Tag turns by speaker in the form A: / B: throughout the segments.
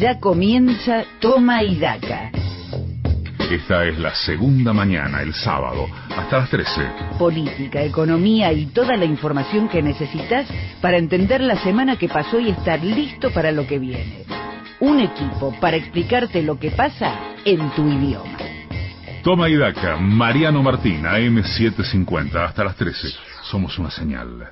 A: Ya comienza Toma y Daca.
B: Esta es la segunda mañana, el sábado, hasta las 13.
A: Política, economía y toda la información que necesitas para entender la semana que pasó y estar listo para lo que viene. Un equipo para explicarte lo que pasa en tu idioma.
B: Toma y Daca, Mariano Martín, AM750, hasta las 13. Somos una señal.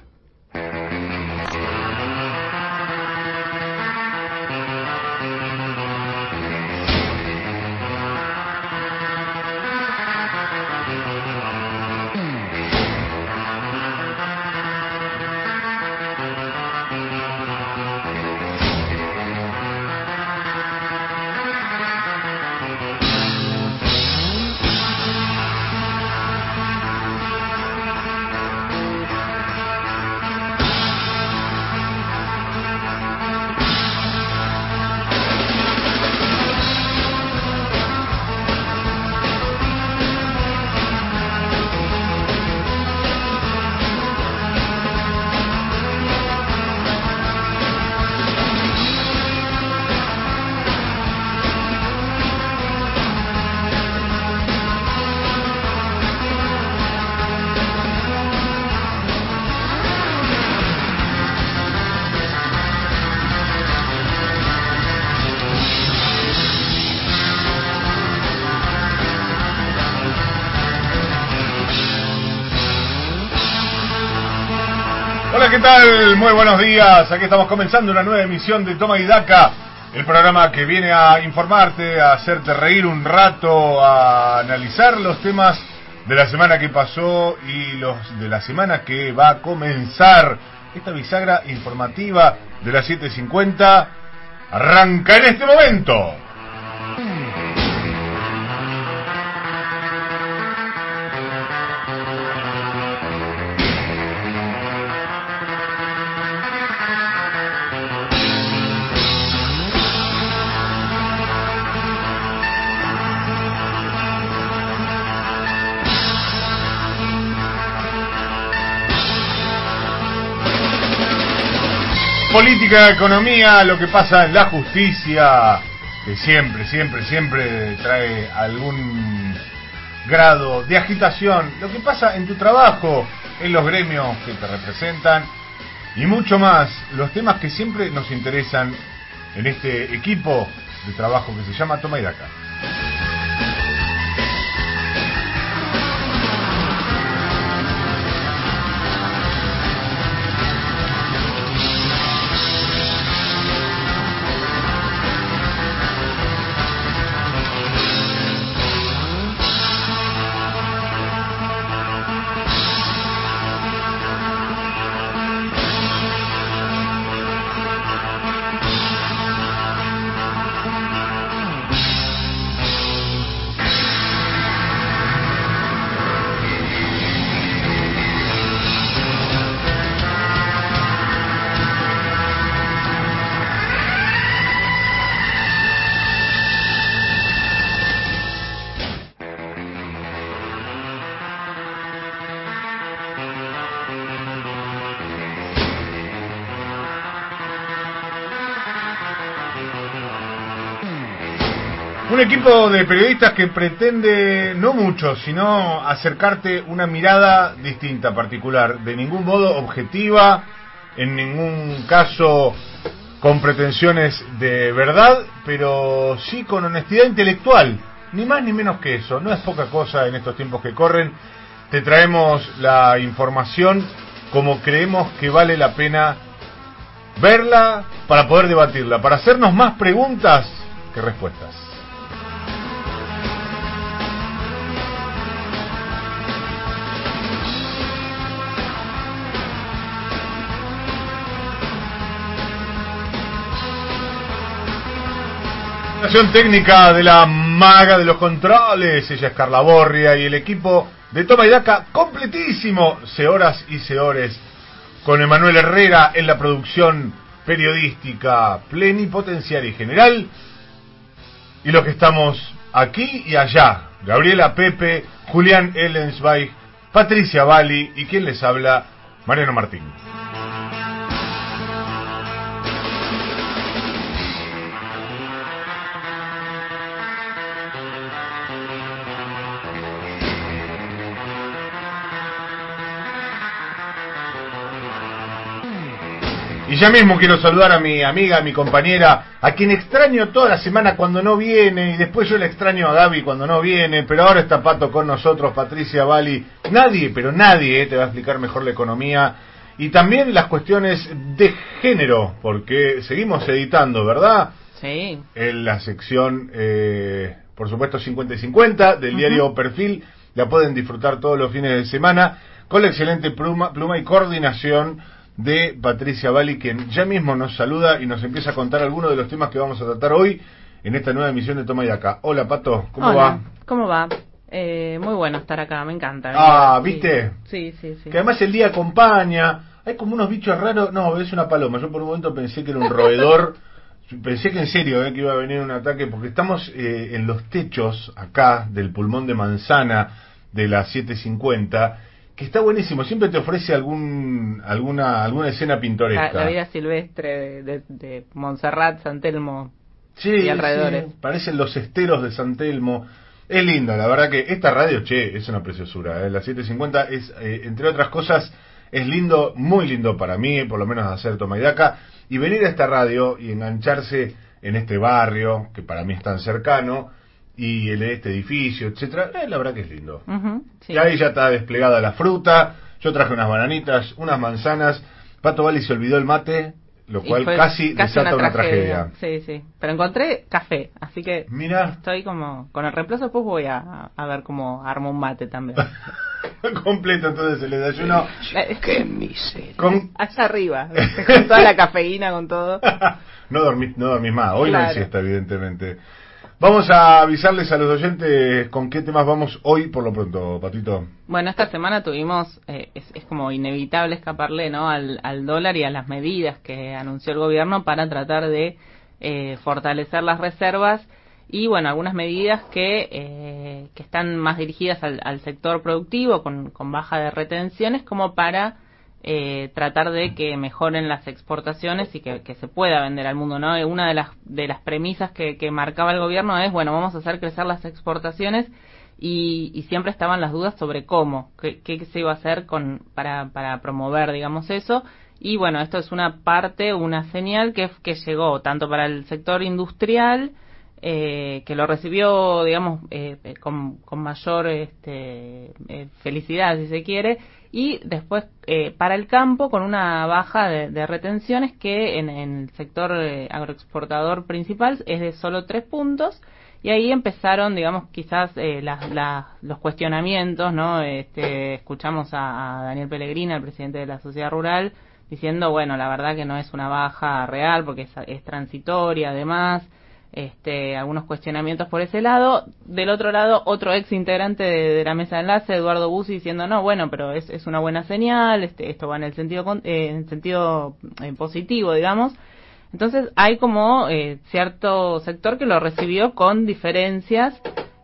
B: Muy buenos días. Aquí estamos comenzando una nueva emisión de Toma y Daca, el programa que viene a informarte, a hacerte reír un rato, a analizar los temas de la semana que pasó y los de la semana que va a comenzar. Esta bisagra informativa de las 7.50 arranca en este momento. Política, economía, lo que pasa en la justicia, que siempre, siempre, siempre trae algún grado de agitación, lo que pasa en tu trabajo, en los gremios que te representan y mucho más, los temas que siempre nos interesan en este equipo de trabajo que se llama Toma y Daca. Un equipo de periodistas que pretende no mucho, sino acercarte una mirada distinta, particular, de ningún modo objetiva, en ningún caso con pretensiones de verdad, pero sí con honestidad intelectual, ni más ni menos que eso, no es poca cosa en estos tiempos que corren, te traemos la información como creemos que vale la pena verla para poder debatirla, para hacernos más preguntas que respuestas. Técnica de la maga de los controles, ella es Carla Borria y el equipo de Toma y Daca completísimo, horas y seores, con Emanuel Herrera en la producción periodística plenipotenciaria y general, y los que estamos aquí y allá, Gabriela Pepe, Julián Ellensweig, Patricia Bali y quien les habla, Mariano Martín. Ya mismo quiero saludar a mi amiga, a mi compañera, a quien extraño toda la semana cuando no viene, y después yo le extraño a Gaby cuando no viene, pero ahora está Pato con nosotros, Patricia Bali. Nadie, pero nadie eh, te va a explicar mejor la economía y también las cuestiones de género, porque seguimos editando, ¿verdad?
C: Sí.
B: En la sección, eh, por supuesto, 50 y 50 del diario Perfil, la pueden disfrutar todos los fines de semana con la excelente pluma, pluma y coordinación de Patricia Bali, quien ya mismo nos saluda y nos empieza a contar algunos de los temas que vamos a tratar hoy en esta nueva emisión de Toma y Acá. Hola Pato, ¿cómo va?
C: ¿Cómo va? Eh, muy bueno estar acá, me encanta.
B: Ah, ¿viste?
C: Sí, sí, sí.
B: Que además el día acompaña, hay como unos bichos raros, no, es una paloma, yo por un momento pensé que era un roedor, pensé que en serio eh, que iba a venir un ataque, porque estamos eh, en los techos acá del pulmón de manzana de las 750 que está buenísimo, siempre te ofrece algún alguna alguna escena pintoresca.
C: La, vida silvestre de, de, Montserrat, San Telmo y alrededores.
B: parecen los esteros de San Telmo. Es linda, la verdad que esta radio, che, es una preciosura. ¿eh? La 750 es, eh, entre otras cosas, es lindo, muy lindo para mí, por lo menos hacer toma y daca, y venir a esta radio y engancharse en este barrio, que para mí es tan cercano, y el, este edificio, etcétera, eh, la verdad que es lindo. Y ahí ya está desplegada la fruta, yo traje unas bananitas, unas manzanas, Pato Vali se olvidó el mate, lo cual casi, desata una, tragedia.
C: Sí, sí, pero encontré café, así que
B: Mira.
C: estoy como con el reemplazo, después voy a, a ver cómo armo un mate también.
B: Completo entonces el desayuno.
C: Eh, Qué miseria. Con... Allá arriba, con toda la cafeína, con todo.
B: no dormís, no dormís más, hoy no hay siesta evidentemente. Vamos a avisarles a los oyentes con qué temas vamos hoy por lo pronto, Patito.
C: Bueno, esta semana tuvimos, eh, es, como inevitable escaparle ¿no? Al, dólar y a las medidas que anunció el gobierno para tratar de eh, fortalecer las reservas y bueno, algunas medidas que, eh, que están más dirigidas al, al sector productivo con, con baja de retenciones como para eh, tratar de que mejoren las exportaciones y que, se pueda vender al mundo, ¿no? Una de las, de las premisas que, marcaba el gobierno es, bueno, vamos a hacer crecer las exportaciones y, siempre estaban las dudas sobre cómo, qué, se iba a hacer con, para, para promover, digamos, eso. Y bueno, esto es una parte, una señal que, que llegó tanto para el sector industrial, eh, que lo recibió, digamos, eh, con, con, mayor este, felicidad, si se quiere, y después eh, para el campo con una baja de, retenciones que en, el sector eh, agroexportador principal es de solo tres puntos y ahí empezaron digamos quizás eh, los cuestionamientos no este, escuchamos a, Daniel Pellegrina el presidente de la sociedad rural diciendo bueno la verdad que no es una baja real porque es transitoria además este, algunos cuestionamientos por ese lado. Del otro lado, otro ex integrante de, la mesa de enlace, Eduardo Bussi, diciendo, no, bueno, pero es, es una buena señal, este, esto va en el sentido, eh, en sentido eh, positivo, digamos. Entonces hay como eh, cierto sector que lo recibió con diferencias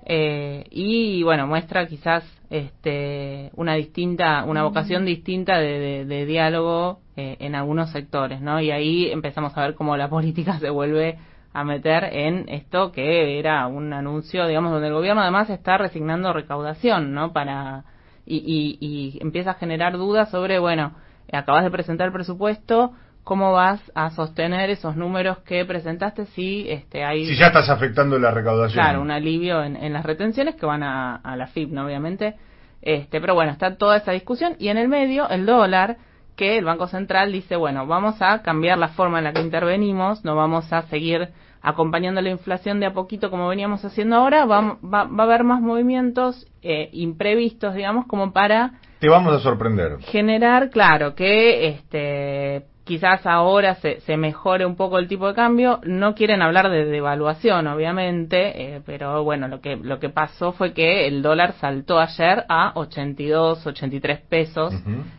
C: y bueno muestra quizás este, una distinta una vocación distinta de, de diálogo en algunos sectores, ¿no? Y ahí empezamos a ver cómo la política se vuelve a meter en esto que era un anuncio, digamos, donde el gobierno además está resignando recaudación, ¿no? Para y, y, empieza a generar dudas sobre, bueno, acabas de presentar el presupuesto, ¿cómo vas a sostener esos números que presentaste si este hay
B: si ya estás afectando la recaudación?
C: Claro, un alivio en, en las retenciones que van a, a la FIP, ¿no? Obviamente. Este, pero bueno, está toda esa discusión y en el medio el dólar que el Banco Central dice, bueno, vamos a cambiar la forma en la que intervenimos, no vamos a seguir acompañando la inflación de a poquito como veníamos haciendo ahora, va, va, a haber más movimientos eh, imprevistos, digamos, como para...
B: Te vamos a sorprender.
C: Generar, claro, que este quizás ahora se, se mejore un poco el tipo de cambio. No quieren hablar de devaluación, obviamente, eh, pero bueno, lo que, lo que pasó fue que el dólar saltó ayer a 82, 83 pesos.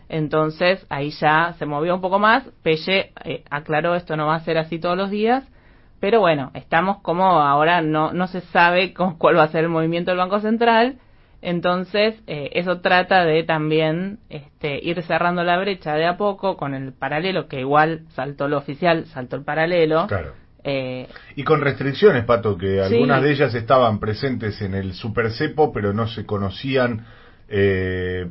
C: Entonces ahí ya se movió un poco más. Pelle eh, aclaró esto no va a ser así todos los días pero bueno, estamos como ahora no, no se sabe cuál va a ser el movimiento del Banco Central, entonces eh, eso trata de también este, ir cerrando la brecha de a poco con el paralelo, que igual saltó lo oficial, saltó el paralelo.
B: Claro. Eh, y con restricciones, Pato, que algunas de ellas estaban presentes en el supercepo, pero no se conocían eh,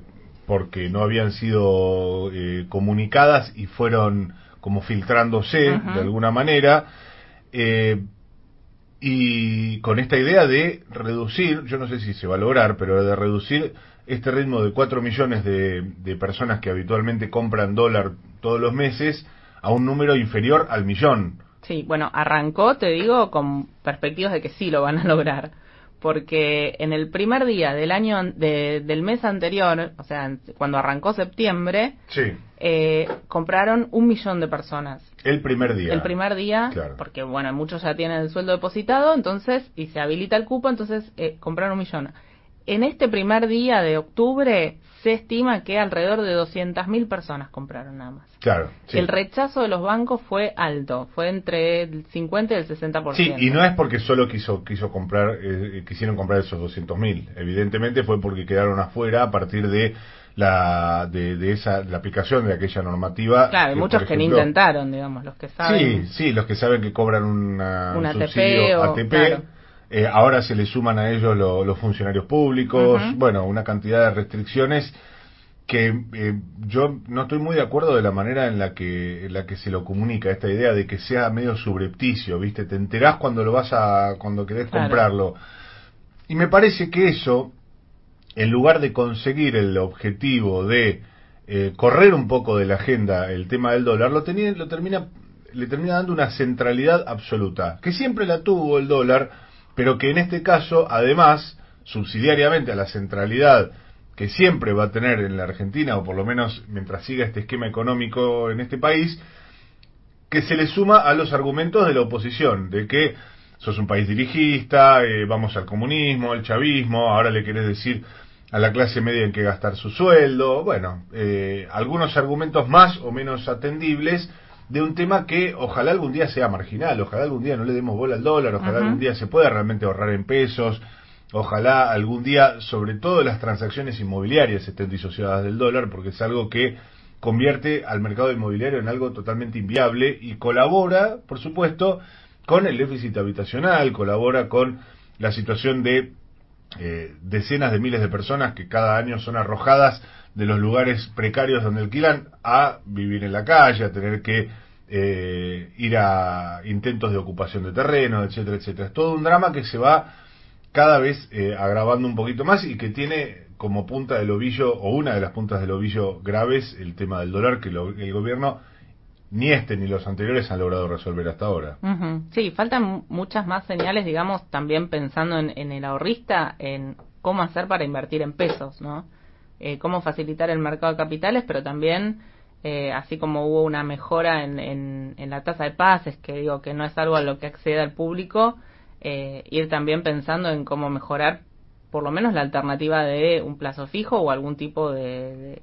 B: porque no habían sido comunicadas y fueron como filtrándose de alguna manera. Eh, y con esta idea de reducir, yo no sé si se va a lograr, pero de reducir este ritmo de 4 millones de, de personas que habitualmente compran dólar todos los meses a un número inferior al millón.
C: Sí, bueno, arrancó, te digo, con perspectivas de que sí lo van a lograr. Porque en el primer día del año del mes anterior, o sea, cuando arrancó septiembre, eh, compraron un millón de personas.
B: El primer día.
C: El primer día, porque bueno, muchos ya tienen el sueldo depositado, entonces, y se habilita el cupo, entonces eh, compraron un millón. En este primer día de octubre se estima que alrededor de 200.000 personas compraron nada más.
B: Claro.
C: El rechazo de los bancos fue alto, fue entre el 50 y el 60%.
B: Sí, y no es porque solo quiso quiso comprar eh, quisieron comprar esos 200.000, evidentemente fue porque quedaron afuera a partir de la de, esa la aplicación de aquella normativa.
C: Claro, hay muchos que no intentaron, digamos, los que saben.
B: Sí, sí, los que saben que cobran una, un ATP. Eh, ahora se le suman a ellos los funcionarios públicos, bueno, una cantidad de restricciones que eh, yo no estoy muy de acuerdo de la manera en la que en la que se lo comunica esta idea de que sea medio subrepticio, ¿viste? Te enterás cuando lo vas a cuando querés comprarlo. Y me parece que eso en lugar de conseguir el objetivo de eh, correr un poco de la agenda el tema del dólar, lo, tenía, lo termina le termina dando una centralidad absoluta, que siempre la tuvo el dólar, pero que en este caso, además, subsidiariamente a la centralidad que siempre va a tener en la Argentina, o por lo menos mientras siga este esquema económico en este país, que se le suma a los argumentos de la oposición, de que sos un país dirigista, eh, vamos al comunismo, al chavismo, ahora le querés decir a la clase media en que gastar su sueldo, bueno, eh, algunos argumentos más o menos atendibles de un tema que ojalá algún día sea marginal, ojalá algún día no le demos bola al dólar, ojalá algún día se pueda realmente ahorrar en pesos, ojalá algún día, sobre todo las transacciones inmobiliarias estén disociadas del dólar, porque es algo que convierte al mercado inmobiliario en algo totalmente inviable y colabora, por supuesto, con el déficit habitacional, colabora con la situación de eh, decenas de miles de personas que cada año son arrojadas de los lugares precarios donde alquilan a vivir en la calle, a tener que eh, ir a intentos de ocupación de terreno, etcétera, etcétera. Es todo un drama que se va cada vez eh, agravando un poquito más y que tiene como punta del ovillo, o una de las puntas del ovillo graves, el tema del dólar, que el gobierno ni este ni los anteriores han logrado resolver hasta ahora.
C: Sí, faltan muchas más señales, digamos, también pensando en, el ahorrista, en cómo hacer para invertir en pesos, ¿no? Eh, cómo facilitar el mercado de capitales, pero también, eh, así como hubo una mejora en, en, la tasa de pases, que digo que no es algo a lo que acceda el público, eh, ir también pensando en cómo mejorar por lo menos la alternativa de un plazo fijo o algún tipo de,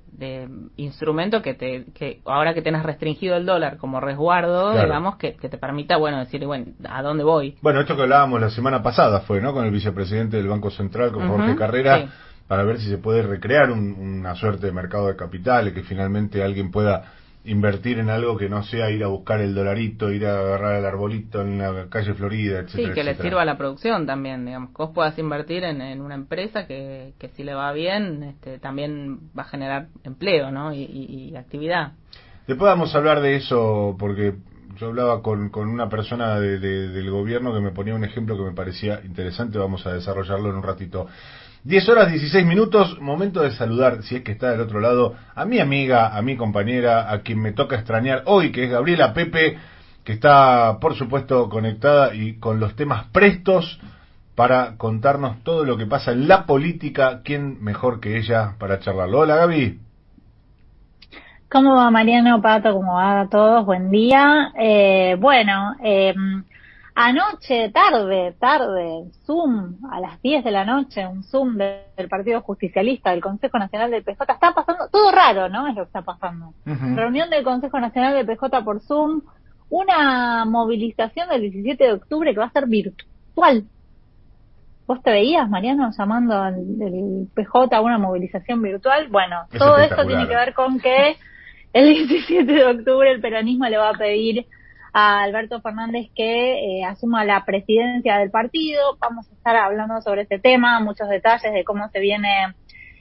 C: instrumento que te que ahora que tenés restringido el dólar como resguardo digamos que, te permita bueno decir bueno a dónde voy
B: bueno esto que hablábamos la semana pasada fue no con el vicepresidente del Banco Central con Jorge Carrera para ver si se puede recrear una suerte de mercado de capitales que finalmente alguien pueda invertir en algo que no sea ir a buscar el dolarito, ir a agarrar el arbolito en la calle Florida, etcétera.
C: Sí, que le sirva a la producción también, digamos, que vos puedas invertir en, una empresa que, que, si le va bien, este, también va a generar empleo, ¿no? Y, actividad.
B: Después vamos a hablar de eso, porque yo hablaba con, con una persona de, del gobierno que me ponía un ejemplo que me parecía interesante, vamos a desarrollarlo en un ratito. 10 horas 16 minutos, momento de saludar, si es que está del otro lado, a mi amiga, a mi compañera, a quien me toca extrañar hoy, que es Gabriela Pepe, que está, por supuesto, conectada y con los temas prestos para contarnos todo lo que pasa en la política. ¿Quién mejor que ella para charlarlo? Hola, Gaby.
D: ¿Cómo va Mariano Pato? ¿Cómo va a todos? Buen día. Eh, bueno, eh, Anoche, tarde, tarde, Zoom, a las 10 de la noche, un Zoom del Partido Justicialista, del Consejo Nacional del PJ. Está pasando, todo raro, ¿no? Es lo que está pasando. Reunión del Consejo Nacional del PJ por Zoom, una movilización del 17 de octubre que va a ser virtual. ¿Vos te veías, Mariano, llamando al PJ a una movilización virtual? Bueno, todo esto tiene que ver con que el 17 de octubre el peronismo le va a pedir a Alberto Fernández que eh, asuma la presidencia del partido. Vamos a estar hablando sobre este tema, muchos detalles de cómo se viene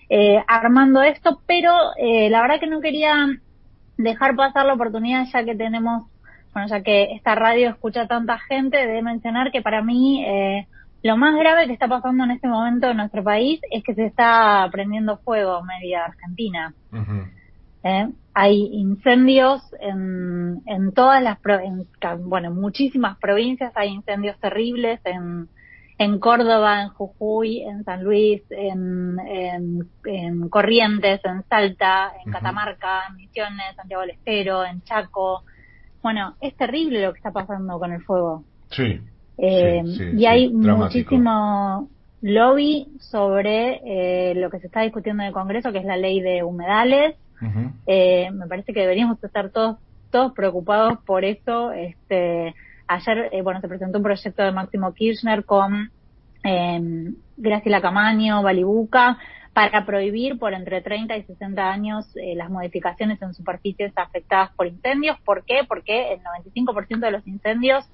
D: eh, armando esto, pero eh, la verdad que no quería dejar pasar la oportunidad ya que tenemos, bueno, ya que esta radio escucha tanta gente, de mencionar que para mí eh, lo más grave que está pasando en este momento en nuestro país es que se está prendiendo fuego media Argentina. ¿eh? Hay incendios en, en todas las, en, bueno, en muchísimas provincias hay incendios terribles en, en Córdoba, en Jujuy, en San Luis, en, en, Corrientes, en Salta, en Catamarca, en Misiones, Santiago del Estero, en Chaco. Bueno, es terrible lo que está pasando con el fuego.
B: Sí.
D: Eh, y hay muchísimo lobby sobre eh, lo que se está discutiendo en el Congreso, que es la ley de humedales, eh, me parece que deberíamos estar todos preocupados por eso. Este, ayer, eh, bueno, se presentó un proyecto de Máximo Kirchner con eh, Graciela Camaño, Balibuca, para prohibir por entre 30 y 60 años eh, las modificaciones en superficies afectadas por incendios. ¿Por qué? Porque el 95% de los incendios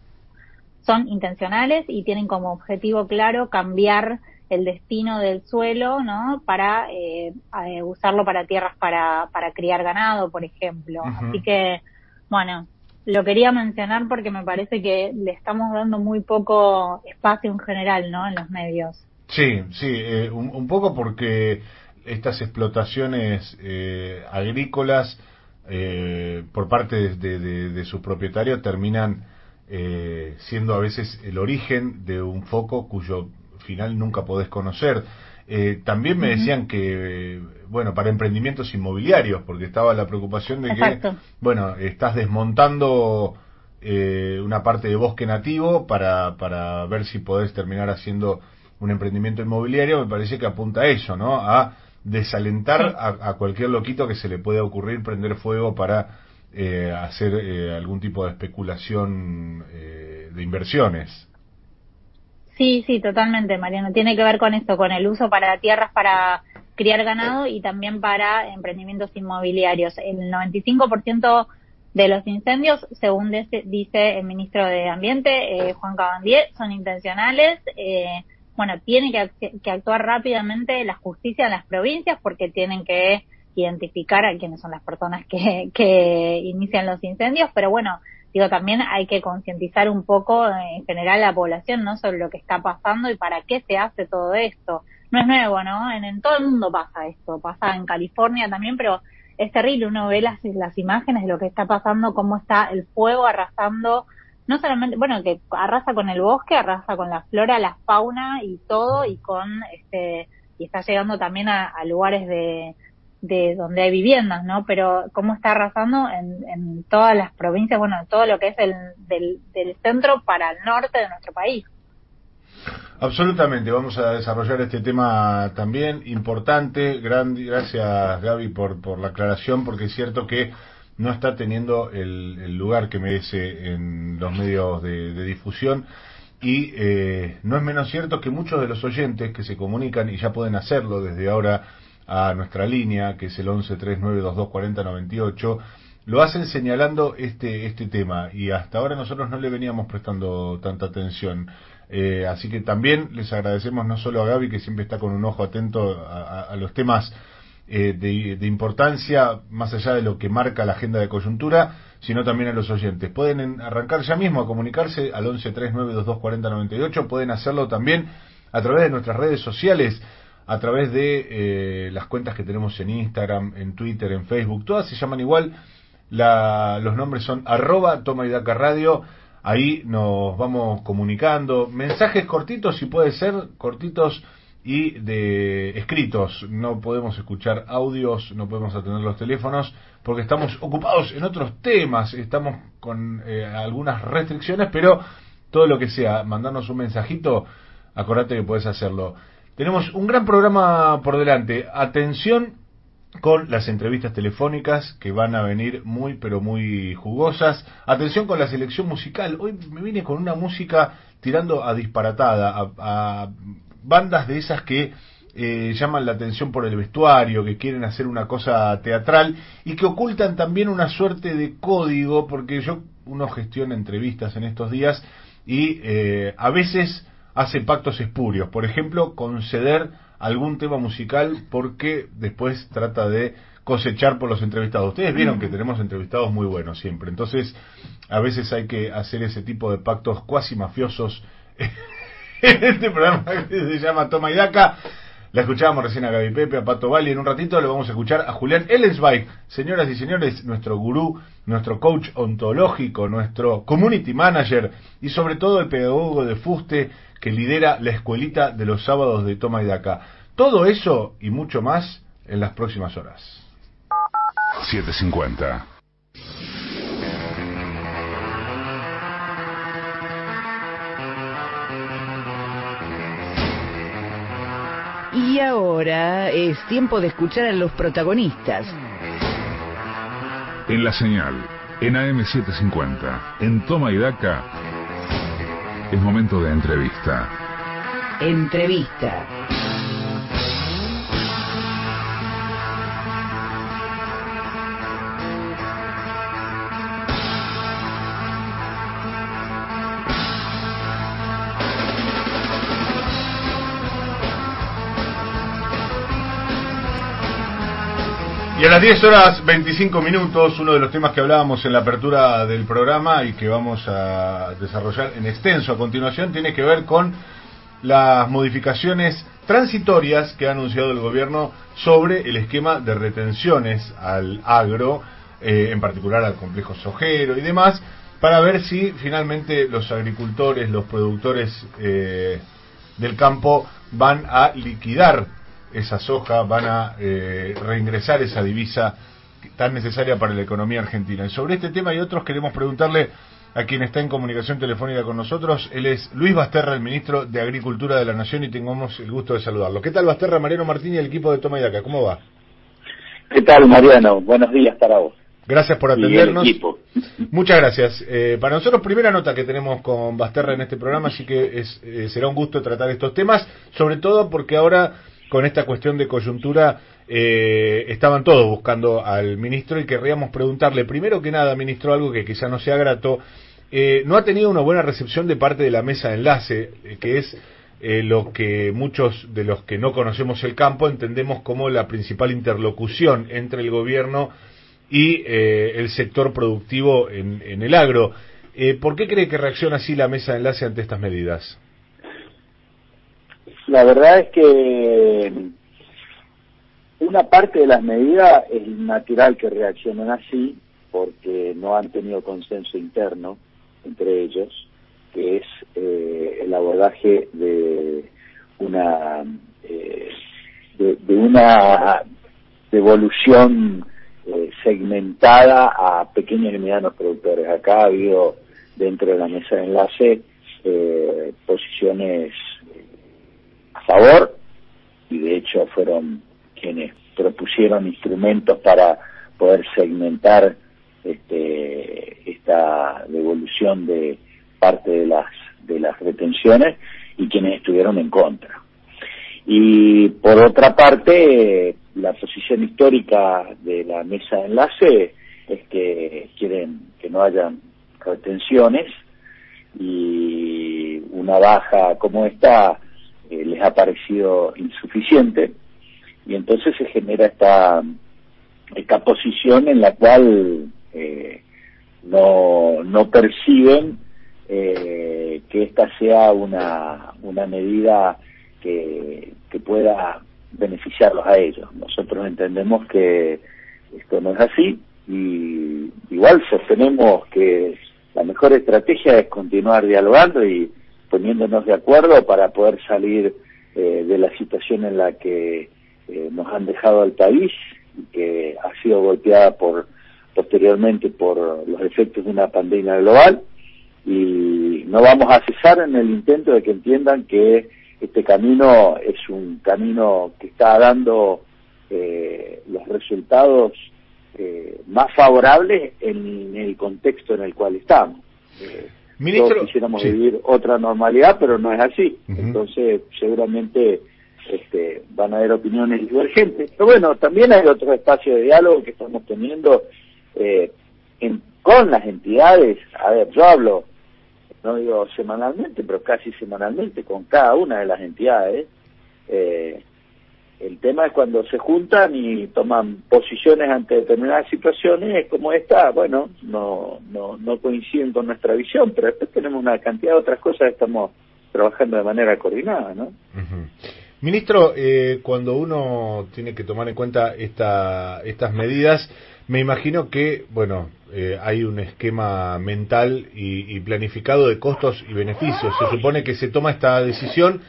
D: son intencionales y tienen como objetivo claro cambiar el destino del suelo, ¿no? Para eh, eh, usarlo para tierras para, para criar ganado, por ejemplo. Así que, bueno, lo quería mencionar porque me parece que le estamos dando muy poco espacio en general, ¿no? En los medios.
B: Sí, sí, eh, un, poco porque estas explotaciones agrícolas por parte de, de, sus propietarios terminan siendo a veces el origen de un foco cuyo final nunca podés conocer. Eh, también me decían que, bueno, para emprendimientos inmobiliarios, porque estaba la preocupación de que, bueno, estás desmontando eh, una parte de bosque nativo para, para ver si podés terminar haciendo un emprendimiento inmobiliario, me parece que apunta a eso, ¿no? A desalentar a, cualquier loquito que se le pueda ocurrir prender fuego para eh, hacer algún tipo de especulación de inversiones.
D: Sí, sí, totalmente, Mariano. Tiene que ver con esto, con el uso para tierras para criar ganado y también para emprendimientos inmobiliarios. El 95% de los incendios, según dice el ministro de Ambiente, eh, Juan Cabandier, son intencionales. Eh, bueno, tiene que, actuar rápidamente la justicia en las provincias porque tienen que identificar a quiénes son las personas que, que inician los incendios, pero bueno, digo, también hay que concientizar un poco en general a la población, ¿no? Sobre lo que está pasando y para qué se hace todo esto. No es nuevo, ¿no? En, todo el mundo pasa esto, pasa en California también, pero es terrible, uno ve las, las imágenes de lo que está pasando, cómo está el fuego arrasando, no solamente, bueno, que arrasa con el bosque, arrasa con la flora, la fauna y todo, y con, este, y está llegando también a lugares de, de donde hay viviendas, ¿no? Pero cómo está arrasando en, en todas las provincias, bueno, todo lo que es el, del, del centro para el norte de nuestro país.
B: Absolutamente, vamos a desarrollar este tema también importante. gracias Gaby por, por la aclaración, porque es cierto que no está teniendo el, el lugar que merece en los medios de, de difusión. Y eh, no es menos cierto que muchos de los oyentes que se comunican, y ya pueden hacerlo desde ahora a nuestra línea, que es el 1139224098, lo hacen señalando este, este tema y hasta ahora nosotros no le veníamos prestando tanta atención. Eh, así que también les agradecemos no solo a Gaby, que siempre está con un ojo atento a, los temas eh, de, importancia, más allá de lo que marca la agenda de coyuntura, sino también a los oyentes. Pueden arrancar ya mismo a comunicarse al 1139224098, pueden hacerlo también a través de nuestras redes sociales a través de eh, las cuentas que tenemos en Instagram, en Twitter, en Facebook, todas se llaman igual, la, los nombres son arroba toma y daca radio, ahí nos vamos comunicando, mensajes cortitos si puede ser, cortitos y de escritos, no podemos escuchar audios, no podemos atender los teléfonos, porque estamos ocupados en otros temas, estamos con eh, algunas restricciones, pero todo lo que sea, mandarnos un mensajito, acordate que puedes hacerlo. Tenemos un gran programa por delante. Atención con las entrevistas telefónicas que van a venir muy pero muy jugosas. Atención con la selección musical. Hoy me vine con una música tirando a disparatada, a, bandas de esas que eh, llaman la atención por el vestuario, que quieren hacer una cosa teatral y que ocultan también una suerte de código, porque yo uno gestiona entrevistas en estos días y eh, a veces hace pactos espurios. Por ejemplo, conceder algún tema musical porque después trata de cosechar por los entrevistados. Ustedes vieron que tenemos entrevistados muy buenos siempre, entonces a veces hay que hacer ese tipo de pactos cuasi mafiosos en este programa que se llama Toma y Daca. La escuchábamos recién a Gaby Pepe, a Pato Bali. En un ratito le vamos a escuchar a Julián Ellensweig. Señoras y señores, nuestro gurú, nuestro coach ontológico, nuestro community manager y sobre todo el pedagogo de Fuste que lidera la escuelita de los sábados de Toma y Daca. Todo eso y mucho más en las próximas horas.
E: 750.
A: Y ahora es tiempo de escuchar a los protagonistas.
E: En la señal, en AM750, en Toma y Daca, es momento de entrevista.
A: Entrevista.
B: Y a las 10 horas 25 minutos, uno de los temas que hablábamos en la apertura del programa y que vamos a desarrollar en extenso a continuación tiene que ver con las modificaciones transitorias que ha anunciado el gobierno sobre el esquema de retenciones al agro, eh, en particular al complejo sojero y demás, para ver si finalmente los agricultores, los productores eh, del campo van a liquidar esa soja, van a eh, reingresar esa divisa tan necesaria para la economía argentina. Y sobre este tema y otros queremos preguntarle a quien está en comunicación telefónica con nosotros. Él es Luis Basterra, el ministro de Agricultura de la Nación, y tengamos el gusto de saludarlo. ¿Qué tal, Basterra, Mariano Martín y el equipo de Toma y Daca? ¿Cómo va?
F: ¿Qué tal, Mariano? Buenos días para vos.
B: Gracias por atendernos. Muchas gracias. Eh, para nosotros, primera nota que tenemos con Basterra en este programa, así que es, eh, será un gusto tratar estos temas, sobre todo porque ahora con esta cuestión de coyuntura eh, estaban todos buscando al ministro y querríamos preguntarle, primero que nada, ministro, algo que quizá no sea grato, eh, no ha tenido una buena recepción de parte de la mesa de enlace, eh, que es eh, lo que muchos de los que no conocemos el campo entendemos como la principal interlocución entre el gobierno y el sector productivo en, en el agro. ¿Por qué cree que reacciona así la mesa de enlace ante estas medidas?
F: La verdad es que una parte de las medidas es natural que reaccionen así porque no han tenido consenso interno entre ellos, que es eh, el abordaje de una eh, de, de, una devolución eh, segmentada a pequeños y medianos productores. Acá ha habido dentro de la mesa de enlace eh, posiciones favor y de hecho fueron quienes propusieron instrumentos para poder segmentar este, esta devolución de parte de las de las retenciones y quienes estuvieron en contra. Y por otra parte, la posición histórica de la mesa de enlace es que quieren que no hayan retenciones y una baja como esta eh, les ha parecido insuficiente y entonces se genera esta esta posición en la cual eh, no, no perciben eh, que esta sea una, una medida que, que pueda beneficiarlos a ellos. Nosotros entendemos que esto no es así y igual sostenemos que la mejor estrategia es continuar dialogando y poniéndonos de acuerdo para poder salir eh, de la situación en la que eh, nos han dejado al país y que ha sido golpeada por posteriormente por los efectos de una pandemia global y no vamos a cesar en el intento de que entiendan que este camino es un camino que está dando eh, los resultados eh, más favorables en, el contexto en el cual estamos. Eh,
B: Ministro,
F: todos quisiéramos sí. vivir otra normalidad, pero no es así. Uh -huh. Entonces, seguramente este, van a haber opiniones divergentes. Pero bueno, también hay otro espacio de diálogo que estamos teniendo eh, en, con las entidades. A ver, yo hablo, no digo semanalmente, pero casi semanalmente con cada una de las entidades. Eh, El tema es cuando se juntan y toman posiciones ante determinadas situaciones como esta, bueno, no, no, no coinciden con nuestra visión, pero después tenemos una cantidad de otras cosas estamos trabajando de manera coordinada, ¿no?
B: Ministro, eh, cuando uno tiene que tomar en cuenta esta, estas medidas, me imagino que, bueno, eh, hay un esquema mental y, planificado de costos y beneficios. Se supone que se toma esta decisión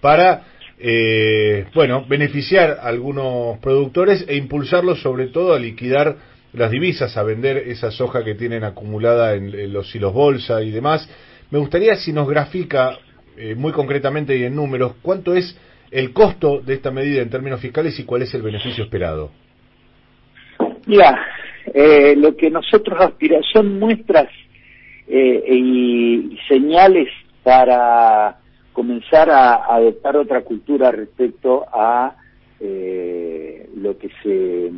B: para, eh, bueno, beneficiar a algunos productores e impulsarlos sobre todo a liquidar las divisas, a vender esa soja que tienen acumulada en, los hilos bolsa y demás. Me gustaría si nos grafica muy concretamente y en números cuánto es el costo de esta medida en términos fiscales y cuál es el beneficio esperado.
F: Mira, eh, lo que nosotros aspiramos son muestras eh, y señales para comenzar a, adoptar otra cultura respecto a eh, lo que se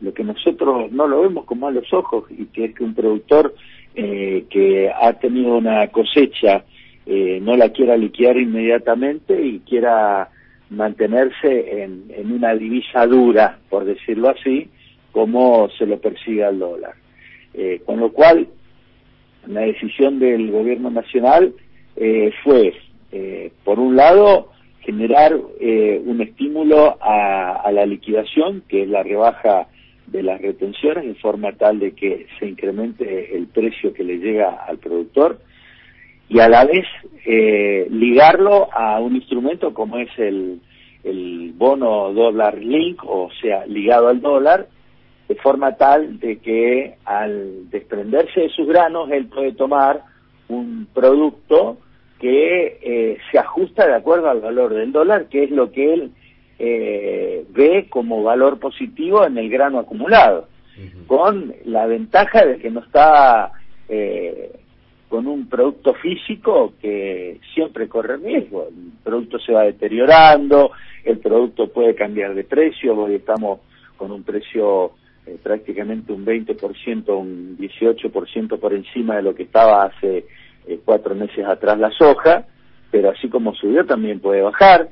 F: lo que nosotros no lo vemos como a los ojos y que es que un productor que ha tenido una cosecha no la quiera liquidar inmediatamente y quiera mantenerse en, en, una divisa dura, por decirlo así, como se lo persigue al dólar. Eh, con lo cual, la decisión del gobierno nacional eh, fue, eh, por un lado, generar un estímulo a, a, la liquidación, que es la rebaja de las retenciones, en forma tal de que se incremente el precio que le llega al productor, y a la vez eh, ligarlo a un instrumento como es el, el bono dólar link, o sea, ligado al dólar, de forma tal de que al desprenderse de sus granos él puede tomar un producto que eh, se ajusta de acuerdo al valor del dólar, que es lo que él eh, ve como valor positivo en el grano acumulado, con la ventaja de que no está eh, con un producto físico que siempre corre riesgo. El producto se va deteriorando, el producto puede cambiar de precio, hoy estamos con un precio eh, prácticamente un 20%, un 18% por encima de lo que estaba hace eh, cuatro meses atrás la soja, pero así como subió también puede bajar.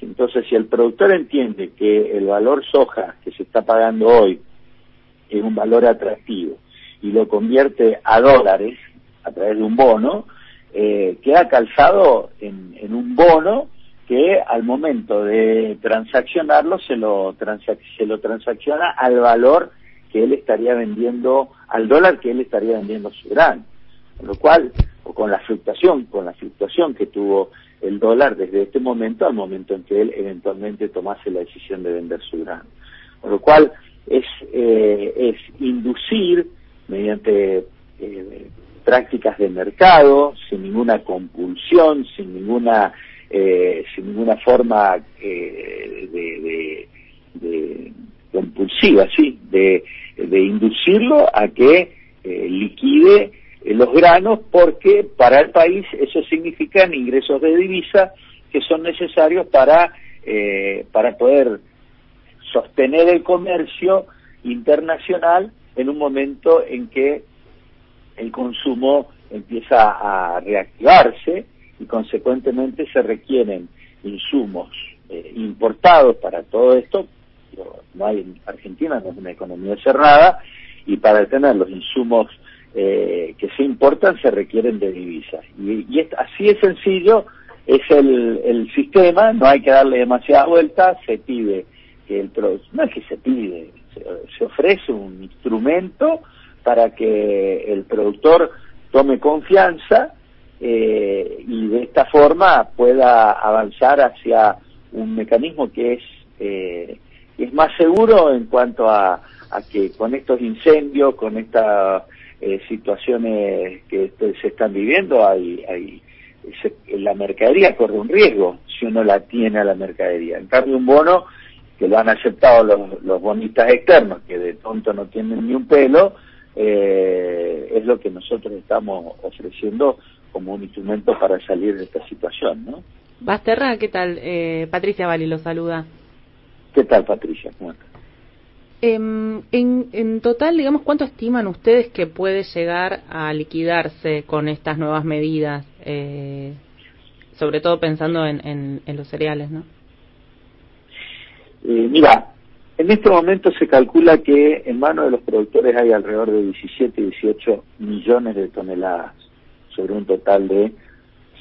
F: Entonces, si el productor entiende que el valor soja que se está pagando hoy es un valor atractivo y lo convierte a dólares, a través de un bono, eh, queda calzado en, un bono que al momento de transaccionarlo se lo, se lo transacciona al valor que él estaría vendiendo, al dólar que él estaría vendiendo su grano. Con lo cual, o con la fluctuación, con la fluctuación que tuvo el dólar desde este momento al momento en que él eventualmente tomase la decisión de vender su grano. Con lo cual, es, eh, es inducir mediante eh, prácticas de mercado, sin ninguna compulsión, sin ninguna, eh, sin ninguna forma eh, de, compulsiva, sí, de, de inducirlo a que eh, liquide los granos porque para el país eso significa ingresos de divisa que son necesarios para, para poder sostener el comercio internacional en un momento en que el consumo empieza a reactivarse y consecuentemente se requieren insumos eh, importados para todo esto. No hay, Argentina no es una economía cerrada y para tener los insumos eh, que se importan se requieren de divisas. Y, y así es sencillo, es el, sistema, no hay que darle demasiada vuelta, se pide que el no es que se pide, se ofrece un instrumento para que el productor tome confianza eh, y de esta forma pueda avanzar hacia un mecanismo que es, eh, es más seguro en cuanto a, a, que con estos incendios, con estas eh, situaciones que se están viviendo, hay, hay la mercadería corre un riesgo si uno la tiene a la mercadería. En cambio, un bono que lo han aceptado los, los bonistas externos, que de tonto no tienen ni un pelo, eh, es lo que nosotros estamos ofreciendo como un instrumento para salir de esta situación, ¿no?
C: Basterra, ¿qué tal? Eh, Patricia Vali lo saluda.
F: ¿Qué tal, Patricia?
C: Em, en, en total, digamos, ¿cuánto estiman ustedes que puede llegar a liquidarse con estas nuevas medidas? Eh, sobre todo pensando en, en, en los cereales, ¿no?
F: Eh, mira, en este momento se calcula que en manos de los productores hay alrededor de 17 y 18 millones de toneladas sobre un total de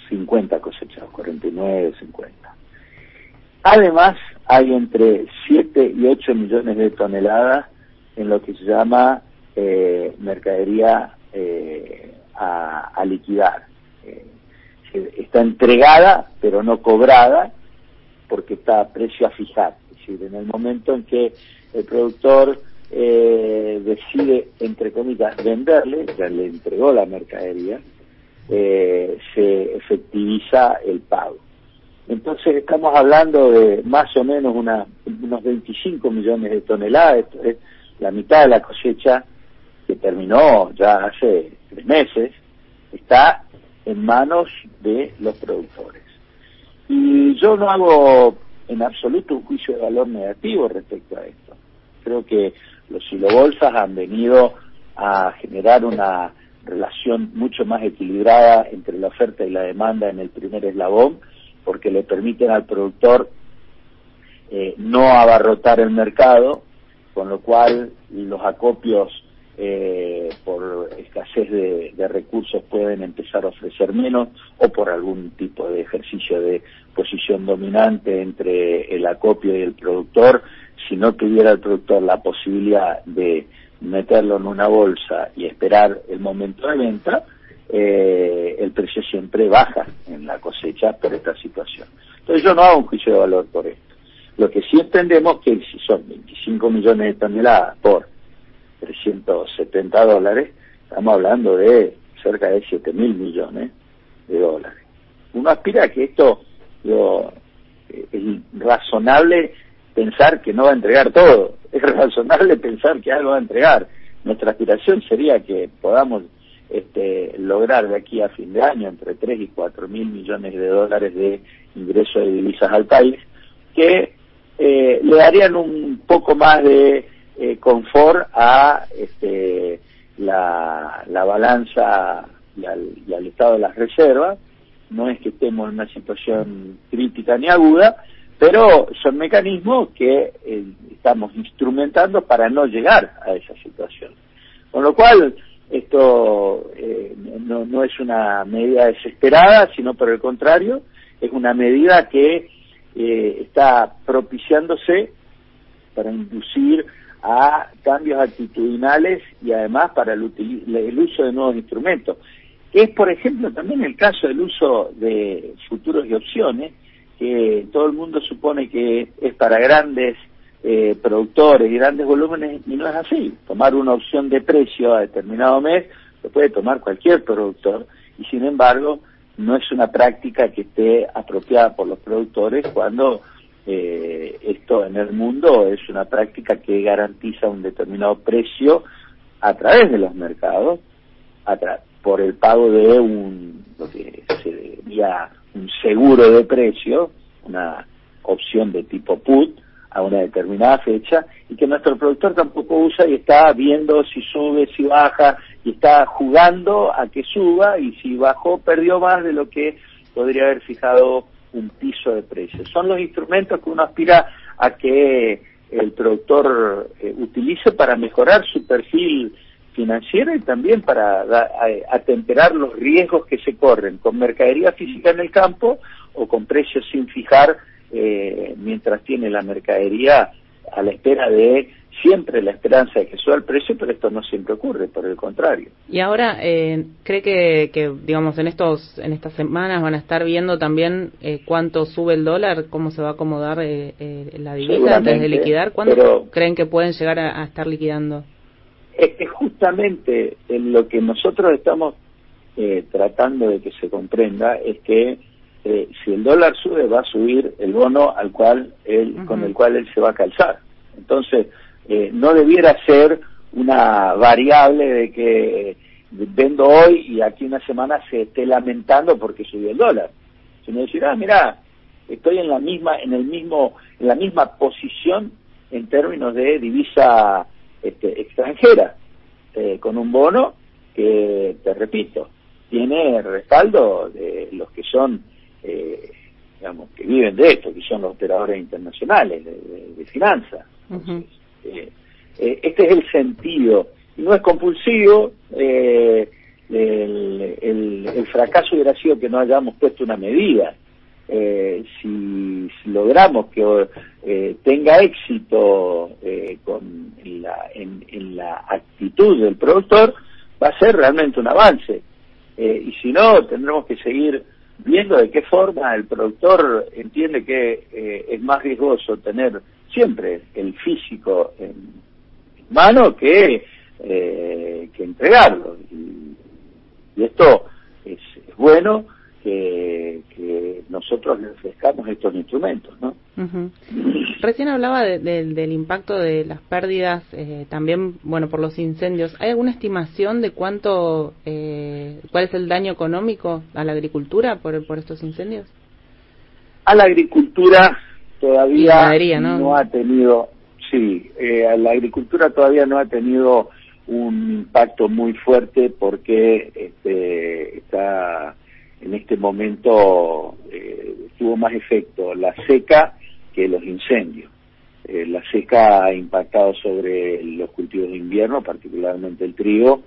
F: 50 cosechados, 49, 50. Además, hay entre 7 y 8 millones de toneladas en lo que se llama eh, mercadería eh, a, liquidar. Eh, está entregada, pero no cobrada, porque está a precio a fijar. Es decir, en el momento en que el productor decide, entre comillas, venderle, ya le entregó la mercadería, se efectiviza el pago. Entonces estamos hablando de más o menos una, unos 25 millones de toneladas, la mitad de la cosecha que terminó ya hace tres meses, está en manos de los productores. Y yo no hago en absoluto un juicio de valor negativo respecto a esto. Creo que los silobolsas han venido a generar una relación mucho más equilibrada entre la oferta y la demanda en el primer eslabón porque le permiten al productor eh, no abarrotar el mercado, con lo cual los acopios eh, por escasez de, recursos pueden empezar a ofrecer menos o por algún tipo de ejercicio de posición dominante entre el acopio y el productor, si no tuviera el productor la posibilidad de meterlo en una bolsa y esperar el momento de venta, eh, el precio siempre baja en la cosecha por esta situación. Entonces yo no hago un juicio de valor por esto. Lo que sí entendemos que si son 25 millones de toneladas por 370 dólares, estamos hablando de cerca de 7 mil millones de dólares. Uno aspira a que esto lo, eh, es razonable pensar que no va a entregar todo, es razonable pensar que algo va a entregar. Nuestra aspiración sería que podamos este, lograr de aquí a fin de año entre 3 y 4 mil millones de dólares de ingresos de divisas al país, que eh, le darían un poco más de eh, confort a este, la, balanza y al, estado de las reservas. No es que estemos en una situación crítica ni aguda, pero son mecanismos que eh, estamos instrumentando para no llegar a esa situación. Con lo cual, esto eh, no, no es una medida desesperada, sino por el contrario, es una medida que eh, está propiciándose para inducir a cambios actitudinales y además para el, el uso de nuevos instrumentos. Es, por ejemplo, también el caso del uso de futuros y opciones, que todo el mundo supone que es para grandes eh, productores y grandes volúmenes y no es así. Tomar una opción de precio a determinado mes lo puede tomar cualquier productor y sin embargo no es una práctica que esté apropiada por los productores cuando eh, esto en el mundo es una práctica que garantiza un determinado precio a través de los mercados por el pago de un lo que sería un seguro de precio una opción de tipo put a una determinada fecha y que nuestro productor tampoco usa y está viendo si sube, si baja y está jugando a que suba y si bajó perdió más de lo que podría haber fijado un piso de precios. Son los instrumentos que uno aspira a que el productor eh, utilice para mejorar su perfil financiero y también para atemperar los riesgos que se corren con mercadería física en el campo o con precios sin fijar eh, mientras tiene la mercadería a la espera de siempre la esperanza de que suba el precio, pero esto no siempre ocurre, por el contrario.
C: Y ahora, eh, ¿cree que, digamos, en, estos, en estas semanas van a estar viendo también eh, cuánto sube el dólar, cómo se va a acomodar eh, la divisa antes de liquidar? ¿Cuándo creen que pueden llegar a, estar liquidando?
F: Es que justamente en lo que nosotros estamos tratando de que se comprenda es que eh, si el dólar sube, va a subir el bono al cual él, con el cual él se va a calzar. Entonces, eh, no debiera ser una variable de que vendo hoy y aquí una semana se esté lamentando porque subió el dólar. Sino decir, ah, mira, estoy en la misma, en el mismo, en la misma posición en términos de divisa este, extranjera, eh, con un bono que, te repito, tiene respaldo de los que son eh, digamos, que viven de esto, que son los operadores internacionales de, finanzas. Eh, eh, este es el sentido. Y no es compulsivo. Eh, el, fracaso hubiera sido que no hayamos puesto una medida. si, logramos que tenga éxito con la, en, en, la actitud del productor, va a ser realmente un avance. y si no, tendremos que seguir viendo de qué forma el productor entiende que eh, es más riesgoso tener siempre el físico en mano que, eh, que entregarlo. Y, esto es, bueno que, nosotros le ofrezcamos estos instrumentos, ¿no?
C: Recién hablaba del impacto de las pérdidas, eh, también, bueno, por los incendios. ¿Hay alguna estimación de cuánto, eh, cuál es el daño económico a la agricultura por, por estos incendios?
F: A la agricultura todavía ¿no? ha tenido, sí, eh, a la agricultura todavía no ha tenido un impacto muy fuerte porque este, está en este momento eh, tuvo más efecto la seca que los incendios. Eh, la seca ha impactado sobre los cultivos de invierno, particularmente el trigo.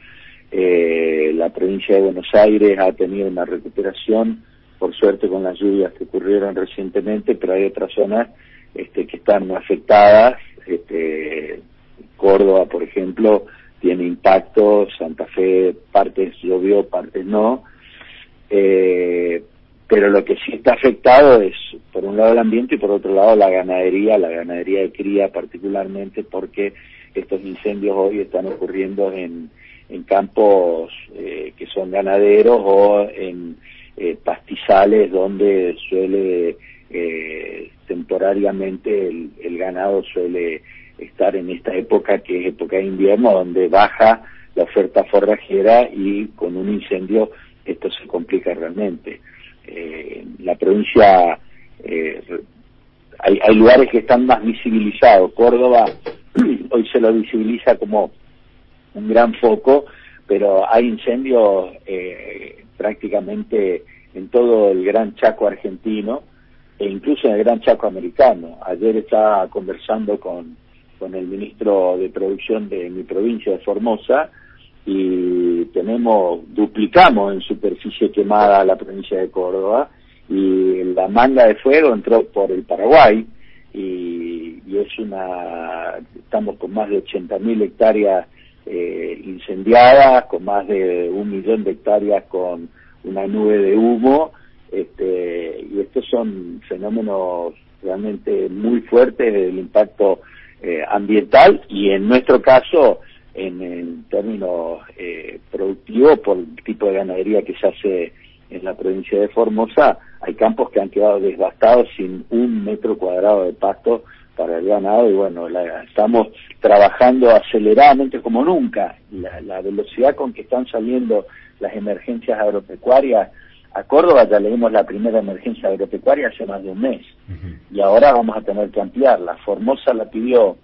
F: Eh, la provincia de Buenos Aires ha tenido una recuperación, por suerte con las lluvias que ocurrieron recientemente, pero hay otras zonas este, que están afectadas. Este, Córdoba, por ejemplo, tiene impacto, Santa Fe partes llovió, partes no. Eh, pero lo que sí está afectado es, por un lado, el ambiente y por otro lado, la ganadería, la ganadería de cría particularmente, porque estos incendios hoy están ocurriendo en, en campos eh, que son ganaderos o en eh, pastizales donde suele eh, temporariamente el, el ganado suele estar en esta época que es época de invierno donde baja la oferta forrajera y con un incendio esto se complica realmente. Eh, la provincia, eh, hay, hay lugares que están más visibilizados. Córdoba hoy se lo visibiliza como un gran foco, pero hay incendios eh, prácticamente en todo el Gran Chaco argentino e incluso en el Gran Chaco americano. Ayer estaba conversando con, con el ministro de Producción de mi provincia de Formosa y tenemos, duplicamos en superficie quemada la provincia de Córdoba y la manga de fuego entró por el Paraguay y, es una, estamos con más de 80.000 hectáreas eh, incendiadas, con más de un millón de hectáreas con una nube de humo, este, y estos son fenómenos realmente muy fuertes del impacto eh, ambiental y en nuestro caso en, términos eh, productivos por el tipo de ganadería que se hace en la provincia de Formosa, hay campos que han quedado devastados sin un metro cuadrado de pasto para el ganado y bueno, estamos trabajando aceleradamente como nunca. La, velocidad con que están saliendo las emergencias agropecuarias a Córdoba ya leímos la primera emergencia agropecuaria hace más de un mes y ahora vamos a tener que ampliarla. Formosa la pidió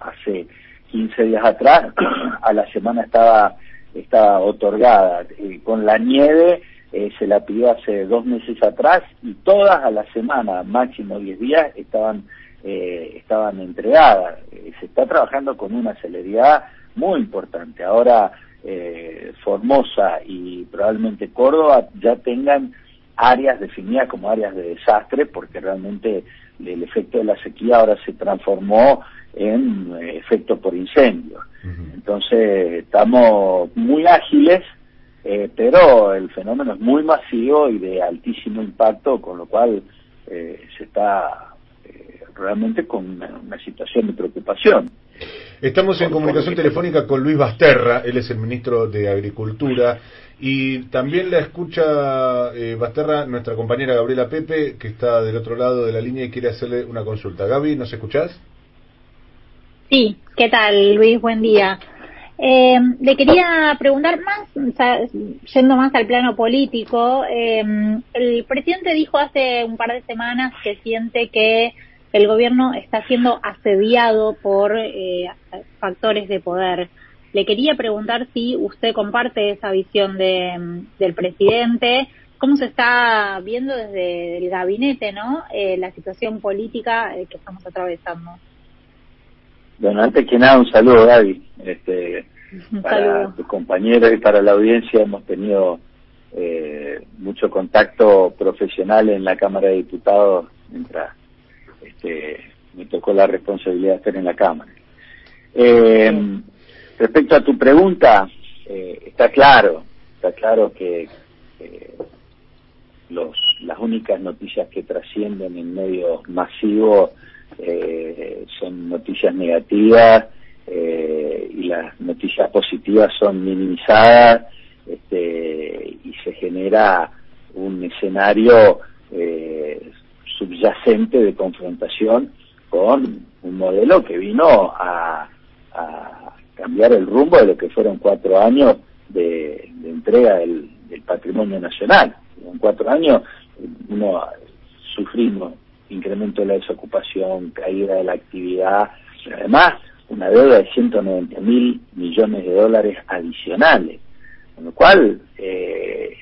F: hace 15 días atrás, a la semana estaba, estaba otorgada. con la nieve eh, se la pidió hace dos meses atrás y todas a la semana, máximo 10 días, estaban, eh, estaban entregadas. Eh, se está trabajando con una celeridad muy importante. Ahora Formosa y probablemente Córdoba ya tengan áreas definidas como áreas de desastre porque realmente el efecto de la sequía ahora se transformó en efecto por incendio. Entonces estamos muy ágiles, eh, pero el fenómeno es muy masivo y de altísimo impacto, con lo cual eh, se está eh, realmente con una, situación de preocupación.
B: Estamos en comunicación telefónica con Luis Basterra, él es el ministro de Agricultura, y también la escucha Basterra nuestra compañera Gabriela Pepe, que está del otro lado de la línea y quiere hacerle una consulta. Gaby, ¿nos escuchás?
D: Sí, ¿qué tal, Luis? Buen día. Eh, le quería preguntar más, yendo más al plano político, eh, el presidente dijo hace un par de semanas que siente que el gobierno está siendo asediado por eh, factores de poder. Le quería preguntar si usted comparte esa visión de, del presidente cómo se está viendo desde el gabinete, ¿no? Eh, la situación política eh, que estamos atravesando.
F: Bueno, antes que nada, un saludo, Gaby. Este, para tus compañeros y para la audiencia hemos tenido eh, mucho contacto profesional en la Cámara de Diputados mientras este, me tocó la responsabilidad de estar en la Cámara. Eh, respecto a tu pregunta, eh, está claro, está claro que los, las únicas noticias que trascienden en medios masivos son noticias negativas eh, y las noticias positivas son minimizadas este, y se genera un escenario eh, subyacente de confrontación con un modelo que vino a, cambiar el rumbo de lo que fueron cuatro años de, entrega del, patrimonio nacional. En cuatro años uno sufrimos incremento de la desocupación, caída de la actividad, además una deuda de 190 mil millones de dólares adicionales. Con lo cual, eh,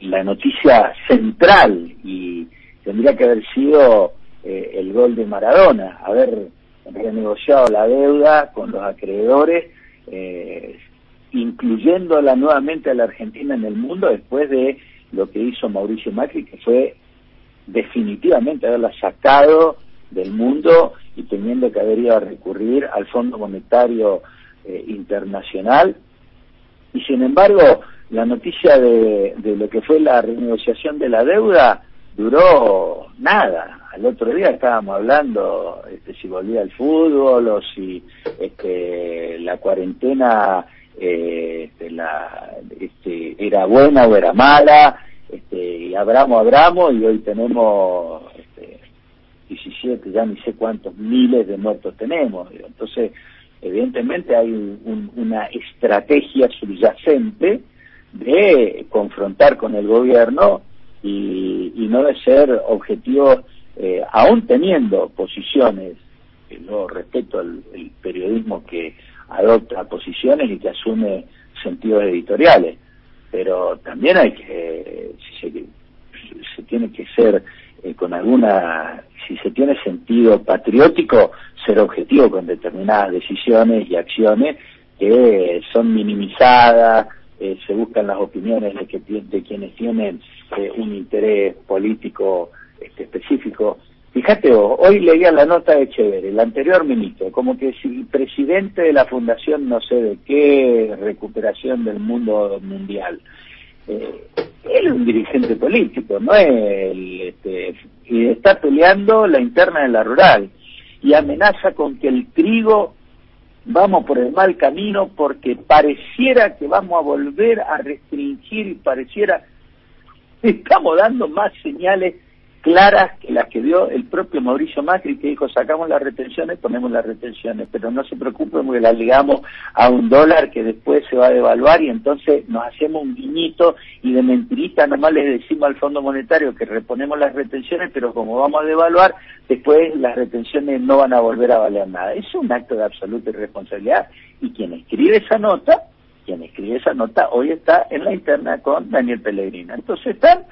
F: la noticia central y tendría que haber sido eh, el gol de Maradona, haber renegociado la deuda con los acreedores, eh, incluyéndola nuevamente a la Argentina en el mundo después de lo que hizo Mauricio Macri, que fue definitivamente haberla sacado del mundo y teniendo que haber ido a recurrir al Fondo Monetario eh, Internacional. Y sin embargo, la noticia de, de lo que fue la renegociación de la deuda duró nada. Al otro día estábamos hablando este, si volvía el fútbol o si este, la cuarentena eh, este, la, este, era buena o era mala. Este, y abramos, abramos y hoy tenemos 17, ya ni sé cuántos miles de muertos tenemos. Entonces, evidentemente hay una estrategia subyacente de confrontar con el gobierno y, no de ser objetivos, eh, aún teniendo posiciones, yo respeto el, periodismo que adopta posiciones y que asume sentidos editoriales, pero también hay que, se, se tiene que ser eh, con alguna, si se tiene sentido patriótico, ser objetivo con determinadas decisiones y acciones que son minimizadas, eh, se buscan las opiniones de, que, de quienes tienen eh, un interés político este, específico. Fíjate, hoy leía la nota de Echever, el anterior ministro, como que si presidente de la fundación no sé de qué recuperación del mundo mundial, eh, él es un dirigente político, no es este, y está peleando la interna de la rural y amenaza con que el trigo vamos por el mal camino porque pareciera que vamos a volver a restringir y pareciera estamos dando más señales claras que las que dio el propio Mauricio Macri, que dijo, sacamos las retenciones, ponemos las retenciones, pero no se preocupen porque las ligamos a un dólar que después se va a devaluar y entonces nos hacemos un guiñito y de mentirita nomás les decimos al Fondo Monetario que reponemos las retenciones, pero como vamos a devaluar, después las retenciones no van a volver a valer nada. Es un acto de absoluta irresponsabilidad y quien escribe esa nota, quien escribe esa nota hoy está en la interna con Daniel Pellegrino. Entonces están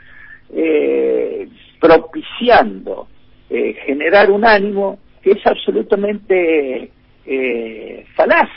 F: eh, propiciando eh, generar un ánimo que es absolutamente eh, falaz.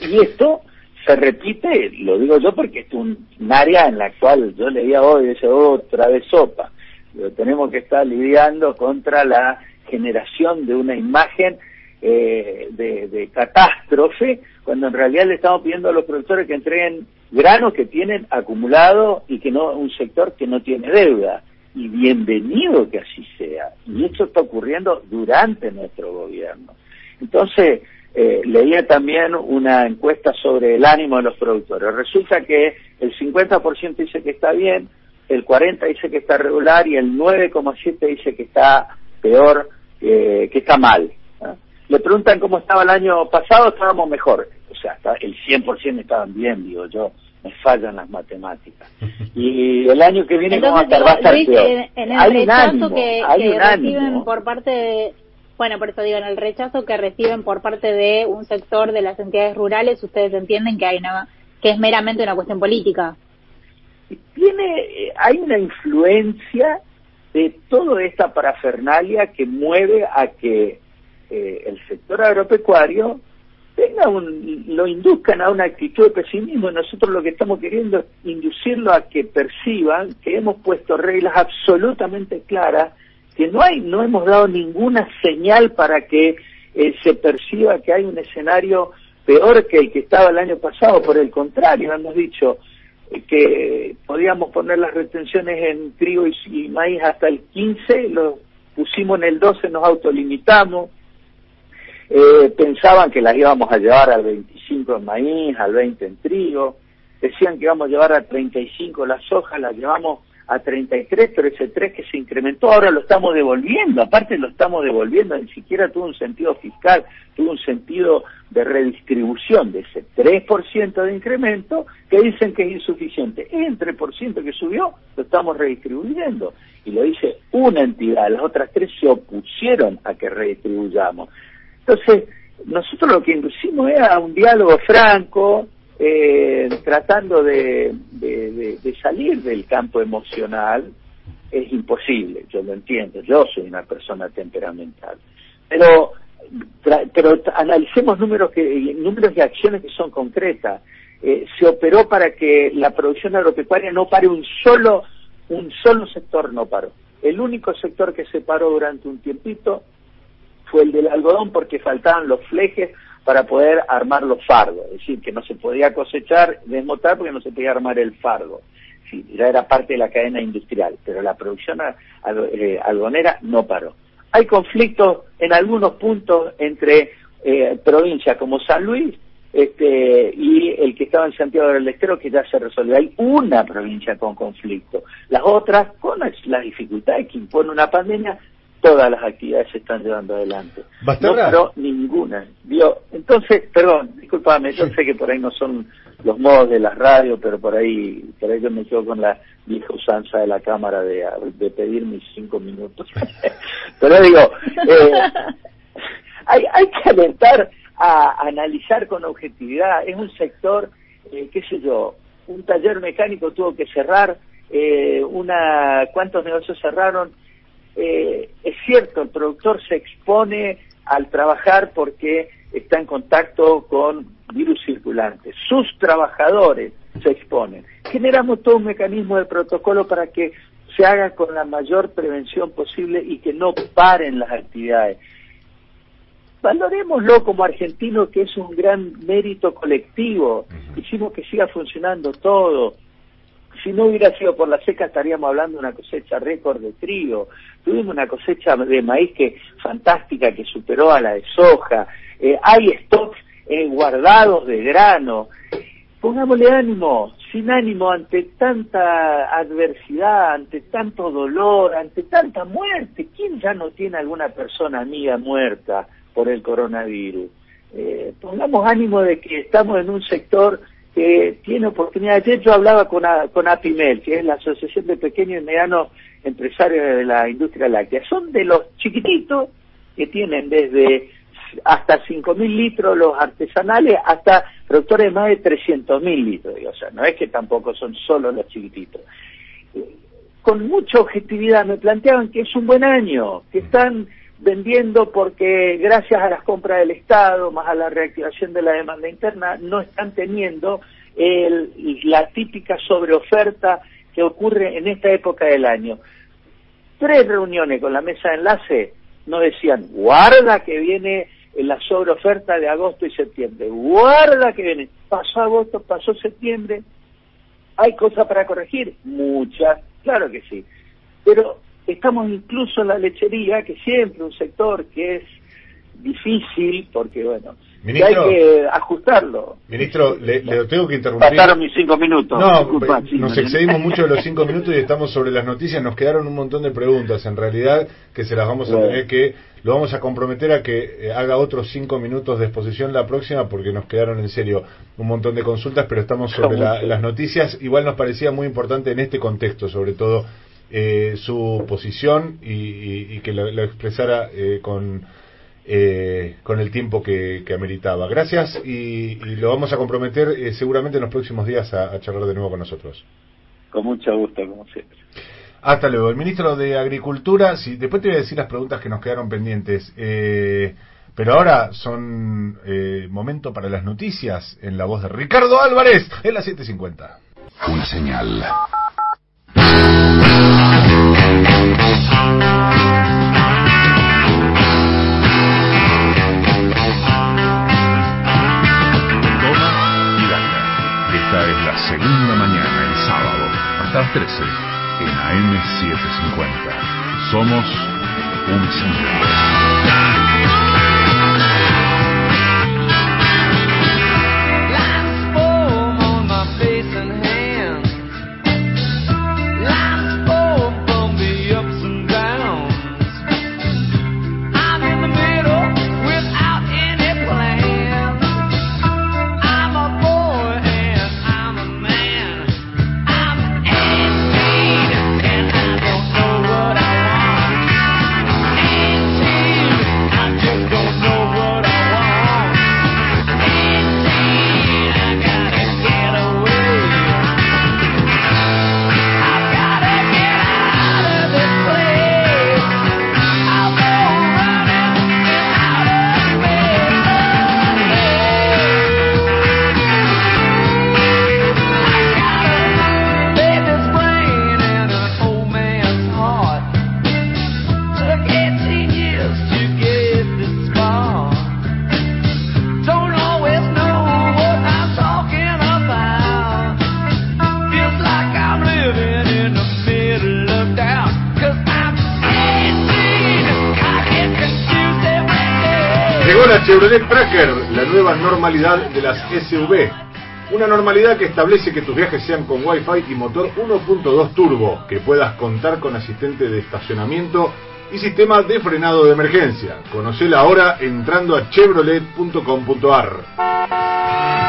F: Y esto se repite, lo digo yo porque es un, área en la cual yo leía hoy, esa otra vez sopa, pero tenemos que estar lidiando contra la generación de una imagen eh, de, de, catástrofe, cuando en realidad le estamos pidiendo a los productores que entreguen granos que tienen acumulado y que no un sector que no tiene deuda. Y bienvenido que así sea. Y esto está ocurriendo durante nuestro gobierno. Entonces, eh, leía también una encuesta sobre el ánimo de los productores. Resulta que el 50% dice que está bien, el 40% dice que está regular y el 9,7% dice que está peor, eh, que está mal. Le preguntan cómo estaba el año pasado, estábamos mejor. O sea, el 100% estaban bien, digo yo. Me fallan las matemáticas. Y el año que viene vamos a estar, va
D: En, el rechazo que, reciben por parte de, bueno, por eso digo, en el rechazo que reciben por parte de un sector de las entidades rurales, ustedes entienden que hay una, que es meramente una cuestión política.
F: Tiene, eh, hay una influencia de toda esta parafernalia que mueve a que eh, el sector agropecuario tenga un, lo induzcan a una actitud de pesimismo. Nosotros lo que estamos queriendo es inducirlo a que perciban que hemos puesto reglas absolutamente claras, que no hay, no hemos dado ninguna señal para que eh, se perciba que hay un escenario peor que el que estaba el año pasado. Por el contrario, hemos dicho eh, que podíamos poner las retenciones en trigo y, maíz hasta el 15, lo pusimos en el 12, nos autolimitamos. Eh, pensaban que las íbamos a llevar al 25 en maíz, al 20 en trigo, decían que íbamos a llevar a 35 las hojas, las llevamos a 33, pero ese 3 que se incrementó ahora lo estamos devolviendo, aparte lo estamos devolviendo, ni siquiera tuvo un sentido fiscal, tuvo un sentido de redistribución de ese 3% de incremento que dicen que es insuficiente. Ese 3% que subió lo estamos redistribuyendo. Y lo dice una entidad, las otras tres se opusieron a que redistribuyamos. Entonces, nosotros lo que inducimos era un diálogo franco, eh, tratando de, salir del campo emocional, es imposible, yo lo entiendo, yo soy una persona temperamental. Pero, pero analicemos números, que, números de acciones que son concretas. Eh, se operó para que la producción agropecuaria no pare un solo, un solo sector no paró. El único sector que se paró durante un tiempito fue el del algodón porque faltaban los flejes para poder armar los fardos, es decir, que no se podía cosechar, desmotar porque no se podía armar el fardo. Sí, ya era parte de la cadena industrial, pero la producción eh, algonera no paró. Hay conflictos en algunos puntos entre eh, provincias como San Luis este, y el que estaba en Santiago del Estero que ya se resolvió. Hay una provincia con conflicto. Las otras, con las dificultades que impone una pandemia, todas las actividades se están llevando adelante. No paró ninguna. Entonces, perdón, discúlpame, yo sé que por ahí no son los modos de la radio, pero por ahí, por ahí yo me quedo con la vieja usanza de la cámara de, pedir mis cinco minutos. pero digo, eh, hay, hay que alentar a, analizar con objetividad. Es un sector, eh, qué sé yo, un taller mecánico tuvo que cerrar, eh, una, ¿cuántos negocios cerraron? Eh, es cierto, el productor se expone al trabajar porque está en contacto con virus circulantes. Sus trabajadores se exponen. Generamos todo un mecanismo de protocolo para que se haga con la mayor prevención posible y que no paren las actividades. Valorémoslo como argentino que es un gran mérito colectivo. Hicimos que siga funcionando todo si no hubiera sido por la seca estaríamos hablando de una cosecha récord de trigo. Tuvimos una cosecha de maíz que fantástica que superó a la de soja. Eh, hay stocks eh, guardados de grano. Pongámosle ánimo, sin ánimo ante tanta adversidad, ante tanto dolor, ante tanta muerte. ¿Quién ya no tiene alguna persona amiga muerta por el coronavirus? Eh, pongamos ánimo de que estamos en un sector que tiene oportunidad. Ayer yo hablaba con, con APIMEL, que es la Asociación de Pequeños y Medianos Empresarios de la Industria Láctea. Son de los chiquititos que tienen desde hasta 5.000 litros los artesanales hasta productores de más de 300.000 litros. O sea, no es que tampoco son solo los chiquititos. Con mucha objetividad me planteaban que es un buen año, que están vendiendo porque gracias a las compras del Estado, más a la reactivación de la demanda interna, no están teniendo el, la típica sobreoferta que ocurre en esta época del año. Tres reuniones con la mesa de enlace nos decían, guarda que viene la sobreoferta de agosto y septiembre, guarda que viene, pasó agosto, pasó septiembre, ¿hay cosas para corregir? Muchas, claro que sí, pero Estamos incluso en la lechería, que siempre un sector que es difícil, porque bueno, hay que ajustarlo.
B: Ministro, le, tengo que interrumpir.
F: Pasaron mis cinco minutos.
B: No, nos excedimos mucho de los cinco minutos y estamos sobre las noticias. Nos quedaron un montón de preguntas, en realidad, que se las vamos a tener que, lo vamos a comprometer a que eh, haga otros cinco minutos de exposición la próxima, porque nos quedaron en serio un montón de consultas, pero estamos sobre las noticias. Igual nos parecía muy importante en este contexto, sobre todo eh, su posición y, que lo, expresara eh, con, eh, con el tiempo que, ameritaba. Gracias y, lo vamos a comprometer seguramente en los próximos días a, charlar de nuevo con nosotros.
F: Con mucho gusto, como siempre.
B: Hasta luego. El ministro de Agricultura, sí, después te voy a decir las preguntas que nos quedaron pendientes. Eh, pero ahora son eh, momento para las noticias en la voz de Ricardo Álvarez en la 750.
E: Una señal. Segunda mañana, el sábado, hasta las 13, en AM750. Somos una
B: Chevrolet Tracker, la nueva normalidad de las SUV. Una normalidad que establece que tus viajes sean con Wi-Fi y motor 1.2 turbo, que puedas contar con asistente de estacionamiento y sistema de frenado de emergencia. Conocela ahora entrando a chevrolet.com.ar.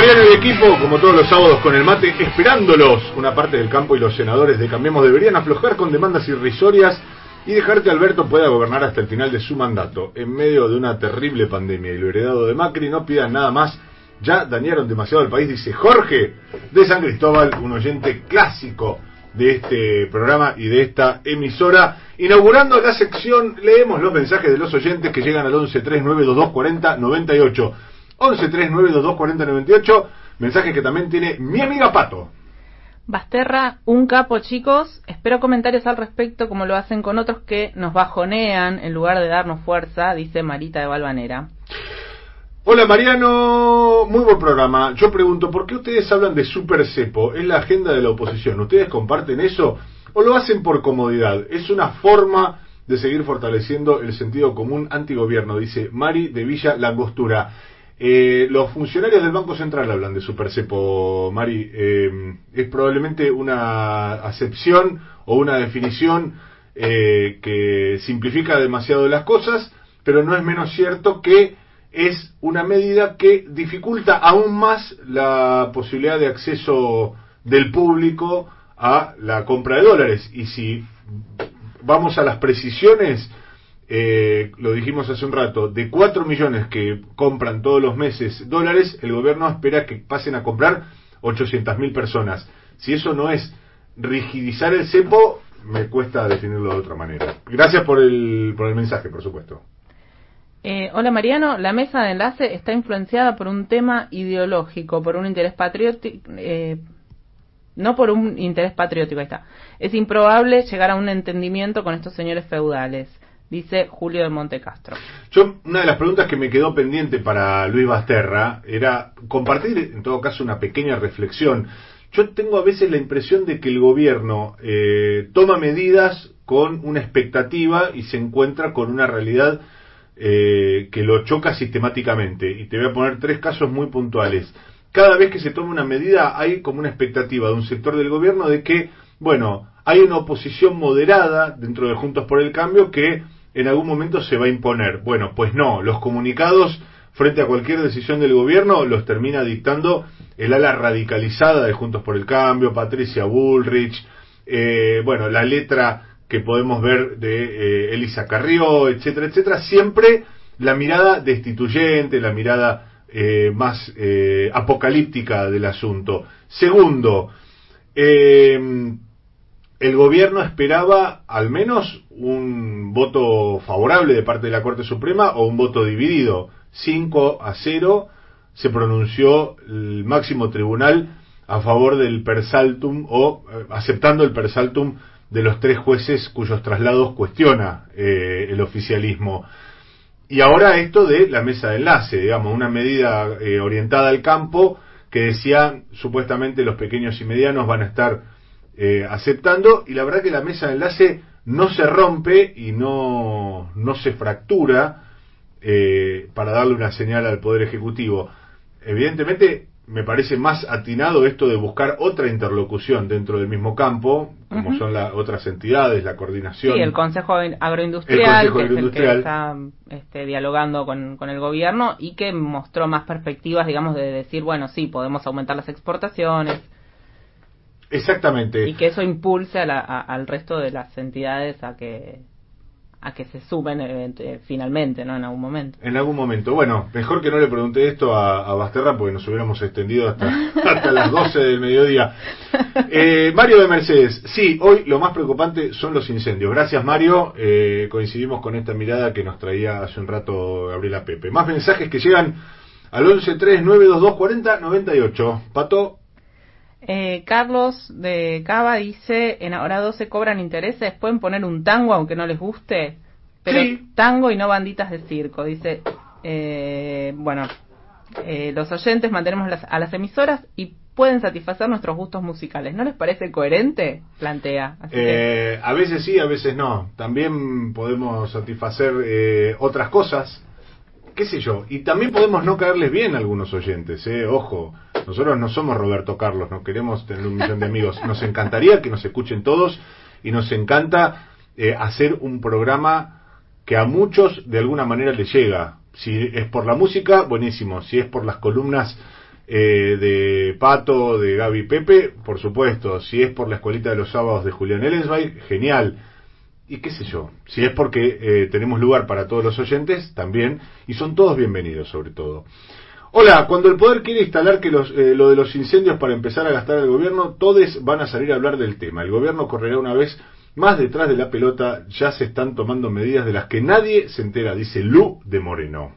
B: Mariano y equipo, como todos los sábados con el mate, esperándolos. Una parte del campo y los senadores de Cambiemos deberían aflojar con demandas irrisorias y dejar que Alberto pueda gobernar hasta el final de su mandato. En medio de una terrible pandemia y lo heredado de Macri, no pidan nada más. Ya dañaron demasiado al país, dice Jorge de San Cristóbal, un oyente clásico de este programa y de esta emisora. Inaugurando la sección, leemos los mensajes de los oyentes que llegan al 11 392240 98. 11 392240 98. Mensaje que también tiene mi amiga Pato.
C: Basterra, un capo, chicos. Espero comentarios al respecto, como lo hacen con otros que nos bajonean en lugar de darnos fuerza, dice Marita de Valvanera.
B: Hola Mariano, muy buen programa. Yo pregunto, ¿por qué ustedes hablan de Super Cepo? Es la agenda de la oposición. ¿Ustedes comparten eso o lo hacen por comodidad? Es una forma de seguir fortaleciendo el sentido común antigobierno, dice Mari de Villa Langostura. Eh, los funcionarios del Banco Central hablan de Supercepo, Mari. Eh, es probablemente una acepción o una definición eh, que simplifica demasiado las cosas, pero no es menos cierto que es una medida que dificulta aún más la posibilidad de acceso del público a la compra de dólares. Y si vamos a las precisiones, eh, lo dijimos hace un rato, de 4 millones que compran todos los meses dólares, el gobierno espera que pasen a comprar 800 mil personas. Si eso no es rigidizar el cepo, me cuesta definirlo de otra manera. Gracias por el, por el mensaje, por supuesto.
C: Eh, hola Mariano, la mesa de enlace está influenciada por un tema ideológico, por un interés patriótico, eh, no por un interés patriótico, ahí está. Es improbable llegar a un entendimiento con estos señores feudales, dice Julio de Montecastro.
B: Yo, una de las preguntas que me quedó pendiente para Luis Basterra era compartir, en todo caso, una pequeña reflexión. Yo tengo a veces la impresión de que el gobierno eh, toma medidas con una expectativa y se encuentra con una realidad eh, que lo choca sistemáticamente. Y te voy a poner tres casos muy puntuales. cada vez que se toma una medida hay como una expectativa de un sector del gobierno de que, bueno, hay una oposición moderada dentro de Juntos por el Cambio que en algún momento se va a imponer. Bueno, pues no, los comunicados frente a cualquier decisión del gobierno los termina dictando el ala radicalizada de Juntos por el Cambio, Patricia Bullrich, eh, bueno, la letra que podemos ver de eh, Elisa Carrió, etcétera, etcétera, siempre la mirada destituyente, la mirada eh, más eh, apocalíptica del asunto. Segundo, eh, el gobierno esperaba al menos un voto favorable de parte de la Corte Suprema o un voto dividido. 5 a 0 se pronunció el máximo tribunal a favor del persaltum o eh, aceptando el persaltum de los tres jueces cuyos traslados cuestiona eh, el oficialismo. Y ahora esto de la mesa de enlace, digamos, una medida eh, orientada al campo que decía supuestamente los pequeños y medianos van a estar eh, aceptando y la verdad que la mesa de enlace no se rompe y no, no se fractura eh, para darle una señal al Poder Ejecutivo. Evidentemente me parece más atinado esto de buscar otra interlocución dentro del mismo campo, como son las otras entidades, la coordinación.
C: Sí, el Consejo Agroindustrial,
B: El Consejo
C: que es el
B: Agroindustrial.
C: que está este, dialogando con, con el gobierno y que mostró más perspectivas, digamos, de decir, bueno, sí, podemos aumentar las exportaciones
B: Exactamente.
C: y que eso impulse a la- a- al resto de las entidades a que a que se suben eh, finalmente, ¿no? En algún momento.
B: En algún momento. Bueno, mejor que no le pregunté esto a, a Basterra porque nos hubiéramos extendido hasta, hasta las 12 del mediodía. Eh, Mario de Mercedes, sí, hoy lo más preocupante son los incendios. Gracias Mario, eh, coincidimos con esta mirada que nos traía hace un rato Gabriela Pepe. Más mensajes que llegan al 1139224098. Pato,
C: Eh, Carlos de Cava dice, en ahora 12 cobran intereses, pueden poner un tango aunque no les guste, pero
B: Sí.
C: tango y no banditas de circo. Dice, eh, bueno, eh, los oyentes mantenemos las, a las emisoras y pueden satisfacer nuestros gustos musicales. ¿No les parece coherente? Plantea. Así que,
B: Eh, a veces sí, a veces no. También podemos satisfacer eh, otras cosas, qué sé yo. Y también podemos no caerles bien a algunos oyentes, eh. Ojo, nosotros no somos Roberto Carlos, no queremos tener un millón de amigos. Nos encantaría que nos escuchen todos y nos encanta eh, hacer un programa que a muchos de alguna manera les llega. Si es por la música, buenísimo. Si es por las columnas eh, de Pato, de Gaby Pepe, por supuesto. Si es por la escuelita de los sábados de Julián Ellensweig, genial. Y qué sé yo, si es porque eh, tenemos lugar para todos los oyentes, también, y son todos bienvenidos sobre todo. Hola, cuando el poder quiere instalar que los, eh, lo de los incendios para empezar a gastar al gobierno, todos van a salir a hablar del tema. El gobierno correrá una vez más detrás de la pelota, ya se están tomando medidas de las que nadie se entera, dice Lu de Moreno.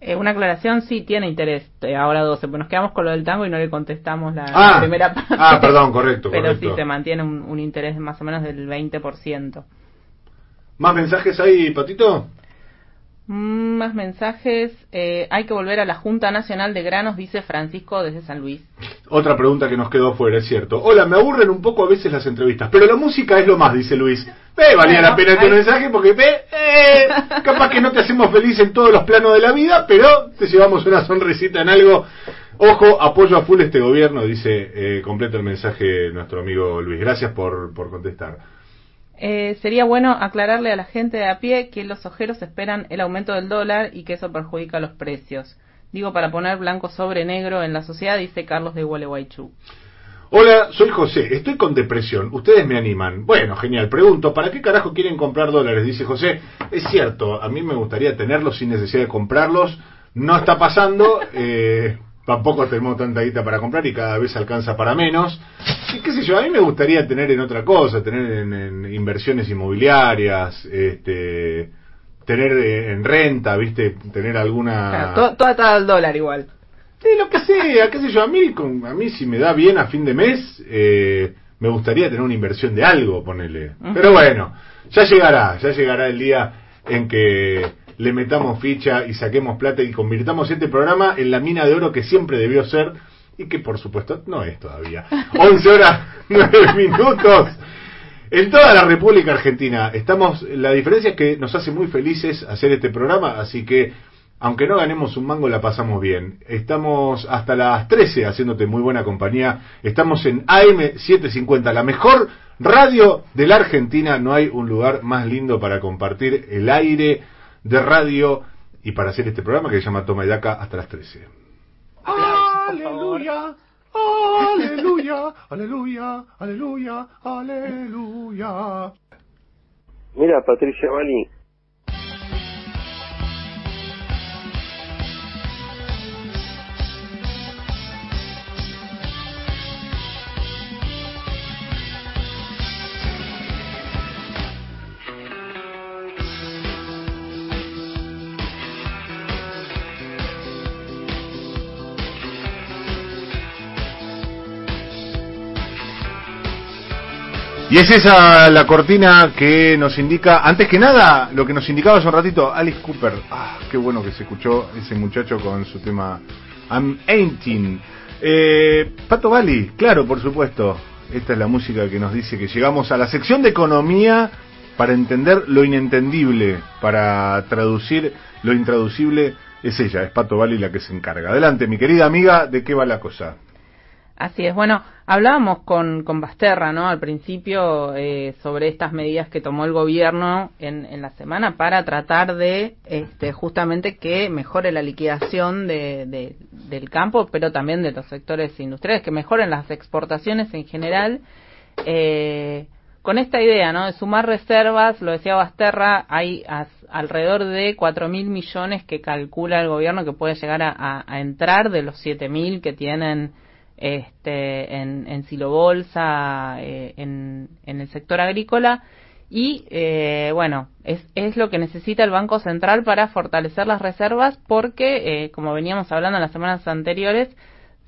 C: eh, una aclaración sí tiene interés, eh, ahora 12, pues nos quedamos con lo del tango y no le contestamos la,
B: Ah,
C: la primera parte.
B: ah, perdón, correcto,
C: Pero
B: correcto.
C: sí se mantiene un, un interés más o menos del 20%.
B: ¿Más mensajes ahí, Patito?
C: Mm, Más mensajes. eh, hay que volver a la Junta Nacional de Granos, dice Francisco desde San Luis.
B: Otra pregunta que nos quedó fuera, es cierto. Hola, me aburren un poco a veces las entrevistas, pero la música es lo más, dice Luis. Ve, valía
C: Bueno,
B: la pena tu
C: ahí-
B: mensaje porque ve, eh, capaz que no te hacemos feliz en todos los planos de la vida, pero te llevamos una sonrisita en algo. Ojo, apoyo a full este gobierno, dice, eh, completa el mensaje nuestro amigo Luis. Gracias por, por contestar.
C: Eh, sería bueno aclararle a la gente de a pie que los ojeros esperan el aumento del dólar y que eso perjudica los precios. Digo, para poner blanco sobre negro en la sociedad, dice Carlos de Gualeguaychú.
B: Hola, soy José, estoy con depresión, ustedes me animan. Bueno, genial, pregunto, ¿para qué carajo quieren comprar dólares? Dice José, es cierto, a mí me gustaría tenerlos sin necesidad de comprarlos, no está pasando, eh, tampoco tenemos tanta guita para comprar y cada vez alcanza para menos. Y qué sé yo, a mí me gustaría tener en otra cosa, tener en, en inversiones inmobiliarias, este, tener en renta, viste, tener alguna...
C: Claro, todo, todo atado al dólar igual.
B: Sí, lo que sea, qué sé yo, a mí, con- a mí si me da bien a fin de mes, eh, me gustaría tener una inversión de algo, ponele. Pero bueno, ya llegará, ya llegará el día en que le metamos ficha y saquemos plata y convirtamos este programa en la mina de oro que siempre debió ser y que por supuesto no es todavía. 11 horas 9 minutos. En toda la República Argentina estamos, la diferencia es que nos hace muy felices hacer este programa, así que aunque no ganemos un mango, la pasamos bien. Estamos hasta las 13 haciéndote muy buena compañía. Estamos en AM750, la mejor radio de la Argentina. No hay un lugar más lindo para compartir el aire de radio y para hacer este programa que se llama Toma y Daca hasta las 13. Aleluya, aleluya, aleluya, aleluya, aleluya.
G: Mira, Patricia Bali,
B: Y es esa la cortina que nos indica, antes que nada, lo que nos indicaba hace un ratito, Alice Cooper. Ah, qué bueno que se escuchó ese muchacho con su tema I'm 18. Eh, Pato Bali, claro, por supuesto. Esta es la música que nos dice que llegamos a la sección de economía para entender lo inentendible, para traducir lo intraducible. Es ella, es Pato Bali la que se encarga. Adelante, mi querida amiga, ¿de qué va la cosa?
C: Así es. Bueno, hablábamos con, con Basterra, ¿no? Al principio eh, sobre estas medidas que tomó el gobierno en, en la semana para tratar de, este, justamente que mejore la liquidación de, de- del campo, pero también de los sectores industriales, que mejoren las exportaciones en general. Eh, con esta idea, ¿no? De sumar reservas, lo decía Basterra, hay alrededor de 4 mil millones que calcula el gobierno que puede llegar a entrar de los 7 mil que tienen este, en, en Silo Bolsa, eh, en, en el sector agrícola. Y eh, bueno, es, es lo que necesita el Banco Central para fortalecer las reservas porque, eh, como veníamos hablando en las semanas anteriores,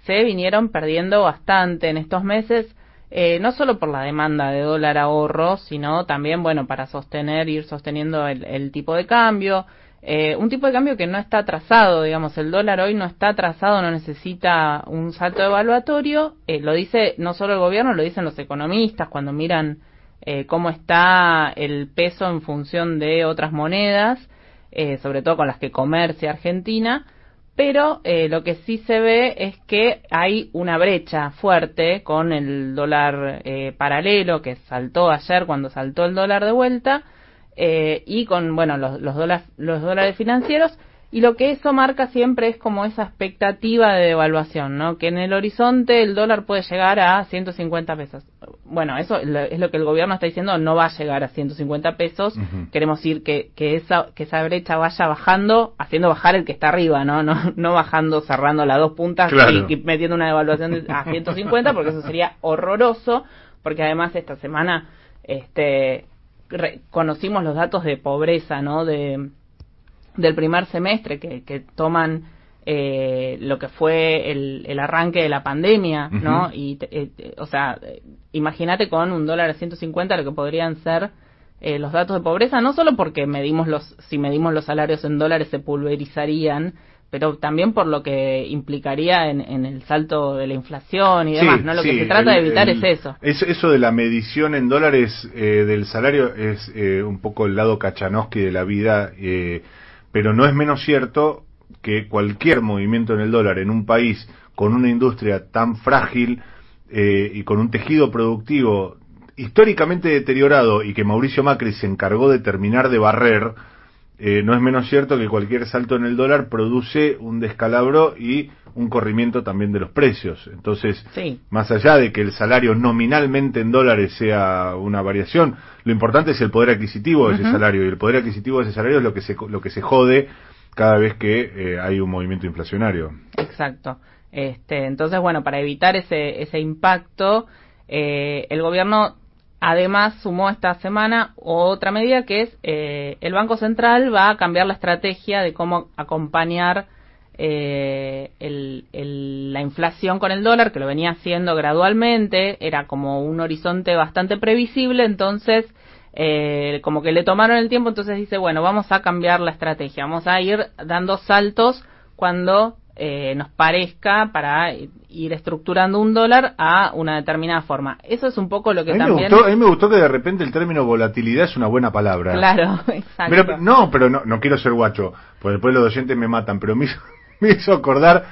C: se vinieron perdiendo bastante en estos meses, eh, no solo por la demanda de dólar ahorro, sino también, bueno, para sostener, ir sosteniendo el tipo de cambio, eh, un tipo de cambio que no está atrasado, digamos, el dólar hoy no está atrasado, no necesita un salto evaluatorio, eh, lo dice no solo el gobierno, lo dicen los economistas cuando miran eh, cómo está el peso en función de otras monedas, eh, sobre todo con las que comercia Argentina, pero eh, lo que sí se ve es que hay una brecha fuerte con el dólar paralelo que saltó ayer cuando saltó el dólar de vuelta eh, y con bueno los, los dólares los dólares financieros y lo que eso marca siempre es como esa expectativa de devaluación, ¿no? Que en el horizonte el dólar puede llegar a 150 pesos. Bueno, eso es lo- que el gobierno está diciendo, no va a llegar a 150 pesos. Queremos decir que, que esa que esa brecha vaya bajando, haciendo bajar el que está arriba, ¿no? No, no bajando, cerrando las dos puntas
B: Claro.
C: y, y metiendo una devaluación de- a 150, porque eso sería horroroso, porque además esta semana este re- conocimos los datos de pobreza, ¿no? De del primer semestre que, que toman eh, lo que fue el, el arranque de la pandemia, ¿no? Y, te- eh, o sea, imagínate con un dólar a 150 lo que podrían ser eh, los datos de pobreza, no solo porque medimos los, si medimos los salarios en dólares se pulverizarían, pero también por lo que implicaría en, en el salto de la inflación y demás, ¿no? Lo que se trata
B: el-
C: de evitar
B: el-
C: es eso.
B: es- eso de la medición en dólares eh, del salario es eh, un poco el lado Kachanowski de la vida, eh, pero no es menos cierto que cualquier movimiento en el dólar en un país con una industria tan frágil eh, y con un tejido productivo históricamente deteriorado y que Mauricio Macri se encargó de terminar de barrer, eh, no es menos cierto que cualquier salto en el dólar produce un descalabro y un corrimiento también de los precios. Entonces,
C: Sí.
B: más allá de que el salario nominalmente en dólares sea una variación, lo importante es el poder adquisitivo de ese salario y el poder adquisitivo de ese salario es lo que se lo que se jode cada vez que eh, hay un movimiento inflacionario.
C: Exacto. Este, entonces, bueno, para evitar ese, ese impacto, eh, el gobierno además sumó esta semana otra medida que es eh, el Banco Central va a cambiar la estrategia de cómo acompañar eh, el- la inflación con el dólar, que lo venía haciendo gradualmente, era como un horizonte bastante previsible, entonces eh, como que le tomaron el tiempo, entonces dice, bueno, vamos a cambiar la estrategia, vamos a ir dando saltos cuando eh, nos parezca para ir estructurando un dólar a una determinada forma. Eso es un poco lo que
B: A me
C: también...
B: gustó, a mí me gustó que de repente el término volatilidad es una buena palabra.
C: Claro, exacto.
B: Pero, no, pero no, no quiero ser guacho, porque después los oyentes me matan, pero me hizo, me hizo acordar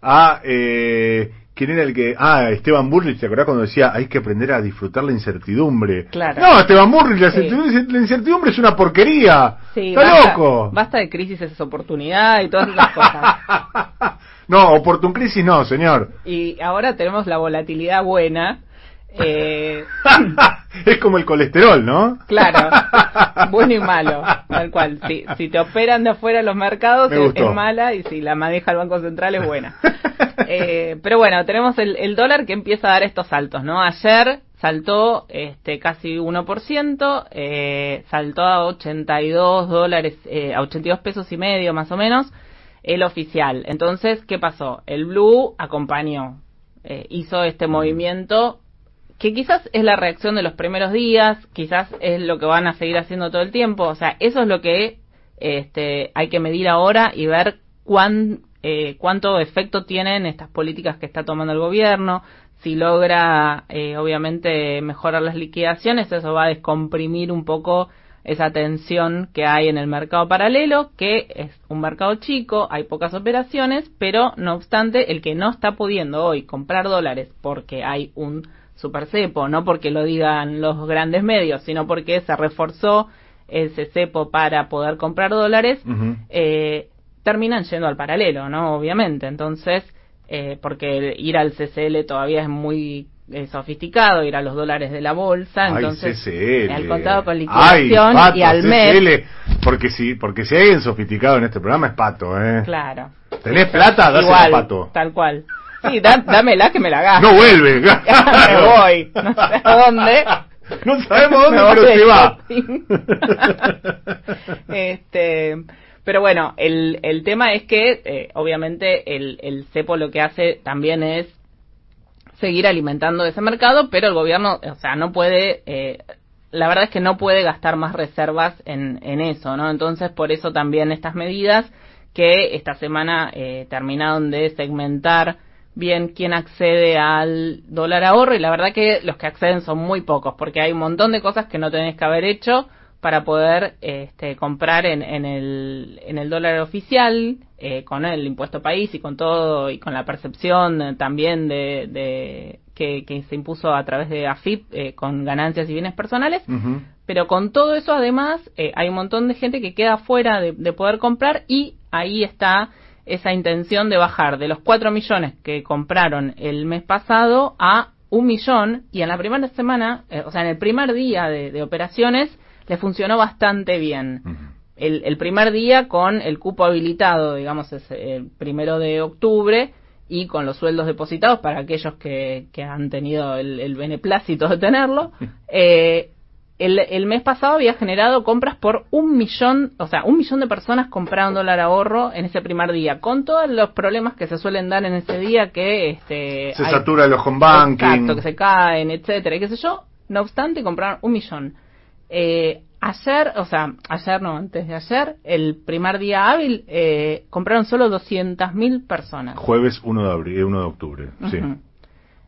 B: a... Eh, ¿Quién era el que...? Ah, Esteban Burrich, ¿te acordás cuando decía hay que aprender a disfrutar la incertidumbre?
C: Claro.
B: No, Esteban Burrich, la,
C: Sí.
B: incertidumbre, la incertidumbre es una porquería.
C: Sí,
B: ¡Está
C: basta,
B: loco!
C: Basta de crisis es oportunidad y todas esas cosas.
B: no, oportun crisis no, señor.
C: Y ahora tenemos la volatilidad buena. Eh,
B: es como el colesterol, ¿no?
C: claro, bueno y malo, tal cual. Si, si te operan de afuera los mercados
B: Me
C: es, mala y si la maneja el Banco Central es buena. Eh, pero bueno, tenemos el, el dólar que empieza a dar estos saltos, ¿no? Ayer saltó este casi 1%, eh, saltó a 82 dólares, eh, a 82 pesos y medio más o menos, el oficial. Entonces, ¿qué pasó? El blue acompañó, eh, hizo este movimiento que quizás es la reacción de los primeros días, quizás es lo que van a seguir haciendo todo el tiempo, o sea, eso es lo que este, hay que medir ahora y ver cuán, eh, cuánto efecto tienen estas políticas que está tomando el gobierno, si logra eh, obviamente mejorar las liquidaciones, eso va a descomprimir un poco esa tensión que hay en el mercado paralelo, que es un mercado chico, hay pocas operaciones, pero no obstante, el que no está pudiendo hoy comprar dólares porque hay un super cepo, no porque lo digan los grandes medios, sino porque se reforzó ese cepo para poder comprar dólares, eh, terminan yendo al paralelo, ¿no? Obviamente. Entonces, eh, porque ir al CCL todavía es muy eh, sofisticado, ir a los dólares de la bolsa,
B: Ay,
C: entonces
B: CCL.
C: al contado con
B: Ay,
C: liquidación
B: Pato,
C: y al mes,
B: CCL. Porque si, porque si hay alguien sofisticado en este programa es Pato, ¿eh?
C: claro.
B: ¿Tenés plata?
C: Igual,
B: a Pato.
C: tal cual. Sí, da- dámela que me la gasto.
B: No vuelve.
C: me voy, no sé a dónde.
B: No sabemos dónde, pero se va.
C: este, pero bueno, el, el tema es que eh, obviamente el, el cepo lo que hace también es seguir alimentando ese mercado, pero el gobierno, o sea, no puede, eh, la verdad es que no puede gastar más reservas en, en eso, ¿no? Entonces, por eso también estas medidas que esta semana eh, terminaron de segmentar bien quién accede al dólar ahorro y la verdad que los que acceden son muy pocos porque hay un montón de cosas que no tenés que haber hecho para poder este, comprar en, en, el, en el dólar oficial eh, con el impuesto país y con todo y con la percepción también de, de que, que se impuso a través de AFIP eh, con ganancias y bienes personales. Pero con todo eso además eh, hay un montón de gente que queda fuera de, de poder comprar y ahí está esa intención de bajar de los 4 millones que compraron el mes pasado a un millón y en la primera semana, eh, o sea, en el primer día de, de operaciones, le funcionó bastante bien. El, el primer día con el cupo habilitado, digamos, es el primero de octubre y con los sueldos depositados para aquellos que, que han tenido el, el beneplácito de tenerlo. Eh, el, el mes pasado había generado compras por un millón, o sea, un millón de personas compraron dólar ahorro en ese primer día, con todos los problemas que se suelen dar en ese día que este
B: Se
C: hay-
B: satura el home banking.
C: Exacto, que se caen, etcétera, y qué sé yo. No obstante, compraron un millón. Eh, ayer, o sea, ayer no, antes de ayer, el primer día hábil, eh, compraron solo 200.000 personas.
B: Jueves 1 de, abril, 1 de octubre. Sí.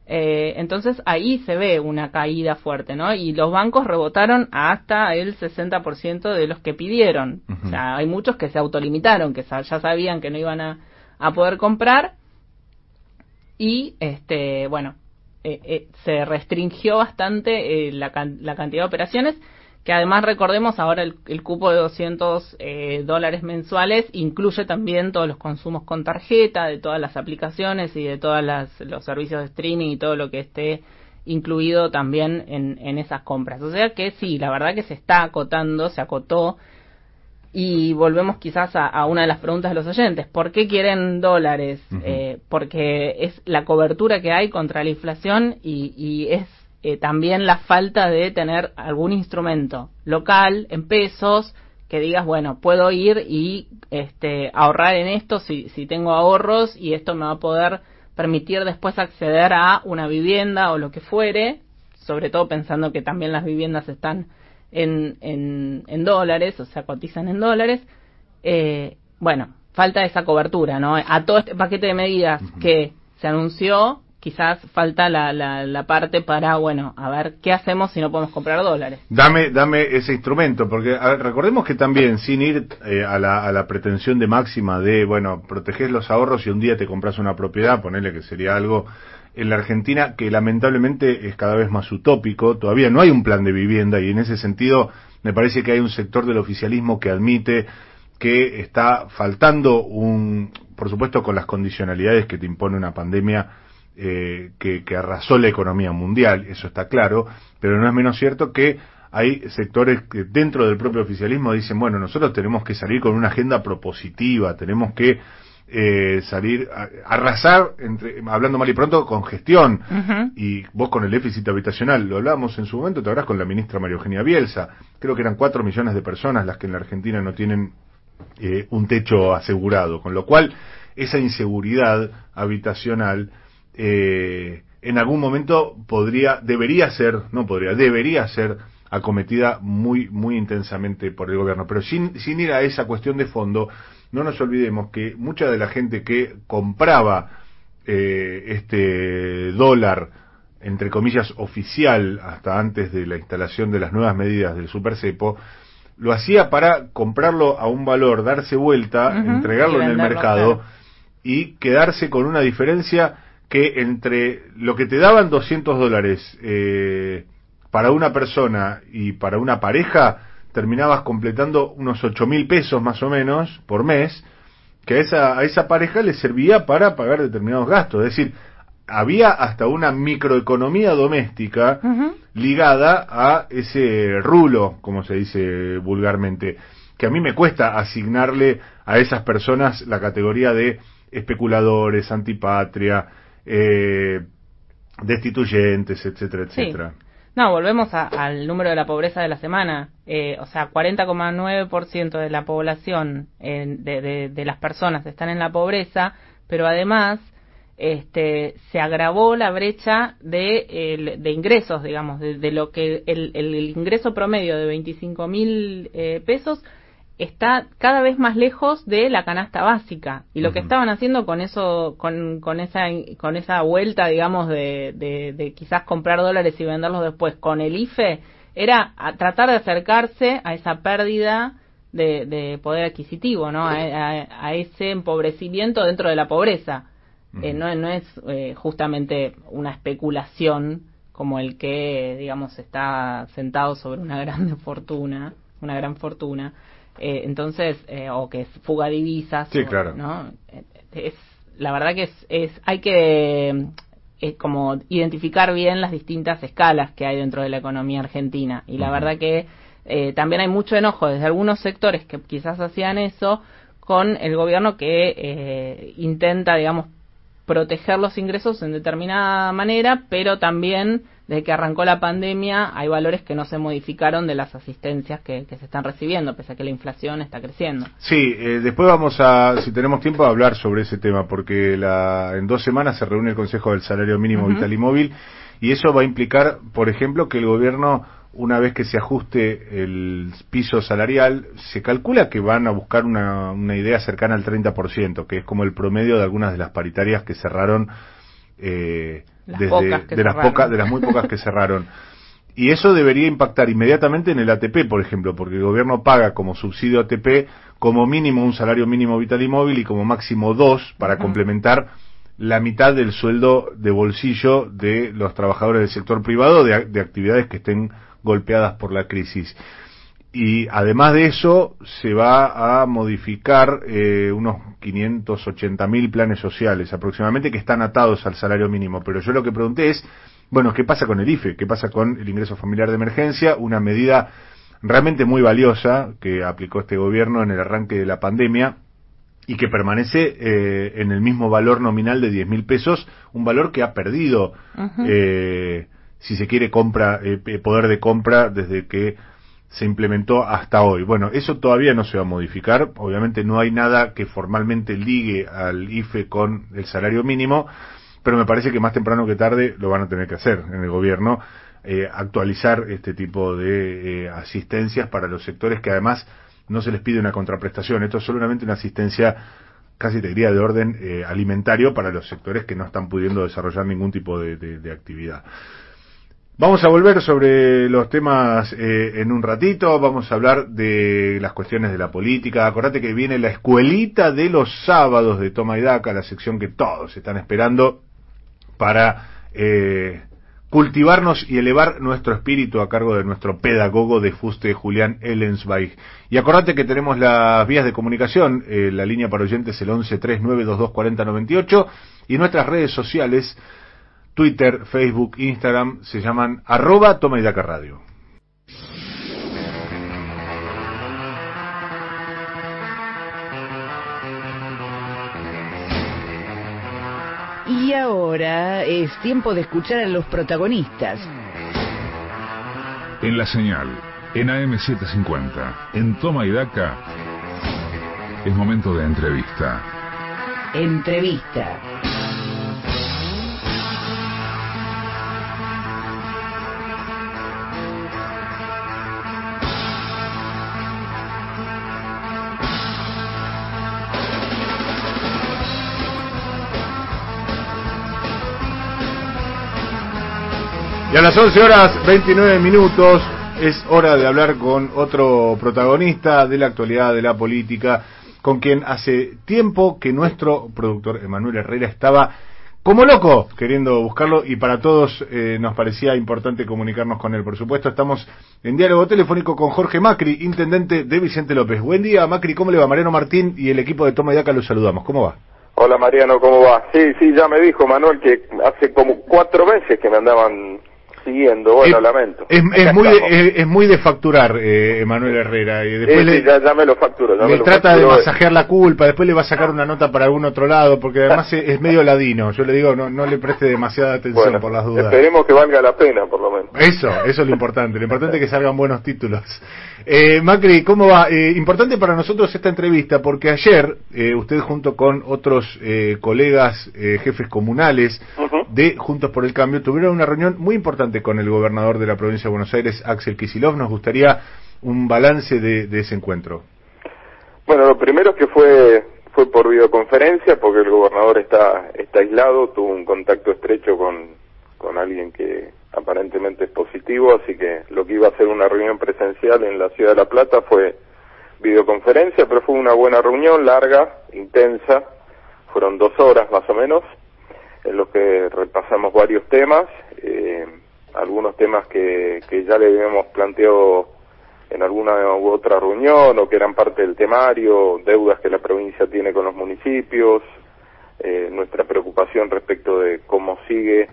C: Eh, entonces ahí se ve una caída fuerte, ¿no? Y los bancos rebotaron hasta el 60% de los que pidieron. O sea, hay muchos que se autolimitaron, que sa- ya sabían que no iban a, a poder comprar. Y, este, bueno, eh, eh, se restringió bastante eh, la, can- la cantidad de operaciones, que además recordemos ahora el, el cupo de 200 eh, dólares mensuales incluye también todos los consumos con tarjeta, de todas las aplicaciones y de todos los servicios de streaming y todo lo que esté incluido también en, en esas compras. O sea que sí, la verdad que se está acotando, se acotó y volvemos quizás a, a una de las preguntas de los oyentes. ¿Por qué quieren dólares? Eh, porque es la cobertura que hay contra la inflación y, y es eh, también la falta de tener algún instrumento local en pesos que digas, bueno, puedo ir y este, ahorrar en esto si, si tengo ahorros y esto me va a poder permitir después acceder a una vivienda o lo que fuere, sobre todo pensando que también las viviendas están en, en, en dólares, o sea, cotizan en dólares. Eh, bueno, falta esa cobertura, ¿no? A todo este paquete de medidas que se anunció, quizás falta la, la, la parte para, bueno, a ver qué hacemos si no podemos comprar dólares.
B: Dame, dame ese instrumento, porque recordemos que también, sin ir eh, a, la, a la pretensión de máxima de, bueno, proteger los ahorros y un día te compras una propiedad, ponele que sería algo en la Argentina que lamentablemente es cada vez más utópico, todavía no hay un plan de vivienda y en ese sentido me parece que hay un sector del oficialismo que admite que está faltando un, por supuesto con las condicionalidades que te impone una pandemia eh, que, que arrasó la economía mundial, eso está claro, pero no es menos cierto que hay sectores que dentro del propio oficialismo dicen, bueno, nosotros tenemos que salir con una agenda propositiva, tenemos que eh, salir, a, arrasar, entre, hablando mal y pronto, con gestión. Y vos con el déficit habitacional, lo hablábamos en su momento, te habrás con la ministra María Eugenia Bielsa. Creo que eran cuatro millones de personas las que en la Argentina no tienen eh, un techo asegurado, con lo cual esa inseguridad habitacional eh, en algún momento podría, debería ser, no podría, debería ser acometida muy, muy intensamente por el gobierno. Pero sin, sin ir a esa cuestión de fondo, no nos olvidemos que mucha de la gente que compraba eh, este dólar, entre comillas, oficial, hasta antes de la instalación de las nuevas medidas del supercepo, lo hacía para comprarlo a un valor, darse vuelta, entregarlo en el mercado
C: claro.
B: y quedarse con una diferencia que entre lo que te daban 200 dólares eh, para una persona y para una pareja, terminabas completando unos 8 mil pesos más o menos por mes, que a esa, a esa pareja le servía para pagar determinados gastos. Es decir, había hasta una microeconomía doméstica ligada a ese rulo, como se dice vulgarmente, que a mí me cuesta asignarle a esas personas la categoría de especuladores, antipatria, eh, destituyentes, etcétera,
C: Sí.
B: etcétera.
C: No, volvemos a- al número de la pobreza de la semana. Eh, o sea, 40,9% de la población, de, de- de las personas están en la pobreza, pero además este, se agravó la brecha de, de ingresos, digamos, de, de lo que el, el ingreso promedio de 25 mil eh, pesos está cada vez más lejos de la canasta básica. Y lo que estaban haciendo con eso con, con esa con esa vuelta digamos de, de, de quizás comprar dólares y venderlos después con el IFE era a tratar de acercarse a esa pérdida de, de poder adquisitivo no a, a- a ese empobrecimiento dentro de la pobreza. Eh, no, no es eh, justamente una especulación como el que digamos está sentado sobre una gran fortuna una gran fortuna eh, entonces eh, o que es fuga de divisas
B: Sí,
C: o-
B: claro.
C: no Eh, es la verdad que es, es hay que eh, como identificar bien las distintas escalas que hay dentro de la economía argentina. Y la verdad que eh, también hay mucho enojo desde algunos sectores que quizás hacían eso con el gobierno que eh, intenta digamos proteger los ingresos en determinada manera, pero también desde que arrancó la pandemia hay valores que no se modificaron de las asistencias que, que se están recibiendo, pese a que la inflación está creciendo.
B: Sí, eh, después vamos a, si tenemos tiempo, a hablar sobre ese tema, porque la, en dos semanas se reúne el Consejo del Salario Mínimo. Vital y Móvil, y eso va a implicar, por ejemplo, que el gobierno, una vez que se ajuste el piso salarial, se calcula que van a buscar una, una idea cercana al 30%, que es como el promedio de algunas de las paritarias que cerraron, eh,
C: Las
B: desde,
C: pocas que
B: de las pocas, de las muy pocas que cerraron. Y eso debería impactar inmediatamente en el ATP, por ejemplo, porque el gobierno paga como subsidio ATP como mínimo un salario mínimo vital y móvil y como máximo dos para complementar la mitad del sueldo de bolsillo de los trabajadores del sector privado de, de actividades que estén golpeadas por la crisis. Y además de eso, se va a modificar eh, unos 580 mil planes sociales aproximadamente que están atados al salario mínimo. Pero yo lo que pregunté es, bueno, ¿qué pasa con el IFE? ¿Qué pasa con el ingreso familiar de emergencia? Una medida realmente muy valiosa que aplicó este gobierno en el arranque de la pandemia y que permanece eh, en el mismo valor nominal de 10 mil pesos, un valor que ha perdido, eh, si se quiere, compra eh, eh, poder de compra desde que se implementó hasta hoy. Bueno, eso todavía no se va a modificar. Obviamente no hay nada que formalmente ligue al IFE con el salario mínimo, pero me parece que más temprano que tarde lo van a tener que hacer en el gobierno, eh, actualizar este tipo de eh, asistencias para los sectores que además no se les pide una contraprestación, esto es solamente una asistencia casi te diría de orden eh, alimentario para los sectores que no están pudiendo desarrollar ningún tipo de, actividad. Vamos a volver sobre los temas eh, en un ratito, vamos a hablar de las cuestiones de la política. Acordate que viene la escuelita de los sábados de Toma y Daca, la sección que todos están esperando para eh, cultivarnos y elevar nuestro espíritu a cargo de nuestro pedagogo de fuste Julián Ellensweig. Y acordate que tenemos las vías de comunicación, eh, la línea para oyentes el 11 3922 4098 y nuestras redes sociales Twitter, Facebook, Instagram, se llaman arroba Toma y Daca Radio.
A: Y ahora es tiempo de escuchar a los protagonistas.
E: En la señal, en AM750, en Toma y Daca, es momento de entrevista.
A: Entrevista.
B: A las 11 horas 29 minutos es hora de hablar con otro protagonista de la actualidad de la política, con quien hace tiempo que nuestro productor Emanuel Herrera estaba como loco queriendo buscarlo y para todos eh, nos parecía importante comunicarnos con él. Por supuesto, estamos en diálogo telefónico con Jorge Macri, intendente de Vicente López. Buen día, Macri, ¿cómo le va? Mariano Martín y el equipo de Toma y Daca los saludamos. ¿Cómo va?
G: Hola Mariano, ¿cómo va? Sí, sí, ya me dijo Manuel que hace como cuatro meses que me andaban siguiendo, bueno,
B: es,
G: lamento.
B: Es, es muy, de, es, es muy de facturar, eh, Emanuel Herrera. Y después
G: Sí,
B: le,
G: sí, ya, ya me lo facturo. Ya me
B: le
G: lo
B: trata de masajear la culpa, después le va a sacar una nota para algún otro lado, porque además es, es medio ladino. Yo le digo, no, no le preste demasiada atención
G: Bueno,
B: por las dudas.
G: esperemos que valga la pena, por lo menos.
B: Eso, eso es lo importante. Lo importante es que salgan buenos títulos. Eh, Macri, ¿cómo va? Eh, importante para nosotros esta entrevista porque ayer eh, usted junto con otros eh, colegas eh, jefes comunales de Juntos por el Cambio tuvieron una reunión muy importante con el gobernador de la provincia de Buenos Aires, Axel Kicillof. Nos gustaría un balance de, de ese encuentro.
G: Bueno, lo primero es que fue fue por videoconferencia porque el gobernador está está aislado, tuvo un contacto estrecho con, con alguien que aparentemente es positivo, así que lo que iba a ser una reunión presencial en la ciudad de La Plata fue videoconferencia, pero fue una buena reunión, larga, intensa, fueron dos horas más o menos, en los que repasamos varios temas, eh, algunos temas que, que ya le habíamos planteado en alguna u otra reunión o que eran parte del temario, deudas que la provincia tiene con los municipios, eh, nuestra preocupación respecto de cómo sigue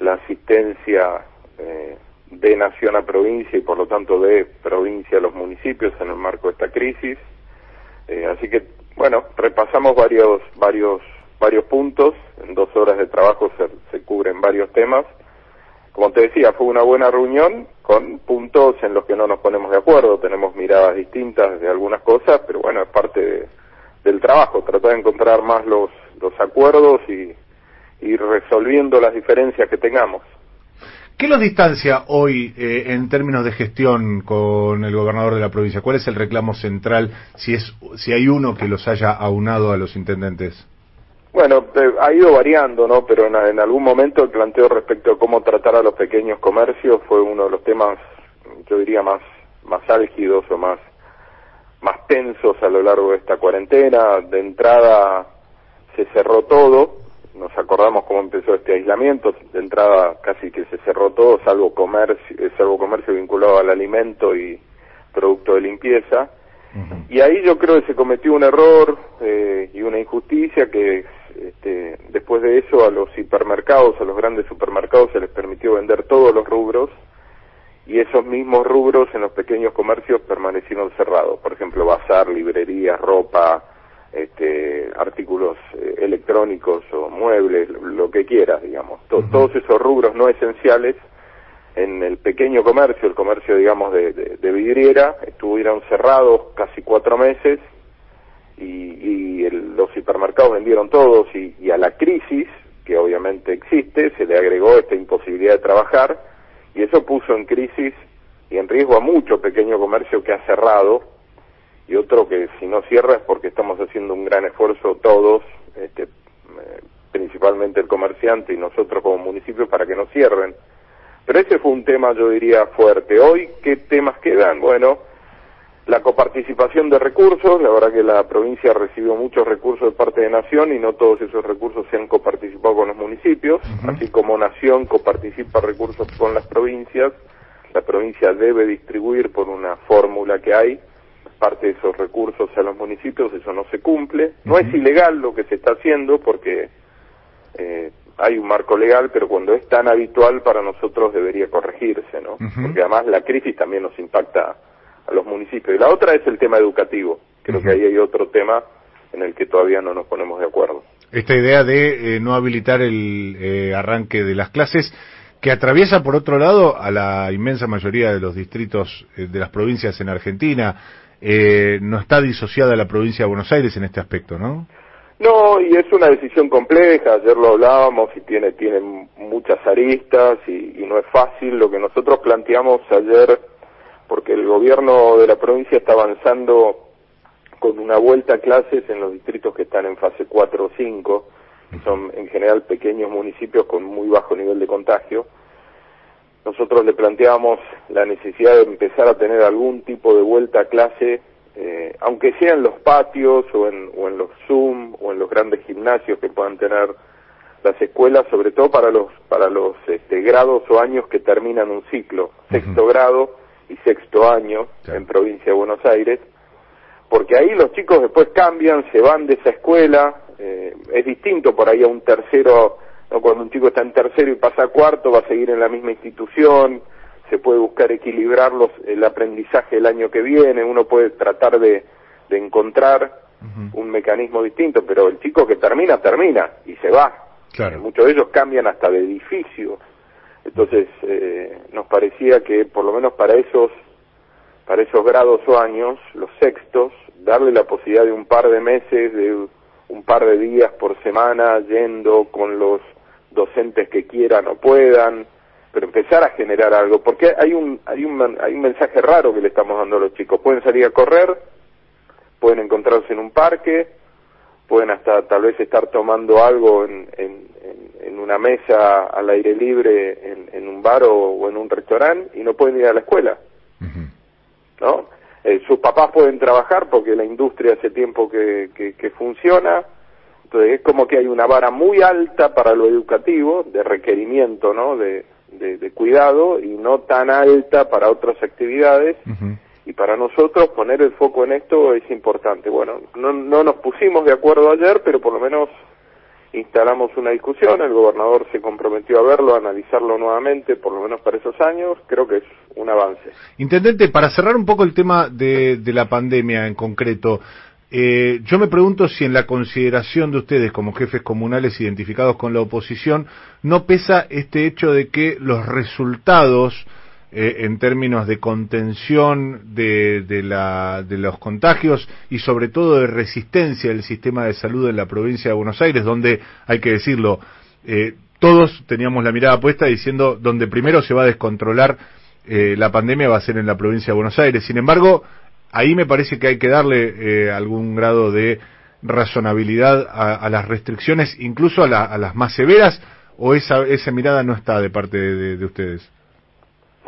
G: la asistencia eh, de nación a provincia y por lo tanto de provincia a los municipios en el marco de esta crisis. Eh, así que, bueno, repasamos varios, varios, varios puntos, en dos horas de trabajo se, se cubren varios temas. Como te decía, fue una buena reunión con puntos en los que no nos ponemos de acuerdo, tenemos miradas distintas de algunas cosas, pero bueno, es parte de- del trabajo, tratar de encontrar más los, los acuerdos y ir resolviendo las diferencias que tengamos.
B: ¿Qué los distancia hoy eh, en términos de gestión con el gobernador de la provincia? ¿Cuál es el reclamo central, si, es, si hay uno que los haya aunado a los intendentes?
G: Bueno, eh, ha ido variando, ¿no? Pero en, en algún momento el planteo respecto a cómo tratar a los pequeños comercios fue uno de los temas, yo diría, más, más álgidos o más, más tensos a lo largo de esta cuarentena. De entrada se cerró todo, nos acordamos cómo empezó este aislamiento, de entrada casi que se cerró todo, salvo comercio, eh, salvo comercio vinculado al alimento y producto de limpieza. Y ahí yo creo que se cometió un error eh, y una injusticia que este, después de eso a los hipermercados, a los grandes supermercados se les permitió vender todos los rubros y esos mismos rubros en los pequeños comercios permanecieron cerrados. Por ejemplo, bazar, librerías, ropa, este, artículos eh, electrónicos o muebles, lo, que quieras, digamos. To- Todos esos rubros no esenciales en el pequeño comercio, el comercio, digamos, de, de- de vidriera, estuvieron cerrados casi cuatro meses y, y el- los hipermercados vendieron todos y, y a la crisis, que obviamente existe, se le agregó esta imposibilidad de trabajar y eso puso en crisis y en riesgo a mucho pequeño comercio que ha cerrado y otro que si no cierra es porque estamos haciendo un gran esfuerzo todos, este, eh, principalmente el comerciante y nosotros como municipio para que no cierren. Pero ese fue un tema, yo diría, fuerte. Hoy, ¿qué temas quedan? Bueno, la coparticipación de recursos, la verdad que la provincia recibió muchos recursos de parte de Nación y no todos esos recursos se han coparticipado con los municipios, así como Nación coparticipa recursos con las provincias, la provincia debe distribuir por una fórmula que hay parte de esos recursos a los municipios, eso no se cumple. No es ilegal lo que se está haciendo porque eh, hay un marco legal, pero cuando es tan habitual para nosotros debería corregirse, ¿no? Porque además la crisis también nos impacta a los municipios. Y la otra es el tema educativo. Creo que ahí hay otro tema en el que todavía no nos ponemos de acuerdo.
B: Esta idea de eh, no habilitar el eh, arranque de las clases que atraviesa por otro lado a la inmensa mayoría de los distritos eh, de las provincias en Argentina. Eh, no está disociada la provincia de Buenos Aires en este aspecto, ¿no?
G: No, y es una decisión compleja, ayer lo hablábamos y tiene, tiene muchas aristas y, y no es fácil lo que nosotros planteamos ayer, porque el gobierno de la provincia está avanzando con una vuelta a clases en los distritos que están en fase 4 o 5, que son en general pequeños municipios con muy bajo nivel de contagio. Nosotros le planteábamos la necesidad de empezar a tener algún tipo de vuelta a clase eh, aunque sea en los patios o en, o en los Zoom o en los grandes gimnasios que puedan tener las escuelas, sobre todo para los para los este, grados o años que terminan un ciclo, sexto grado y sexto año en provincia de Buenos Aires, porque ahí los chicos después cambian, se van de esa escuela, eh, es distinto por ahí a un tercero, ¿no? cuando un chico está en tercero y pasa a cuarto, va a seguir en la misma institución, se puede buscar equilibrar los, el aprendizaje el año que viene, uno puede tratar de, de encontrar un mecanismo distinto, pero el chico que termina, termina y se va.
B: Claro.
G: Muchos de ellos cambian hasta de edificio. Entonces, eh, nos parecía que por lo menos para esos, para esos grados o años, los sextos, darle la posibilidad de un par de meses, de un par de días por semana, yendo con los docentes que quieran o puedan, pero empezar a generar algo, porque hay un, hay un, hay un mensaje raro que le estamos dando a los chicos. Pueden salir a correr, pueden encontrarse en un parque, pueden hasta tal vez estar tomando algo en, en, una mesa al aire libre en, en un bar o, o en un restaurante y no pueden ir a la escuela, ¿no? Eh, sus papás pueden trabajar porque la industria hace tiempo que, que, que funciona, entonces es como que hay una vara muy alta para lo educativo, de requerimiento, ¿no? De, de, de cuidado y no tan alta para otras actividades y para nosotros poner el foco en esto es importante. Bueno, no, no nos pusimos de acuerdo ayer, pero por lo menos instalamos una discusión, el gobernador se comprometió a verlo, a analizarlo nuevamente, por lo menos para esos años, creo que es un avance.
B: Intendente, para cerrar un poco el tema de, de la pandemia en concreto, eh, yo me pregunto si en la consideración de ustedes como jefes comunales identificados con la oposición no pesa este hecho de que los resultados eh, en términos de contención de, de, la, de los contagios y sobre todo de resistencia del sistema de salud en la provincia de Buenos Aires, donde, hay que decirlo, eh, todos teníamos la mirada puesta diciendo donde primero se va a descontrolar eh, la pandemia va a ser en la provincia de Buenos Aires. Sin embargo, ahí me parece que hay que darle eh, algún grado de razonabilidad a, a las restricciones, incluso a, la- a las más severas, o esa, esa mirada no está de parte de, de- de ustedes.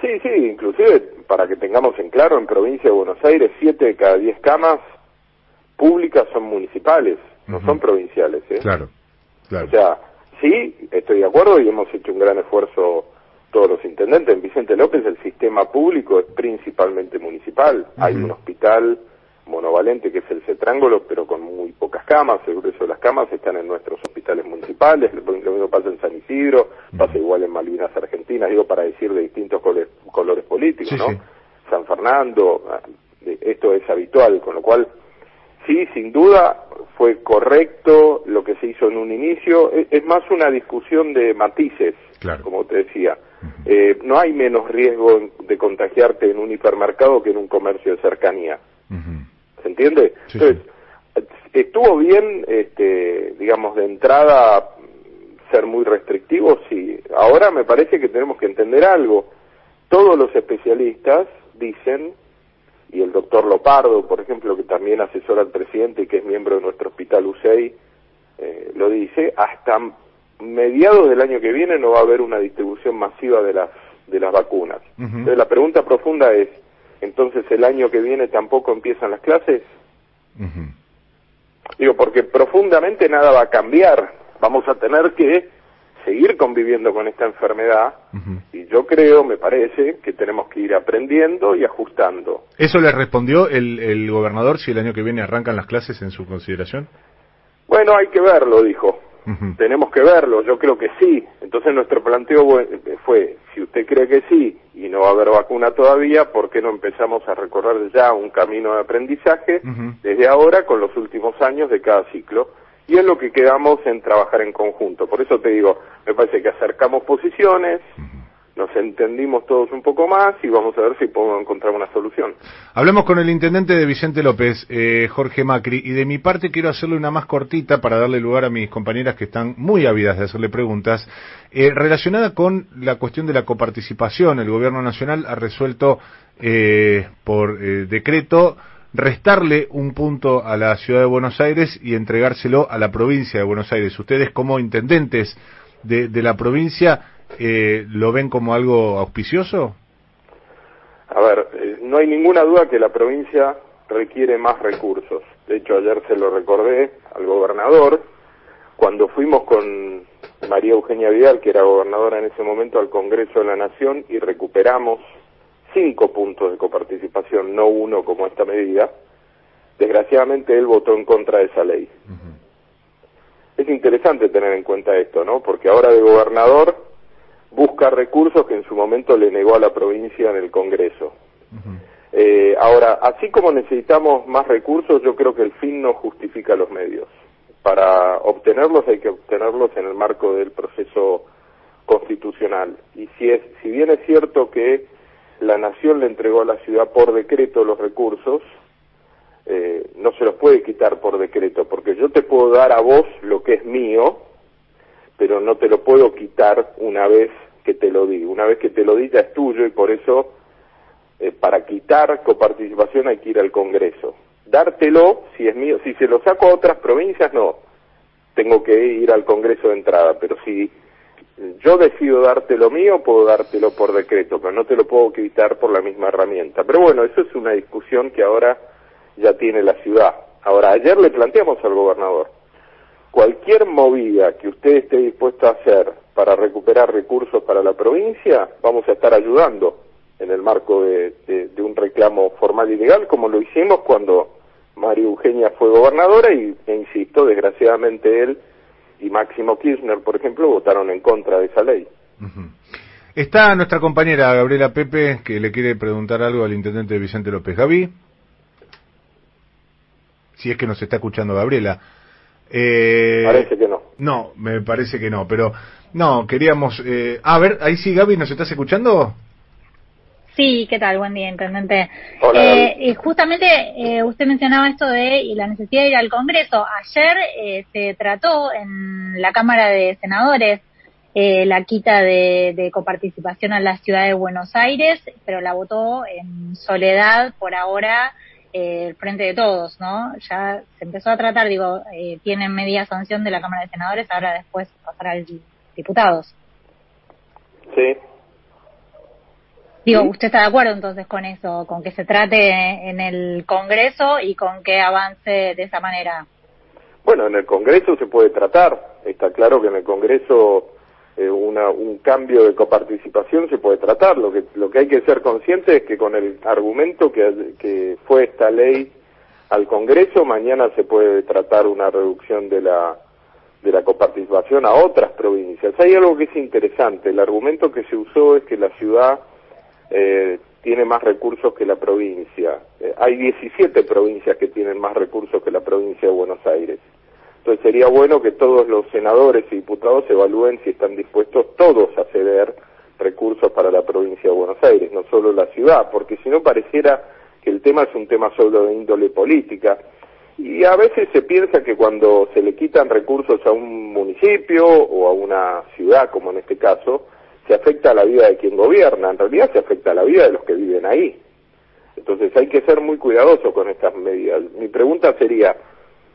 G: Sí, sí, inclusive para que tengamos en claro, en provincia de Buenos Aires, siete de cada diez camas públicas son municipales, no son provinciales. ¿eh?
B: Claro, claro.
G: O sea, sí, estoy de acuerdo y hemos hecho un gran esfuerzo todos los intendentes. En Vicente López el sistema público es principalmente municipal. Hay un hospital monovalente que es el Cetrángulo, pero con muy pocas camas. El grueso de las camas están en nuestros hospitales municipales. Lo mismo pasa en San Isidro, pasa igual en Malvinas Argentinas, digo para decir de distintos colores, colores políticos,
B: Sí,
G: ¿no?
B: sí.
G: San Fernando, ah, esto es habitual, con lo cual Sí, sin duda fue correcto lo que se hizo en un inicio. Es, es más una discusión de matices, como te decía. Eh, no hay menos riesgo de contagiarte en un hipermercado que en un comercio de cercanía. ¿Se entiende? Entonces, estuvo bien, este, digamos, de entrada ser muy restrictivos, sí. Ahora me parece que tenemos que entender algo. Todos los especialistas dicen y el doctor Lopardo, por ejemplo, que también asesora al presidente y que es miembro de nuestro hospital UCEI, eh, lo dice, hasta mediados del año que viene no va a haber una distribución masiva de las de las vacunas. Entonces la pregunta profunda es, entonces el año que viene tampoco empiezan las clases? Digo, porque profundamente nada va a cambiar. Vamos a tener que seguir conviviendo con esta enfermedad y yo creo, me parece, que tenemos que ir aprendiendo y ajustando.
B: ¿Eso le respondió el, el gobernador si el año que viene arrancan las clases en su consideración?
G: Bueno, hay que verlo, dijo. Tenemos que verlo, yo creo que sí. Entonces nuestro planteo fue, si usted cree que sí y no va a haber vacuna todavía, ¿por qué no empezamos a recorrer ya un camino de aprendizaje desde ahora con los últimos años de cada ciclo? Y es lo que quedamos en trabajar en conjunto. Por eso te digo, me parece que acercamos posiciones, nos entendimos todos un poco más y vamos a ver si podemos encontrar una solución.
B: Hablamos con el intendente de Vicente López, eh, Jorge Macri, y de mi parte quiero hacerle una más cortita para darle lugar a mis compañeras que están muy ávidas de hacerle preguntas, eh, relacionada con la cuestión de la coparticipación. El Gobierno Nacional ha resuelto eh, por eh, decreto restarle un punto a la ciudad de Buenos Aires y entregárselo a la provincia de Buenos Aires. Ustedes como intendentes de, de la provincia, eh, ¿lo ven como algo auspicioso?
G: A ver, eh, no hay ninguna duda que la provincia requiere más recursos. De hecho, ayer se lo recordé al gobernador cuando fuimos con María Eugenia Vidal, que era gobernadora en ese momento, al Congreso de la Nación y recuperamos cinco puntos de coparticipación, no uno como esta medida. Desgraciadamente él votó en contra de esa ley. Es interesante tener en cuenta esto, ¿no? Porque ahora de gobernador busca recursos que en su momento le negó a la provincia en el Congreso. Eh, ahora, así como necesitamos más recursos, yo creo que el fin no justifica los medios. Para obtenerlos hay que obtenerlos en el marco del proceso constitucional. Y si es, si bien es cierto que la nación le entregó a la ciudad por decreto los recursos, eh, no se los puede quitar por decreto, porque yo te puedo dar a vos lo que es mío, pero no te lo puedo quitar una vez que te lo di. Una vez que te lo di es tuyo y por eso eh, para quitar coparticipación hay que ir al Congreso. Dártelo, si es mío, si se lo saco a otras provincias, no. Tengo que ir al Congreso de entrada, pero si yo decido darte lo mío, puedo dártelo por decreto, pero no te lo puedo quitar por la misma herramienta. Pero bueno, eso es una discusión que ahora ya tiene la ciudad. Ahora, ayer le planteamos al gobernador, cualquier movida que usted esté dispuesto a hacer para recuperar recursos para la provincia, vamos a estar ayudando en el marco de, un reclamo formal y legal, como lo hicimos cuando María Eugenia fue gobernadora y, e insisto, desgraciadamente él y Máximo Kirchner, por ejemplo, votaron en contra de esa ley.
B: Está nuestra compañera Gabriela Pepe que le quiere preguntar algo al intendente Vicente López. Gaby, si es que nos está escuchando Gabriela. Eh,
G: Parece que no.
B: No, me parece que no, pero no, queríamos... Eh, a ver, ahí sí, Gaby, ¿nos estás escuchando?
D: Sí, ¿qué tal? Buen día, intendente.
G: Hola,
D: Eh, y justamente eh, usted mencionaba esto de la necesidad de ir al Congreso. Ayer eh, se trató en la Cámara de Senadores eh, la quita de, de coparticipación a la ciudad de Buenos Aires, pero la votó en soledad por ahora eh, el Frente de Todos, ¿no? Ya se empezó a tratar, digo, eh, tienen media sanción de la Cámara de Senadores, ahora después pasará al diputados.
G: Sí.
D: Digo. ¿usted está de acuerdo entonces con eso, con que se trate en el Congreso y con que avance de esa manera?
G: Bueno, en el Congreso se puede tratar. Está claro que en el Congreso eh, una, un cambio de coparticipación se puede tratar. Lo que, lo que hay que ser consciente es que con el argumento que, que fue esta ley al Congreso, mañana se puede tratar una reducción de la, de la coparticipación a otras provincias. Hay algo que es interesante. El argumento que se usó es que la ciudad eh, tiene más recursos que la provincia. Eh, hay 17 provincias que tienen más recursos que la provincia de Buenos Aires. Entonces sería bueno que todos los senadores y diputados evalúen si están dispuestos todos a ceder recursos para la provincia de Buenos Aires, no solo la ciudad, porque si no pareciera que el tema es un tema solo de índole política. Y a veces se piensa que cuando se le quitan recursos a un municipio o a una ciudad, como en este caso, se afecta a la vida de quien gobierna. En realidad se afecta a la vida de los que viven ahí. Entonces hay que ser muy cuidadoso con estas medidas. Mi pregunta sería,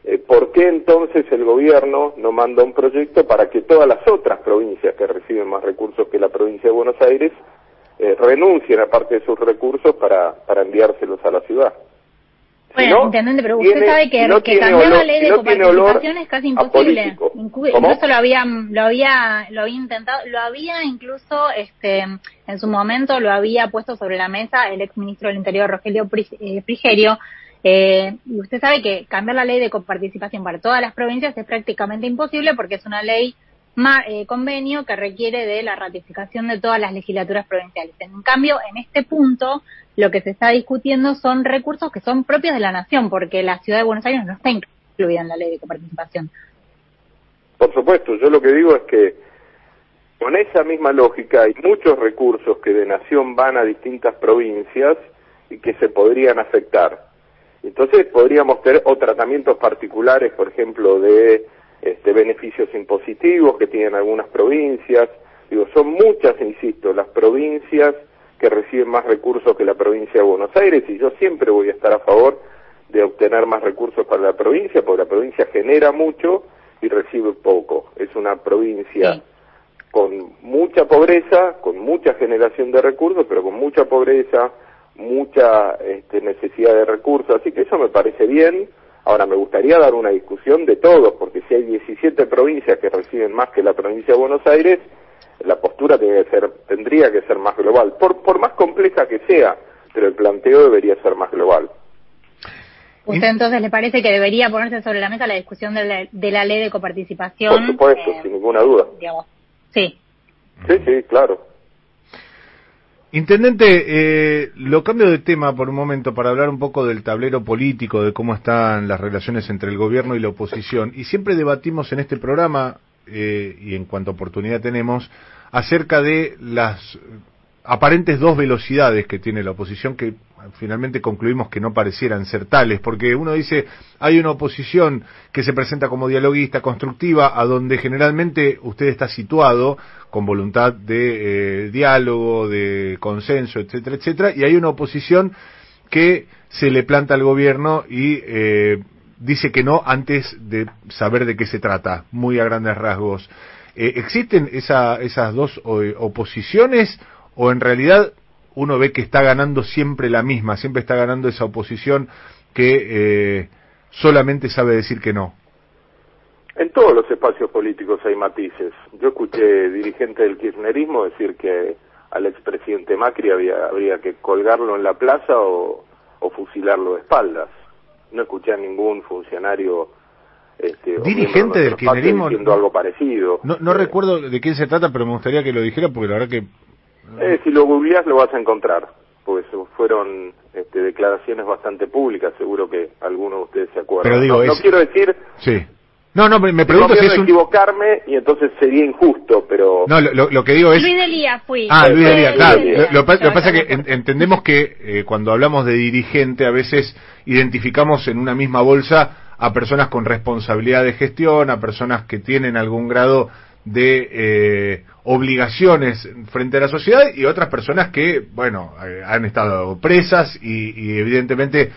G: eh, ¿por qué entonces el gobierno no manda un proyecto para que todas las otras provincias que reciben más recursos que la provincia de Buenos Aires eh, renuncien a parte de sus recursos para, para enviárselos a la ciudad?
D: Bueno,
G: no,
D: intendente, pero usted
G: tiene-
D: sabe que,
G: no
D: cambiar la ley de
G: no
D: coparticipación es casi imposible. Incluso lo había, lo había, lo había intentado, lo había incluso, este, en su momento lo había puesto sobre la mesa el ex ministro del Interior Rogelio eh, Frigerio. Eh, y usted sabe que cambiar la ley de coparticipación para todas las provincias es prácticamente imposible porque es una ley ma- eh, convenio que requiere de la ratificación de todas las legislaturas provinciales. En cambio, en este punto, lo que se está discutiendo son recursos que son propios de la nación, porque la ciudad de Buenos Aires no está incluida en la ley de coparticipación.
G: Por supuesto, yo lo que digo es que con esa misma lógica hay muchos recursos que de nación van a distintas provincias y que se podrían afectar. Entonces podríamos tener o tratamientos particulares, por ejemplo, de este, beneficios impositivos que tienen algunas provincias. Digo, son muchas, insisto, las provincias que reciben más recursos que la provincia de Buenos Aires y yo siempre voy a estar a favor de obtener más recursos para la provincia, porque la provincia genera mucho y recibe poco. Es una provincia
D: Sí.
G: con mucha pobreza, con mucha generación de recursos, pero con mucha pobreza, mucha este, necesidad de recursos, así que eso me parece bien. Ahora, me gustaría dar una discusión de todos, porque si hay 17 provincias que reciben más que la provincia de Buenos Aires, la postura tiene que ser, tendría que ser más global, por, por más compleja que sea, pero el planteo debería ser más global.
D: ¿Usted entonces le parece que debería ponerse sobre la mesa la discusión de la, de la ley de coparticipación?
G: Por supuesto,
D: eh,
G: sin ninguna duda.
D: digamos, sí.
G: Sí, sí, claro.
B: Intendente, eh, lo cambio de tema por un momento para hablar un poco del tablero político, de cómo están las relaciones entre el gobierno y la oposición. Y siempre debatimos en este programa, eh, y en cuanto oportunidad tenemos, acerca de las aparentes dos velocidades que tiene la oposición que finalmente concluimos que no parecieran ser tales, porque uno dice, hay una oposición que se presenta como dialoguista, constructiva, a donde generalmente usted está situado con voluntad de eh, diálogo, de consenso, etcétera, etcétera, y hay una oposición que se le planta al gobierno y eh, dice que no antes de saber de qué se trata, muy a grandes rasgos. Eh, ¿Existen esa, esas dos oposiciones o en realidad uno ve que está ganando siempre la misma, siempre está ganando esa oposición que eh, solamente sabe decir que no?
G: En todos los espacios políticos hay matices. Yo escuché dirigentes del kirchnerismo decir que al expresidente Macri había, habría que colgarlo en la plaza o fusilarlo de espaldas. No escuché a ningún funcionario este,
B: Dirigente del kirchnerismo,
G: diciendo algo parecido.
B: No, no
G: Eh,
B: recuerdo de quién se trata, pero me gustaría que lo dijera porque la verdad que...
G: eh, si lo googleás lo vas a encontrar, porque eso fueron este, declaraciones bastante públicas, seguro que algunos de ustedes se acuerdan.
B: Pero digo,
G: no, no
B: es-
G: quiero decir
B: Sí. No, no, me, pregunto si es un...
G: equivocarme y entonces sería injusto, pero...
B: No, lo, lo- lo que digo es...
D: Luis Delía fui.
B: Ah, Luis Delía, claro.
D: Delía.
B: Lo, lo lo que
D: Yo
B: pasa es que en- entendemos que eh, cuando hablamos de dirigente a veces identificamos en una misma bolsa a personas con responsabilidad de gestión, a personas que tienen algún grado de eh, obligaciones frente a la sociedad y otras personas que, bueno, eh, han estado presas y, y evidentemente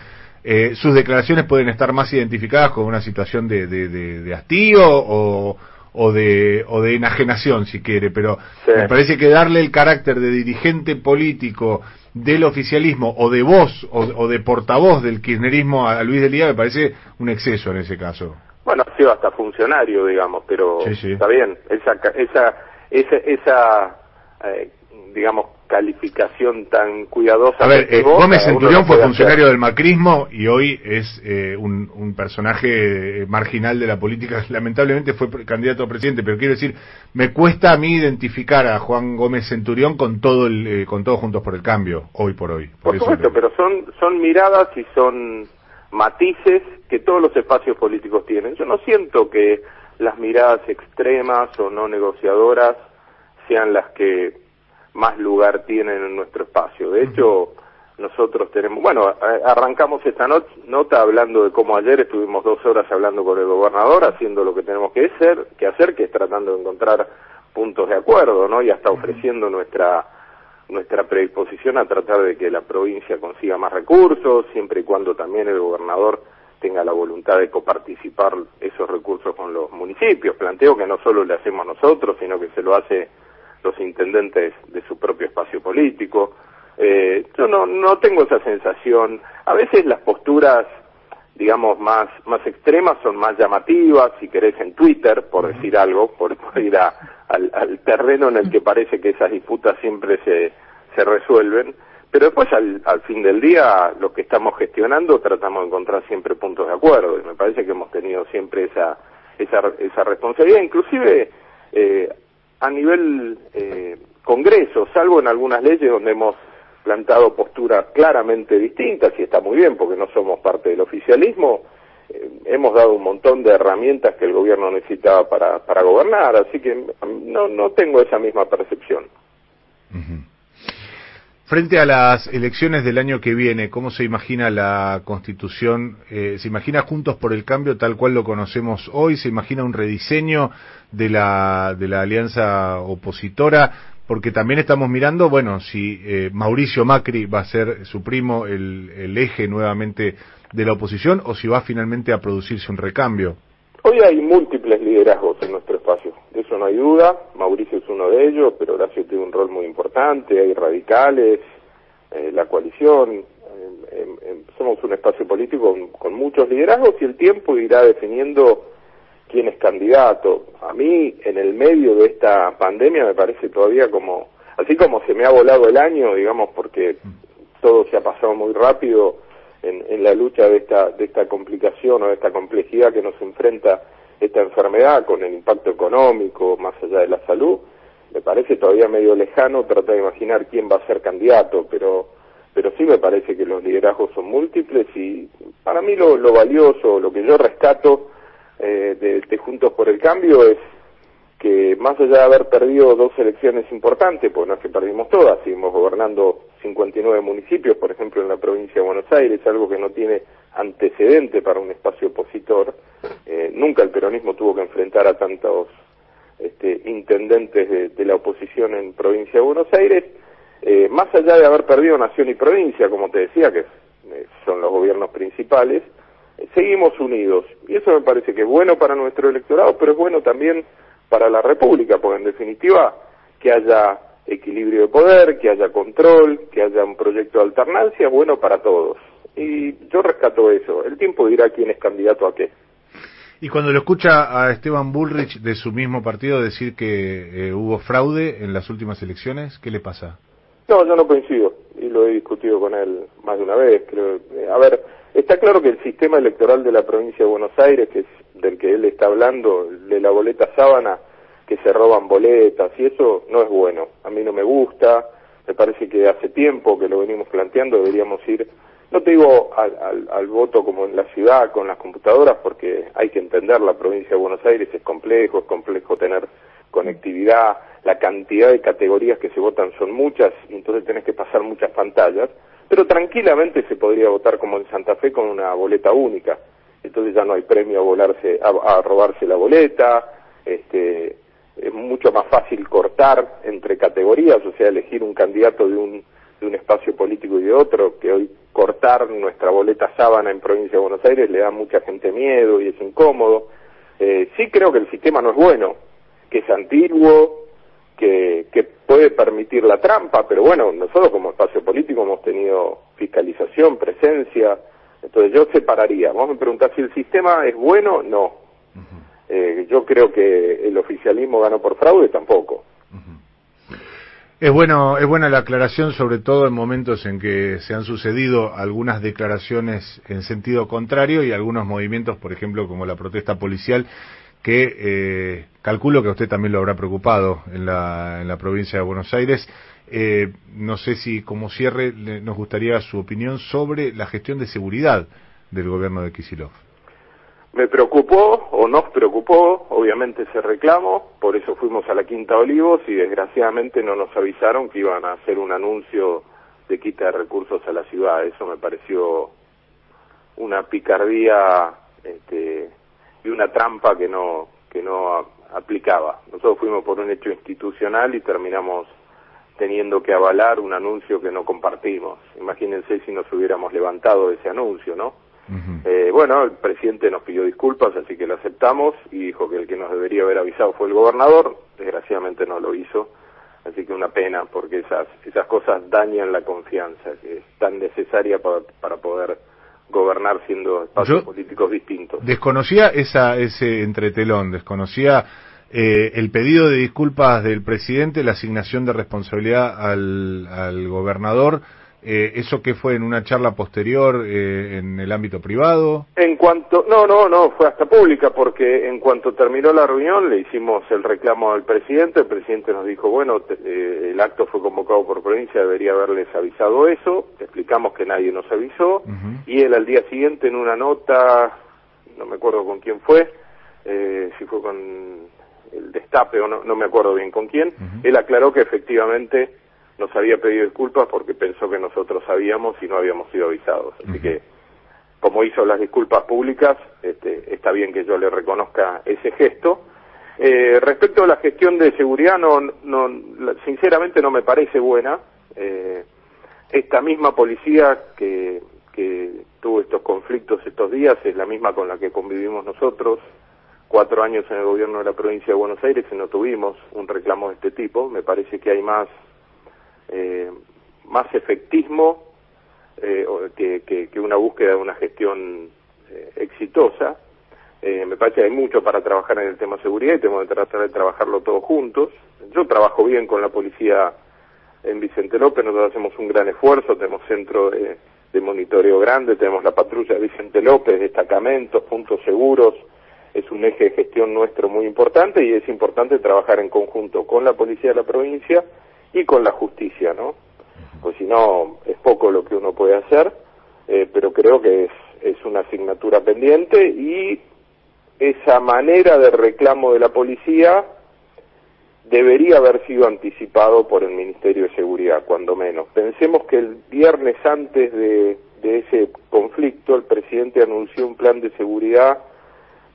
B: eh, sus declaraciones pueden estar más identificadas con una situación de, de, de- de hastío o, o de, o de enajenación, si quiere, pero
G: Sí.
B: me parece que darle el carácter de dirigente político del oficialismo o de voz o, o de portavoz del kirchnerismo a Luis Delía me parece un exceso en ese caso.
G: Bueno, ha sido hasta funcionario, digamos, pero
B: Sí, sí.
G: está bien. Esa, esa, esa, esa eh, digamos, calificación tan cuidadosa.
B: A ver, eh, Gómez Centurión fue funcionario
G: hacer.
B: del macrismo y hoy es eh, un, un personaje eh, marginal de la política. Lamentablemente fue candidato a presidente, pero quiero decir, me cuesta a mí identificar a Juan Gómez Centurión con todo el, eh, con todos juntos por el cambio, hoy por hoy.
G: Por supuesto,
B: lo-
G: pero son, son miradas y son matices que todos los espacios políticos tienen. Yo no siento que las miradas extremas o no negociadoras sean las que más lugar tienen en nuestro espacio. De hecho, nosotros tenemos, bueno, arrancamos esta not- nota hablando de cómo ayer estuvimos dos horas hablando con el gobernador, haciendo lo que tenemos que hacer, que hacer, que es tratando de encontrar puntos de acuerdo, ¿no? Y hasta ofreciendo nuestra nuestra predisposición a tratar de que la provincia consiga más recursos, siempre y cuando también el gobernador tenga la voluntad de coparticipar esos recursos con los municipios. Planteo que no solo le hacemos nosotros, sino que se lo hace los intendentes de su propio espacio político. Eh, yo no, no tengo esa sensación. A veces las posturas, digamos, más, más extremas son más llamativas, si querés, en Twitter, por decir algo, por, por ir a, al, al terreno en el que parece que esas disputas siempre se, se resuelven. Pero después, al, al fin del día, los que estamos gestionando tratamos de encontrar siempre puntos de acuerdo. Y me parece que hemos tenido siempre esa, esa, esa responsabilidad. Inclusive, eh, a nivel eh, Congreso, salvo en algunas leyes donde hemos plantado posturas claramente distintas, y está muy bien porque no somos parte del oficialismo, eh, hemos dado un montón de herramientas que el gobierno necesitaba para, para gobernar, así que mm, no, no tengo esa misma percepción.
B: Frente a las elecciones del año que viene, ¿cómo se imagina la constitución? Eh, ¿Se imagina Juntos por el Cambio tal cual lo conocemos hoy? ¿Se imagina un rediseño de la, de la alianza opositora? Porque también estamos mirando, bueno, si eh, Mauricio Macri va a ser su primo el, eje nuevamente de la oposición o si va finalmente a producirse un recambio.
G: Hoy hay múltiples liderazgos en nuestro espacio, no hay duda, Mauricio es uno de ellos, pero Horacio tiene un rol muy importante, hay radicales, eh, la coalición, eh, em- em- somos un espacio político con, con muchos liderazgos y el tiempo irá definiendo quién es candidato. A mí, en el medio de esta pandemia, me parece todavía como, así como se me ha volado el año, digamos, porque todo se ha pasado muy rápido en, en la lucha de esta, de esta complicación o de esta complejidad que nos enfrenta esta enfermedad con el impacto económico más allá de la salud, me parece todavía medio lejano tratar de imaginar quién va a ser candidato, pero pero sí me parece que los liderazgos son múltiples y para mí lo, lo valioso, lo que yo rescato eh, de, de Juntos por el Cambio es que más allá de haber perdido dos elecciones importantes, pues no es que perdimos todas, seguimos gobernando 59 municipios, por ejemplo en la provincia de Buenos Aires, algo que no tiene antecedente para un espacio opositor. Eh, nunca el peronismo tuvo que enfrentar a tantos este, intendentes de, la oposición en provincia de Buenos Aires. Eh, más allá de haber perdido nación y provincia, como te decía, que eh, son los gobiernos principales, seguimos unidos. Y eso me parece que es bueno para nuestro electorado, pero es bueno también para la República, porque en definitiva que haya equilibrio de poder, que haya control, que haya un proyecto de alternancia, bueno para todos. Y yo rescato eso. El tiempo dirá quién es candidato a qué.
B: Y cuando lo escucha a Esteban Bullrich de su mismo partido decir que eh, hubo fraude en las últimas elecciones, ¿qué le pasa?
G: No, yo no coincido y lo he discutido con él más de una vez. Creo, eh, a ver, está claro que el sistema electoral de la provincia de Buenos Aires, que es del que él está hablando, de la boleta sábana, que se roban boletas y eso no es bueno. A mí no me gusta, me parece que hace tiempo que lo venimos planteando, deberíamos ir, no te digo al, al, al voto como en la ciudad con las computadoras, porque hay que entender, la provincia de Buenos Aires es complejo, es complejo tener conectividad, la cantidad de categorías que se votan son muchas, y entonces tenés que pasar muchas pantallas, pero tranquilamente se podría votar como en Santa Fe con una boleta única. Entonces ya no hay premio a volarse, a, robarse la boleta, este, es mucho más fácil cortar entre categorías, o sea, elegir un candidato de un, de un espacio político y de otro, que hoy cortar nuestra boleta sábana en provincia de Buenos Aires le da a mucha gente miedo y es incómodo. Eh, sí creo que el sistema no es bueno, que es antiguo, que, que puede permitir la trampa, pero bueno, nosotros como espacio político hemos tenido fiscalización, presencia, entonces yo separaría. Vos me preguntás si el sistema es bueno, no. Eh, yo creo que el oficialismo ganó por fraude, tampoco.
B: Es bueno, es buena la aclaración, sobre todo en momentos en que se han sucedido algunas declaraciones en sentido contrario y algunos movimientos, por ejemplo, como la protesta policial, que eh, calculo que a usted también lo habrá preocupado en la, en la provincia de Buenos Aires. Eh, no sé si como cierre le- nos gustaría su opinión sobre la gestión de seguridad del gobierno de Kisilov.
G: Me preocupó o nos preocupó, obviamente ese reclamo, por eso fuimos a la Quinta Olivos y desgraciadamente no nos avisaron que iban a hacer un anuncio de quita de recursos a la ciudad. Eso me pareció una picardía este, y una trampa que no que no aplicaba. Nosotros fuimos por un hecho institucional y terminamos teniendo que avalar un anuncio que no compartimos. Imagínense si nos hubiéramos levantado de ese anuncio, ¿no? Eh, bueno, el presidente nos pidió disculpas, así que lo aceptamos y dijo que el que nos debería haber avisado fue el gobernador. Desgraciadamente no lo hizo, así que una pena porque esas esas cosas dañan la confianza que es tan necesaria para, para poder gobernar siendo espacios
B: Yo-
G: políticos distintos.
B: Desconocía esa, ese entretelón, desconocía eh, el pedido de disculpas del presidente, la asignación de responsabilidad al, al gobernador. Eh, ¿Eso que fue en una charla posterior eh, en el ámbito privado?
G: En cuanto, no, no, no, fue hasta pública porque en cuanto terminó la reunión le hicimos el reclamo al presidente, el presidente nos dijo, bueno, te- eh, el acto fue convocado por provincia, debería haberles avisado eso, explicamos que nadie nos avisó y él al día siguiente en una nota, no me acuerdo con quién fue, eh, si fue con el destape o no, no me acuerdo bien con quién, él aclaró que efectivamente nos había pedido disculpas porque pensó que nosotros sabíamos y no habíamos sido avisados. Así que, como hizo las disculpas públicas, este, está bien que yo le reconozca ese gesto. Eh, respecto a la gestión de seguridad, no, no, sinceramente no me parece buena. Eh, esta misma policía que, que tuvo estos conflictos estos días es la misma con la que convivimos nosotros cuatro años en el gobierno de la provincia de Buenos Aires y no tuvimos un reclamo de este tipo. Me parece que hay más, eh, más efectismo eh, que, que- que una búsqueda de una gestión eh, exitosa. Eh, me parece que hay mucho para trabajar en el tema seguridad y tenemos que tratar de trabajarlo todos juntos. Yo trabajo bien con la policía en Vicente López, nosotros hacemos un gran esfuerzo, tenemos centro de, de monitoreo grande, tenemos la patrulla de Vicente López, destacamentos, puntos seguros, es un eje de gestión nuestro muy importante y es importante trabajar en conjunto con la policía de la provincia y con la justicia, ¿no? Pues si no, es poco lo que uno puede hacer, eh, pero creo que es, es una asignatura pendiente y esa manera de reclamo de la policía debería haber sido anticipado por el Ministerio de Seguridad, cuando menos. Pensemos que el viernes antes de, de ese conflicto, el presidente anunció un plan de seguridad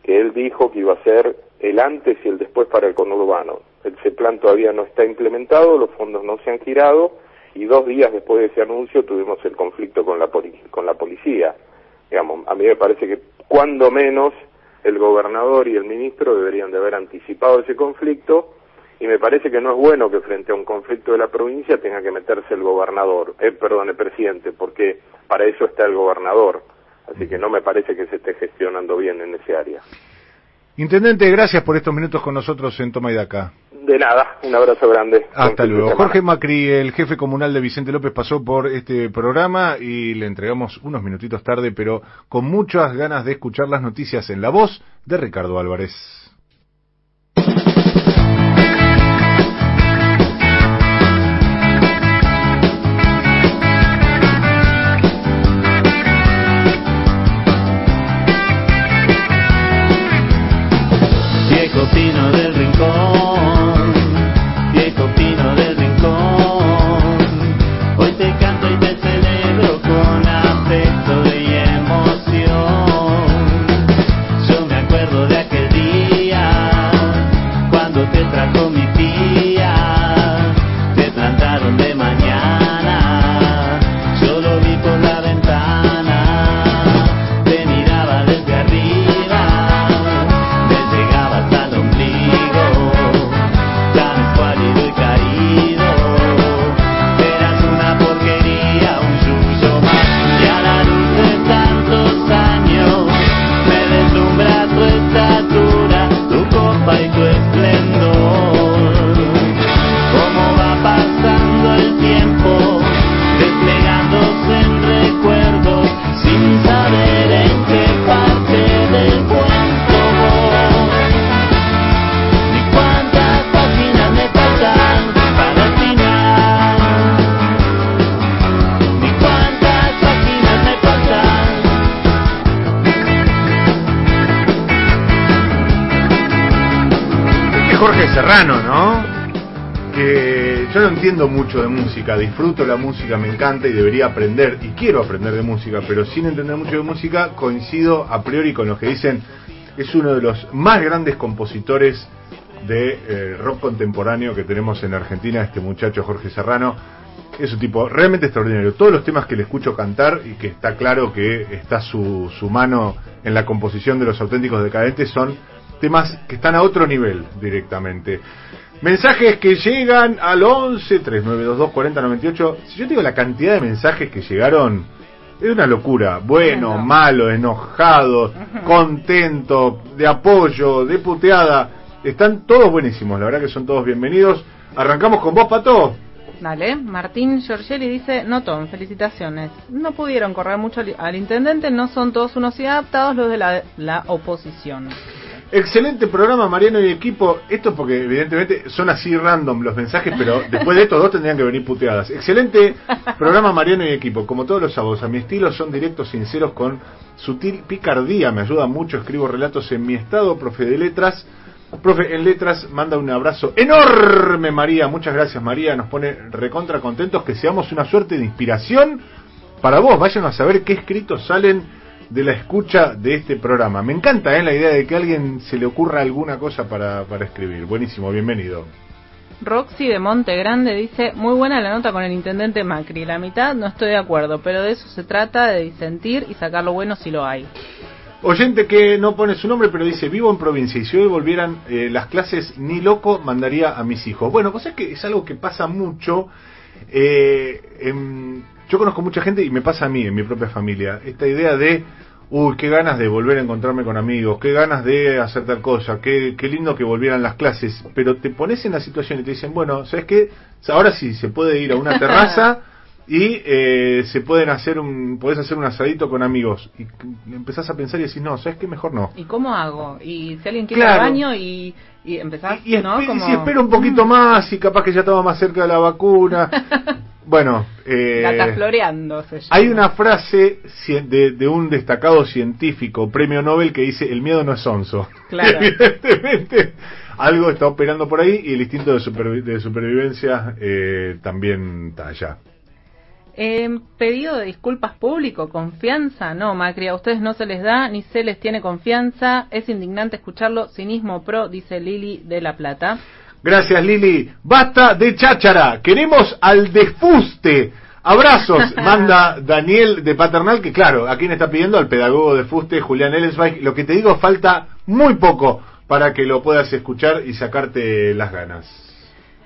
G: que él dijo que iba a ser el antes y el después para el conurbano. Ese plan todavía no está implementado, los fondos no se han girado y dos días después de ese anuncio tuvimos el conflicto con la, con la policía. Digamos, a mí me parece que cuando menos el gobernador y el ministro deberían de haber anticipado ese conflicto y me parece que no es bueno que frente a un conflicto de la provincia tenga que meterse el gobernador, eh, perdón, el presidente, porque para eso está el gobernador. Así que no me parece que se esté gestionando bien en ese área.
B: Intendente, gracias por estos minutos con nosotros en Toma y Daca.
G: De nada, un abrazo grande.
B: Hasta
G: Buen
B: luego. Jorge Macri, el jefe comunal de Vicente López, pasó por este programa y le entregamos unos minutitos tarde, pero con muchas ganas de escuchar las noticias en la voz de Ricardo Álvarez. Entiendo mucho de música, disfruto la música, me encanta y debería aprender, y quiero aprender de música, pero sin entender mucho de música, coincido a priori con los que dicen, es uno de los más grandes compositores de eh, rock contemporáneo que tenemos en Argentina, este muchacho Jorge Serrano. Es un tipo realmente extraordinario. Todos los temas que le escucho cantar y que está claro que está su, su mano en la composición de los auténticos decadentes son temas que están a otro nivel directamente. Mensajes que llegan al 11 3922 4098. Si yo te digo la cantidad de mensajes que llegaron, es una locura. Bueno,
C: Bueno.
B: malo, enojado, contento, de apoyo, de puteada. Están todos buenísimos, la verdad que son todos bienvenidos. Arrancamos con vos, Pato.
C: Dale, Martín Giorgelli dice, Notón, felicitaciones. No pudieron correr mucho al, al intendente, no son todos unos inadaptados los de la, la oposición.
B: Excelente programa, Mariano y equipo. Esto porque evidentemente son así random los mensajes, pero después de estos dos tendrían que venir puteadas. Excelente programa, Mariano y equipo. Como todos los sábados, a mi estilo son directos, sinceros, con sutil picardía. Me ayuda mucho, escribo relatos en mi estado, profe de letras. Profe, en letras, manda un abrazo enorme, María. Muchas gracias, María. Nos pone recontra contentos que seamos una suerte de inspiración para vos. Vayan a saber qué escritos salen de la escucha de este programa. Me encanta ¿eh? la idea de que a alguien se le ocurra alguna cosa para, para escribir. Buenísimo, bienvenido.
C: Roxy de Monte Grande dice, muy buena la nota con el intendente Macri. La mitad no estoy de acuerdo, pero de eso se trata, de disentir y sacar lo bueno si lo hay.
B: Oyente que no pone su nombre, pero dice, vivo en provincia y si hoy volvieran eh, las clases, ni loco mandaría a mis hijos. Bueno, cosa que es algo que pasa mucho. eh, en- yo conozco mucha gente y me pasa a mí, en mi propia familia, esta idea de, uy, qué ganas de volver a encontrarme con amigos, qué ganas de hacer tal cosa, qué, qué lindo que volvieran las clases, pero te pones en la situación y te dicen, bueno, ¿sabes qué? Ahora sí, se puede ir a una terraza y eh, se pueden hacer un, podés hacer un asadito con amigos. Y empezás a pensar y decís, no, ¿sabes qué? Mejor no.
C: ¿Y cómo hago? Y si alguien quiere
B: Claro.
C: al baño y, y empezás,
B: Y, y
C: ¿no? Como...
B: si espero un poquito más y capaz que ya estaba más cerca de la vacuna. bueno, eh,
C: Gata floreando se llama.
B: hay una frase de, de un destacado científico, premio Nobel, que dice, el miedo no es onzo.
C: Claro.
B: Evidentemente, algo está operando por ahí y el instinto de, supervi- de supervivencia eh, también está allá.
C: Eh, pedido de disculpas público, confianza, no, Macri, a ustedes no se les da ni se les tiene confianza, es indignante escucharlo, cinismo pro, dice Lili de La Plata.
B: Gracias Lili. Basta de cháchara. Queremos al desfuste. Abrazos, manda Daniel de Paternal, que claro, a quien está pidiendo al pedagogo de fuste, Julián Ellensweig. Lo que te digo, falta muy poco para que lo puedas escuchar y sacarte las ganas.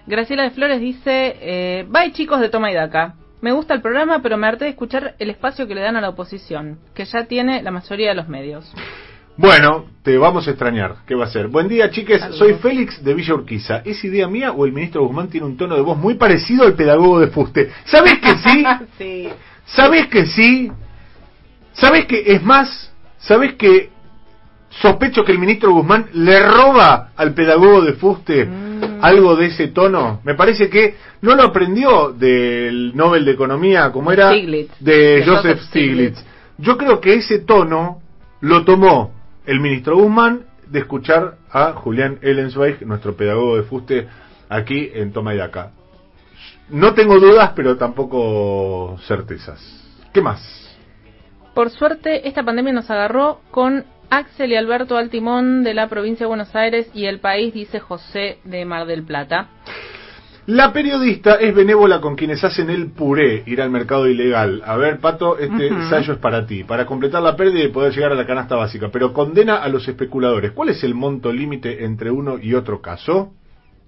C: Graciela de Flores dice, eh, bye chicos de Toma y Daca. Me gusta el programa, pero me harté de escuchar el espacio que le dan a la oposición, que ya tiene la mayoría de los medios.
B: Bueno, te vamos a extrañar. ¿Qué va a ser? Buen día, chiques.
C: Saludos.
B: Soy Félix de Villa Urquiza. ¿Es idea mía o el ministro Guzmán tiene un tono de voz muy parecido al pedagogo de fuste? ¿Sabes que sí?
C: sí.
B: ¿Sabes que sí? ¿Sabes que es más? ¿Sabes que sospecho que el ministro Guzmán le roba al pedagogo de Fuste
C: Mm.
B: algo de ese tono? Me parece que no lo aprendió del Nobel de Economía, como era
C: Stiglitz.
B: de
C: De
B: Joseph
C: Joseph
B: Stiglitz.
C: Stiglitz.
B: Yo creo que ese tono lo tomó el ministro Guzmán de escuchar a Julián Ellensweig, nuestro pedagogo de Fuste, aquí en Toma y Daca. No tengo dudas, pero tampoco certezas. ¿Qué más?
C: Por suerte, esta pandemia nos agarró con Axel y Alberto al timón de la provincia de Buenos Aires y el país, dice José de Mar del Plata.
B: La periodista es benévola con quienes hacen el puré, ir al mercado ilegal. A ver, Pato, este ensayo es para ti, para completar la pérdida y poder llegar a la canasta básica, pero condena a los especuladores. ¿Cuál es el monto límite entre uno y otro caso?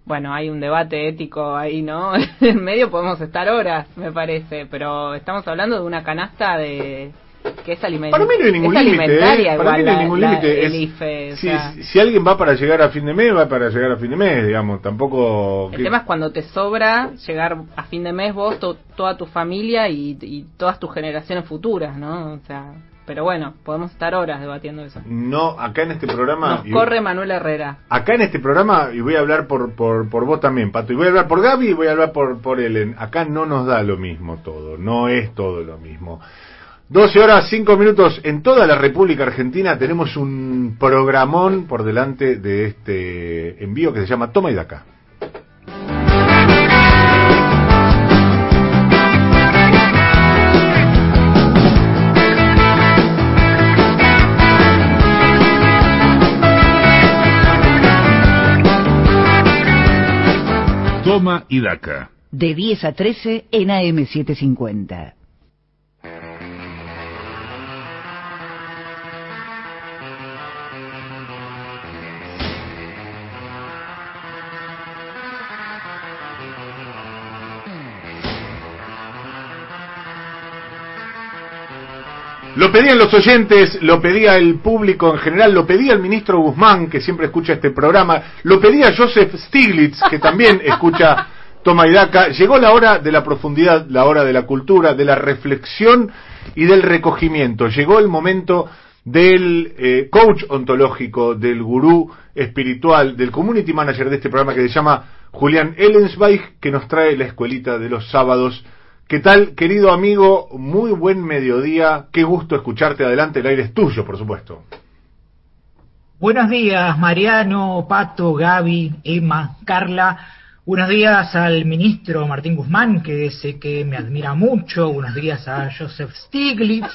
C: Bueno, hay un debate ético ahí, ¿no? en medio podemos estar horas, me parece, pero estamos hablando de una canasta de que es alimentaria.
B: Para mí no hay ningún límite.
C: alimentaria
B: ¿eh? Para mí no hay ningún límite. si, alguien va para llegar a fin de mes, va para llegar a fin de mes, digamos. Tampoco.
C: El
B: que-
C: tema es cuando te sobra llegar a fin de mes vos, to- toda tu familia y, y todas tus generaciones futuras, ¿no? O sea, pero bueno, podemos estar horas debatiendo eso.
B: No, acá en este programa.
C: Nos
B: y-
C: corre Manuel Herrera.
B: Acá en este programa, y voy a hablar por, por, por vos también, Pato, y voy a hablar por Gaby y voy a hablar por, por Ellen. Acá no nos da lo mismo todo, no es todo lo mismo. 12 horas 5 minutos en toda la República Argentina tenemos un programón por delante de este envío que se llama Toma y Daca.
E: Toma y Daca.
A: De 10 a 13 en AM750.
B: Lo pedían los oyentes, lo pedía el público en general, lo pedía el ministro Guzmán, que siempre escucha este programa, lo pedía Joseph Stiglitz, que también escucha Toma y Daca. Llegó la hora de la profundidad, la hora de la cultura, de la reflexión y del recogimiento. Llegó el momento del eh, coach ontológico, del gurú espiritual, del community manager de este programa que se llama Julián Ellensweig, que nos trae la escuelita de los sábados. ¿Qué tal, querido amigo? Muy buen mediodía. Qué gusto escucharte. Adelante, el aire es tuyo, por supuesto.
H: Buenos días, Mariano, Pato, Gaby, Emma, Carla. Buenos días al ministro Martín Guzmán, que sé que me admira mucho. Buenos días a Joseph Stiglitz.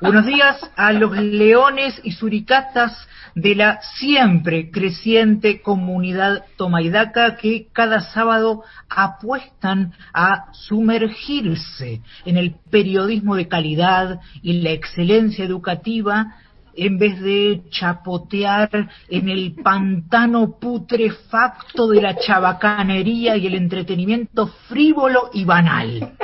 H: Buenos días a los leones y suricatas de la siempre creciente comunidad tomaidaca que cada sábado apuestan a sumergirse en el periodismo de calidad y la excelencia educativa en vez de chapotear en el pantano putrefacto de la chabacanería y el entretenimiento frívolo y banal.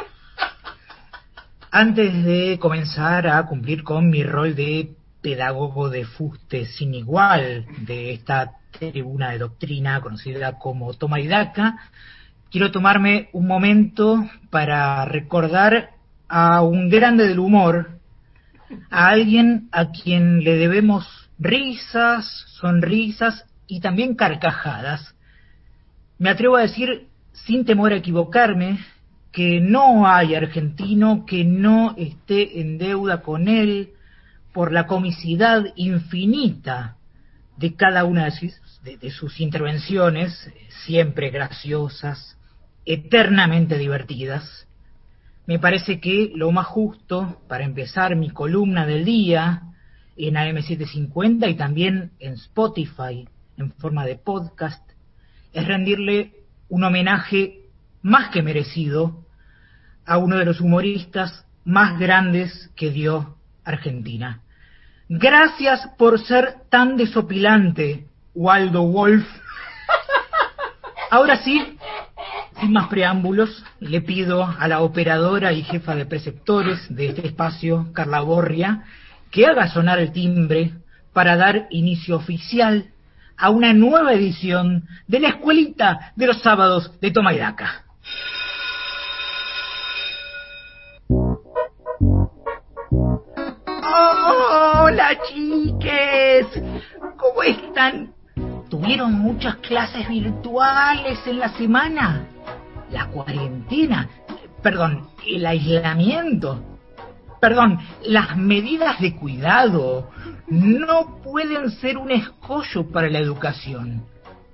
H: Antes de comenzar a cumplir con mi rol de pedagogo de fuste sin igual de esta tribuna de doctrina conocida como Toma y Daca, quiero tomarme un momento para recordar a un grande del humor, a alguien a quien le debemos risas, sonrisas y también carcajadas. Me atrevo a decir, sin temor a equivocarme, que no hay argentino que no esté en deuda con él por la comicidad infinita de cada una de sus, de, sus intervenciones, siempre graciosas, eternamente divertidas. Me parece que lo más justo para empezar mi columna del día en AM750 y también en Spotify en forma de podcast es rendirle un homenaje más que merecido a uno de los humoristas más grandes que dio Argentina. Gracias por ser tan desopilante, Waldo Wolf. Ahora sí, sin más preámbulos, le pido a la operadora y jefa de preceptores de este espacio, Carla Borria, que haga sonar el timbre para dar inicio oficial a una nueva edición de la escuelita de los sábados de Toma Chiques, ¿cómo están? ¿Tuvieron muchas clases virtuales en la semana? La cuarentena, perdón, el aislamiento, perdón, las medidas de cuidado no pueden ser un escollo para la educación.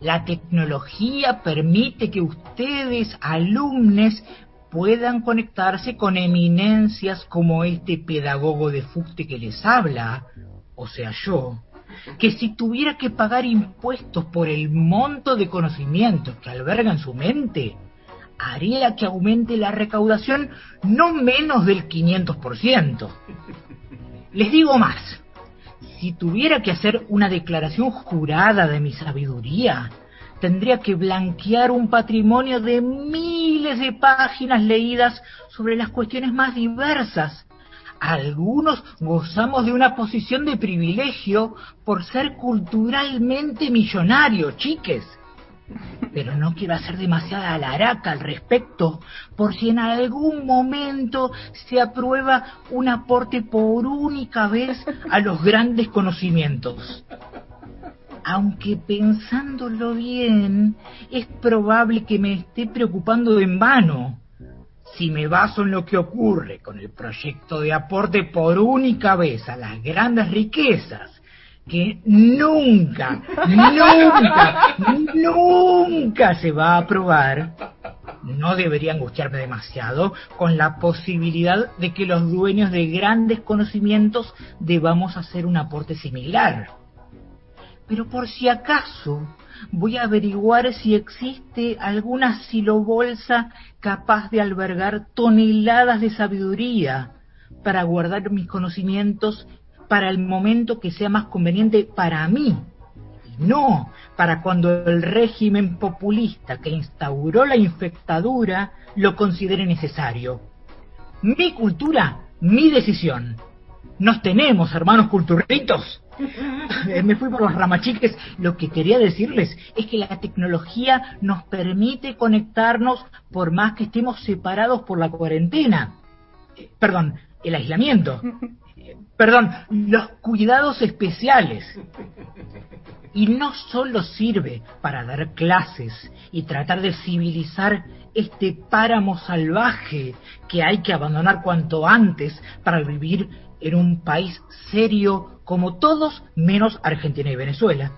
H: La tecnología permite que ustedes, alumnos, puedan conectarse con eminencias como este pedagogo de fuste que les habla, o sea yo, que si tuviera que pagar impuestos por el monto de conocimientos que alberga en su mente, haría que aumente la recaudación no menos del 500%. Les digo más, si tuviera que hacer una declaración jurada de mi sabiduría, tendría que blanquear un patrimonio de miles de páginas leídas sobre las cuestiones más diversas. Algunos gozamos de una posición de privilegio por ser culturalmente millonarios, chiques. Pero no quiero hacer demasiada alaraca al respecto, por si en algún momento se aprueba un aporte por única vez a los grandes conocimientos aunque pensándolo bien, es probable que me esté preocupando en vano. Si me baso en lo que ocurre con el proyecto de aporte por única vez a las grandes riquezas, que nunca, nunca, nunca se va a aprobar, no debería angustiarme demasiado con la posibilidad de que los dueños de grandes conocimientos debamos hacer un aporte similar Pero por si acaso, voy a averiguar si existe alguna silobolsa capaz de albergar toneladas de sabiduría para guardar mis conocimientos para el momento que sea más conveniente para mí. No para cuando el régimen populista que instauró la infectadura lo considere necesario. Mi cultura, mi decisión. Nos tenemos, hermanos culturritos. Eh, Me fui por los ramachiques. Lo que quería decirles es que la tecnología nos permite conectarnos por más que estemos separados por la cuarentena. Eh, Perdón, el aislamiento. Eh, Perdón, los cuidados especiales. Y no solo sirve para dar clases y tratar de civilizar este páramo salvaje que hay que abandonar cuanto antes para vivir en un país serio como todos menos Argentina y Venezuela,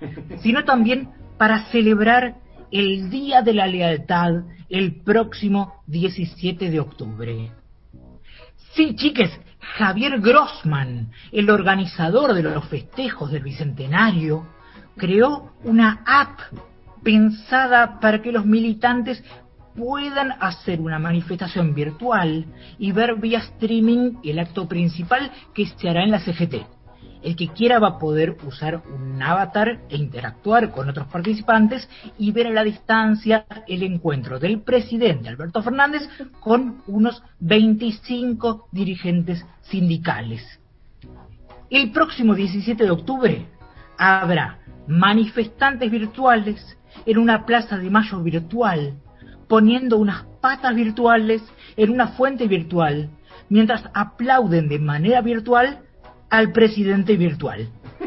H: sino también para celebrar el Día de la Lealtad el próximo 17 de octubre. Sí, chiques, Javier Grossman, el organizador de los festejos del Bicentenario, creó una app pensada para que los militantes puedan hacer una manifestación virtual y ver vía streaming el acto principal que se hará en la CGT. El que quiera va a poder usar un avatar e interactuar con otros participantes y ver a la distancia el encuentro del presidente Alberto Fernández con unos 25 dirigentes sindicales. El próximo 17 de octubre habrá manifestantes virtuales en una plaza de mayo virtual, poniendo unas patas virtuales en una fuente virtual, mientras aplauden de manera virtual al presidente virtual.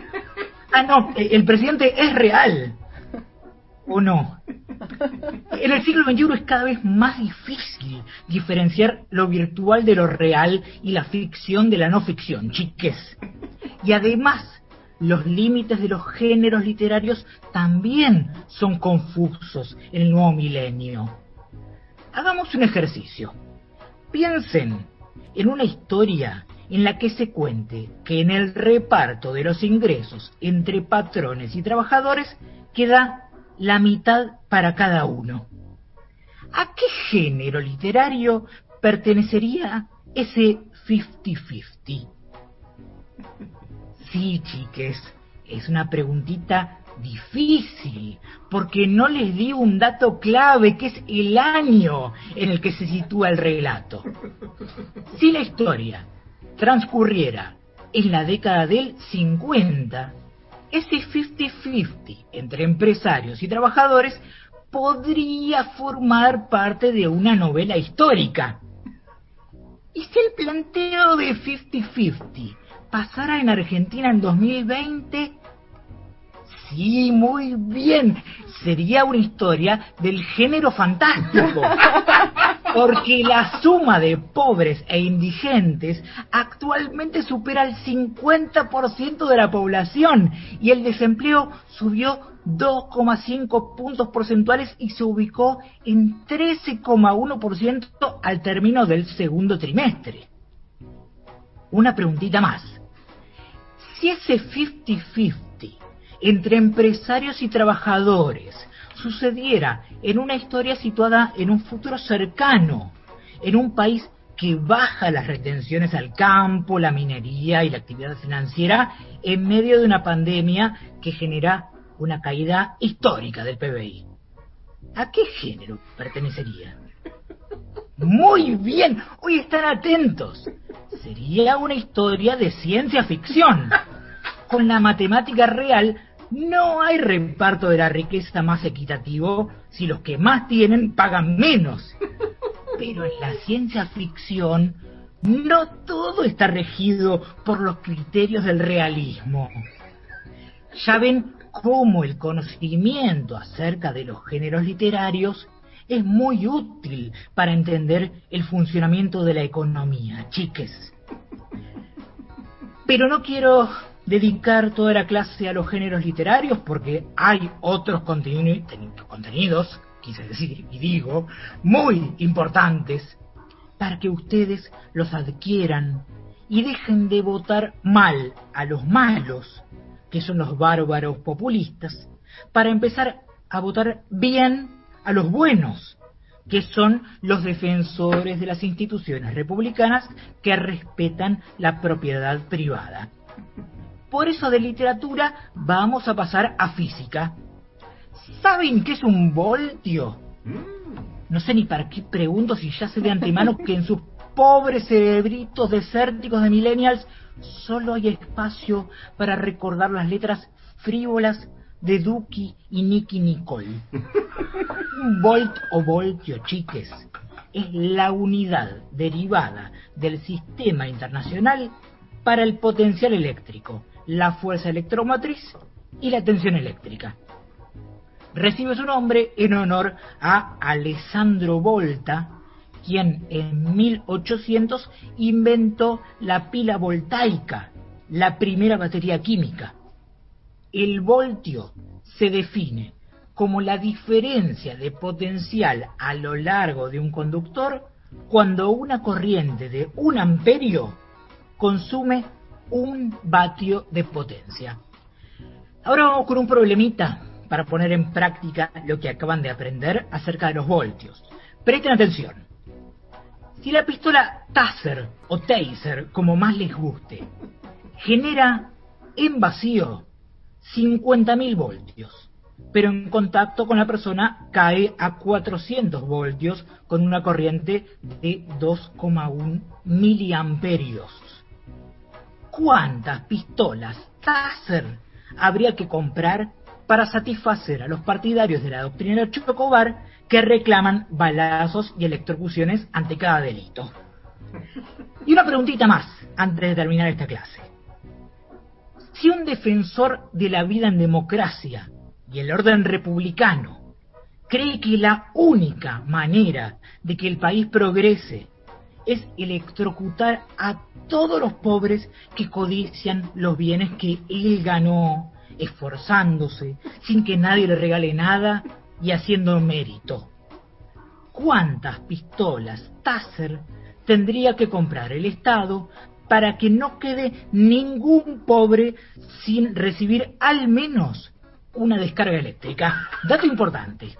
H: Ah, no, eh, el presidente es real. ¿O no? En el siglo XXI es cada vez más difícil diferenciar lo virtual de lo real y la ficción de la no ficción, chiques. Y además, los límites de los géneros literarios también son confusos en el nuevo milenio. Hagamos un ejercicio. Piensen en una historia en la que se cuente que en el reparto de los ingresos entre patrones y trabajadores queda la mitad para cada uno. ¿A qué género literario pertenecería ese 50-50? Sí, chiques, es una preguntita difícil, porque no les di un dato clave, que es el año en el que se sitúa el relato. Si la historia transcurriera en la década del 50, ese 50-50 entre empresarios y trabajadores podría formar parte de una novela histórica. ¿Y si el planteo de 50-50 pasara en Argentina en 2020? Sí, muy bien. Sería una historia del género fantástico. Porque la suma de pobres e indigentes actualmente supera el 50% de la población y el desempleo subió 2,5 puntos porcentuales y se ubicó en 13,1% al término del segundo trimestre. Una preguntita más. Si ese 50-50 entre empresarios y trabajadores sucediera en una historia situada en un futuro cercano, en un país que baja las retenciones al campo, la minería y la actividad financiera en medio de una pandemia que genera una caída histórica del PBI. ¿A qué género pertenecería? Muy bien, hoy están atentos. Sería una historia de ciencia ficción. Con la matemática real no hay reparto de la riqueza más equitativo si los que más tienen pagan menos. Pero en la ciencia ficción no todo está regido por los criterios del realismo. Ya ven cómo el conocimiento acerca de los géneros literarios es muy útil para entender el funcionamiento de la economía, chiques. Pero no quiero dedicar toda la clase a los géneros literarios porque hay otros conteni- ten- contenidos, quise decir y digo, muy importantes para que ustedes los adquieran y dejen de votar mal a los malos que son los bárbaros populistas, para empezar a votar bien a los buenos, que son los defensores de las instituciones republicanas que respetan la propiedad privada. Por eso de literatura vamos a pasar a física. ¿Saben qué es un voltio? No sé ni para qué pregunto si ya sé de antemano que en sus pobres cerebritos desérticos de millennials solo hay espacio para recordar las letras frívolas de Duki y Nicky Nicole. Un volt o voltio, chiques, es la unidad derivada del sistema internacional para el potencial eléctrico, la fuerza electromotriz y la tensión eléctrica. Recibe su nombre en honor a Alessandro Volta, quien en 1800 inventó la pila voltaica, la primera batería química. El voltio se define como la diferencia de potencial a lo largo de un conductor cuando una corriente de un amperio consume un vatio de potencia. Ahora vamos con un problemita para poner en práctica lo que acaban de aprender acerca de los voltios. Presten atención. Si la pistola Taser o Taser, como más les guste, genera en vacío 50.000 voltios, pero en contacto con la persona cae a 400 voltios con una corriente de 2,1 miliamperios. ¿Cuántas pistolas Taser habría que comprar para satisfacer a los partidarios de la doctrina Chocobar que reclaman balazos y electrocuciones ante cada delito? Y una preguntita más antes de terminar esta clase. Si un defensor de la vida en democracia y el orden republicano cree que la única manera de que el país progrese es electrocutar a todos los pobres que codician los bienes que él ganó esforzándose, sin que nadie le regale nada y haciendo mérito. ¿Cuántas pistolas Taser tendría que comprar el Estado para que no quede ningún pobre sin recibir al menos una descarga eléctrica? Dato importante.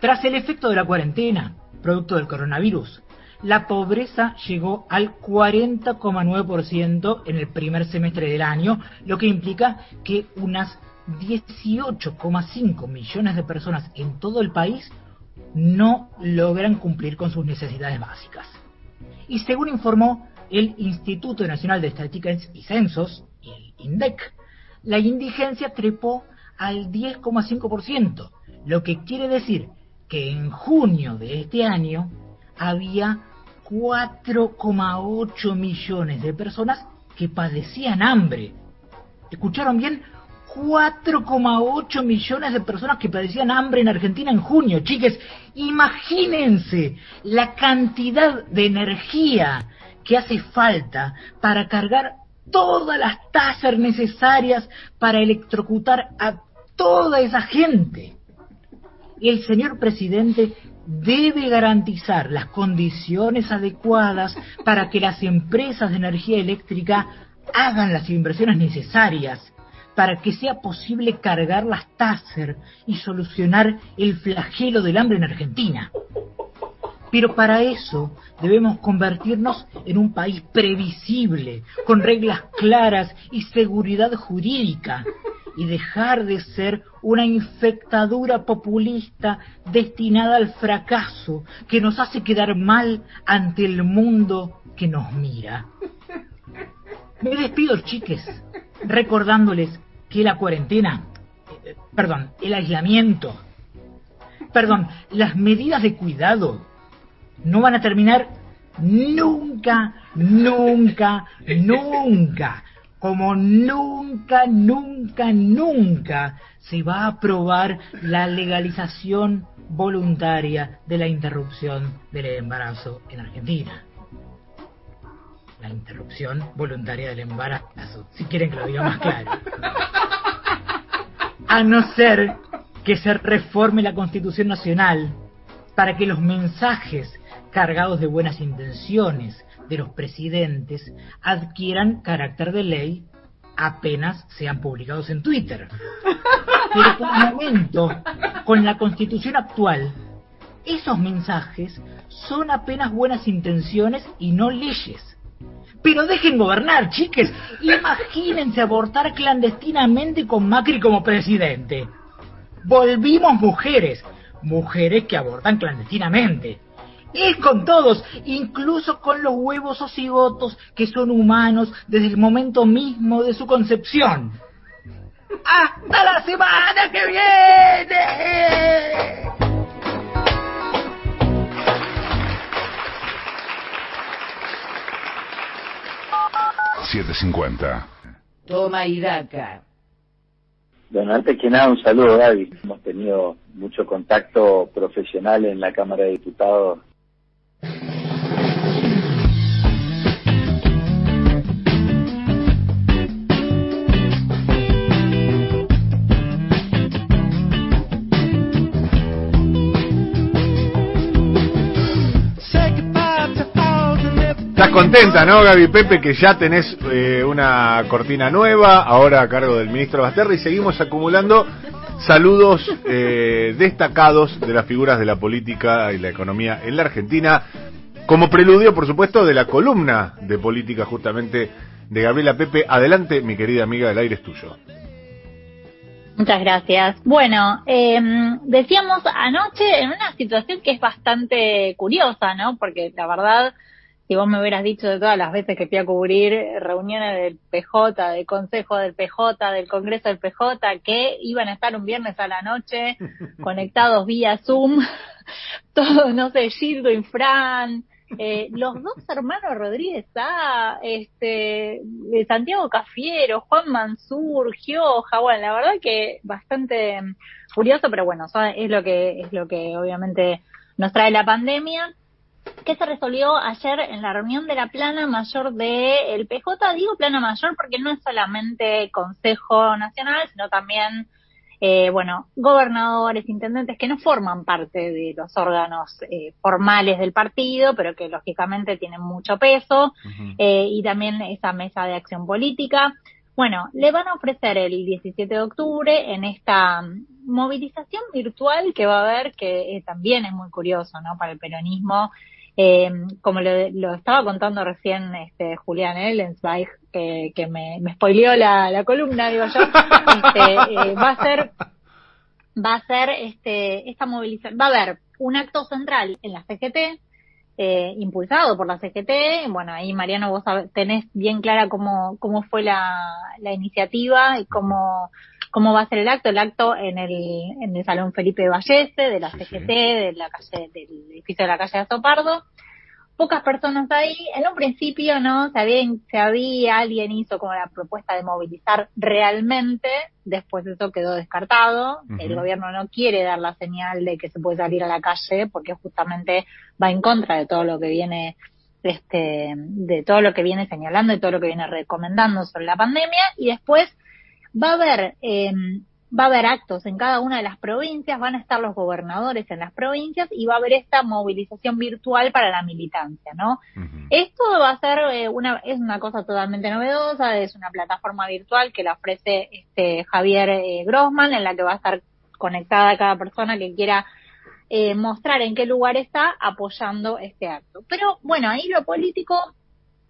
H: Tras el efecto de la cuarentena, producto del coronavirus, la pobreza llegó al 40,9% en el primer semestre del año, lo que implica que unas 18,5 millones de personas en todo el país no logran cumplir con sus necesidades básicas. Y según informó el Instituto Nacional de Estadísticas y Censos, el INDEC, la indigencia trepó al 10,5%, lo que quiere decir que en junio de este año había 4,8 millones de personas que padecían hambre. ¿Escucharon bien? 4,8 millones de personas que padecían hambre en Argentina en junio. Chiques, imagínense la cantidad de energía que hace falta para cargar todas las tasas necesarias para electrocutar a toda esa gente. El señor presidente debe garantizar las condiciones adecuadas para que las empresas de energía eléctrica hagan las inversiones necesarias para que sea posible cargar las Taser y solucionar el flagelo del hambre en Argentina. Pero para eso debemos convertirnos en un país previsible, con reglas claras y seguridad jurídica, y dejar de ser una infectadura populista destinada al fracaso que nos hace quedar mal ante el mundo que nos mira. Me despido, chiques, recordándoles que la cuarentena, eh, perdón, el aislamiento, perdón, las medidas de cuidado no van a terminar nunca, nunca, nunca como nunca, nunca, nunca se va a aprobar la legalización voluntaria de la interrupción del embarazo en Argentina. La interrupción voluntaria del embarazo, si quieren que lo diga más claro. A no ser que se reforme la Constitución Nacional para que los mensajes cargados de buenas intenciones de los presidentes adquieran carácter de ley apenas sean publicados en Twitter. Pero por el momento, con la constitución actual, esos mensajes son apenas buenas intenciones y no leyes. Pero dejen gobernar, chiques. Imagínense abortar clandestinamente con Macri como presidente. Volvimos mujeres. Mujeres que abortan clandestinamente. Es con todos, incluso con los huevos o cigotos que son humanos desde el momento mismo de su concepción. ¡Hasta la semana que viene!
E: 750.
A: Toma y daca.
F: Bueno, antes que nada, un saludo, Gaby. Hemos tenido mucho contacto profesional en la Cámara de Diputados.
B: Estás contenta, ¿no, Gaby Pepe? Que ya tenés eh, una cortina nueva, ahora a cargo del ministro Basterra, y seguimos acumulando saludos eh, destacados de las figuras de la política y la economía en la Argentina, como preludio, por supuesto, de la columna de política justamente de Gabriela Pepe. Adelante, mi querida amiga, el aire es tuyo.
D: Muchas gracias. Bueno, eh, decíamos anoche en una situación que es bastante curiosa, ¿no? Porque la verdad, si vos me hubieras dicho de todas las veces que fui a cubrir reuniones del PJ, del Consejo del PJ, del Congreso del PJ, que iban a estar un viernes a la noche conectados vía Zoom, todos, no sé, Gildo y Fran, eh, los dos hermanos Rodríguez A, este, de Santiago Cafiero, Juan Mansur, Gioja, bueno, la verdad que bastante curioso, pero bueno, es lo que, es lo que obviamente nos trae la pandemia que se resolvió ayer en la reunión de la plana mayor del PJ. Digo plana mayor porque no es solamente Consejo Nacional, sino también, eh, bueno, gobernadores, intendentes que no forman parte de los órganos eh, formales del partido, pero que lógicamente tienen mucho peso, eh, y también esa mesa de acción política. Bueno, le van a ofrecer el 17 de octubre en esta movilización virtual que va a haber, que eh, también es muy curioso, ¿no? Para el peronismo. Eh, como lo, lo estaba contando recién este, Julián Ellensweig, que, que me, me spoileó la, la columna, digo yo, este, eh, va a ser, va a ser este, esta movilización, va a haber un acto central en la CGT, eh, impulsado por la CGT. Bueno, ahí Mariano, vos tenés bien clara cómo, cómo fue la, la iniciativa y cómo, cómo va a ser el acto. El acto en el, en el Salón Felipe Vallese, de la CGT,
B: sí.
D: de la calle, del edificio de la calle Azopardo. Pocas personas ahí. En un principio, ¿no? Se había, se había, alguien hizo como la propuesta de movilizar realmente. Después eso quedó descartado. El gobierno no quiere dar la señal de que se puede salir a la calle porque justamente va en contra de todo lo que viene este de todo lo que viene señalando y todo lo que viene recomendando sobre la pandemia y después va a haber eh, va a haber actos en cada una de las provincias van a estar los gobernadores en las provincias y va a haber esta movilización virtual para la militancia no esto va a ser eh, una es una cosa totalmente novedosa, es una plataforma virtual que la ofrece este Javier eh, Grossman en la que va a estar conectada cada persona que quiera eh, mostrar en qué lugar está apoyando este acto. Pero bueno, ahí lo político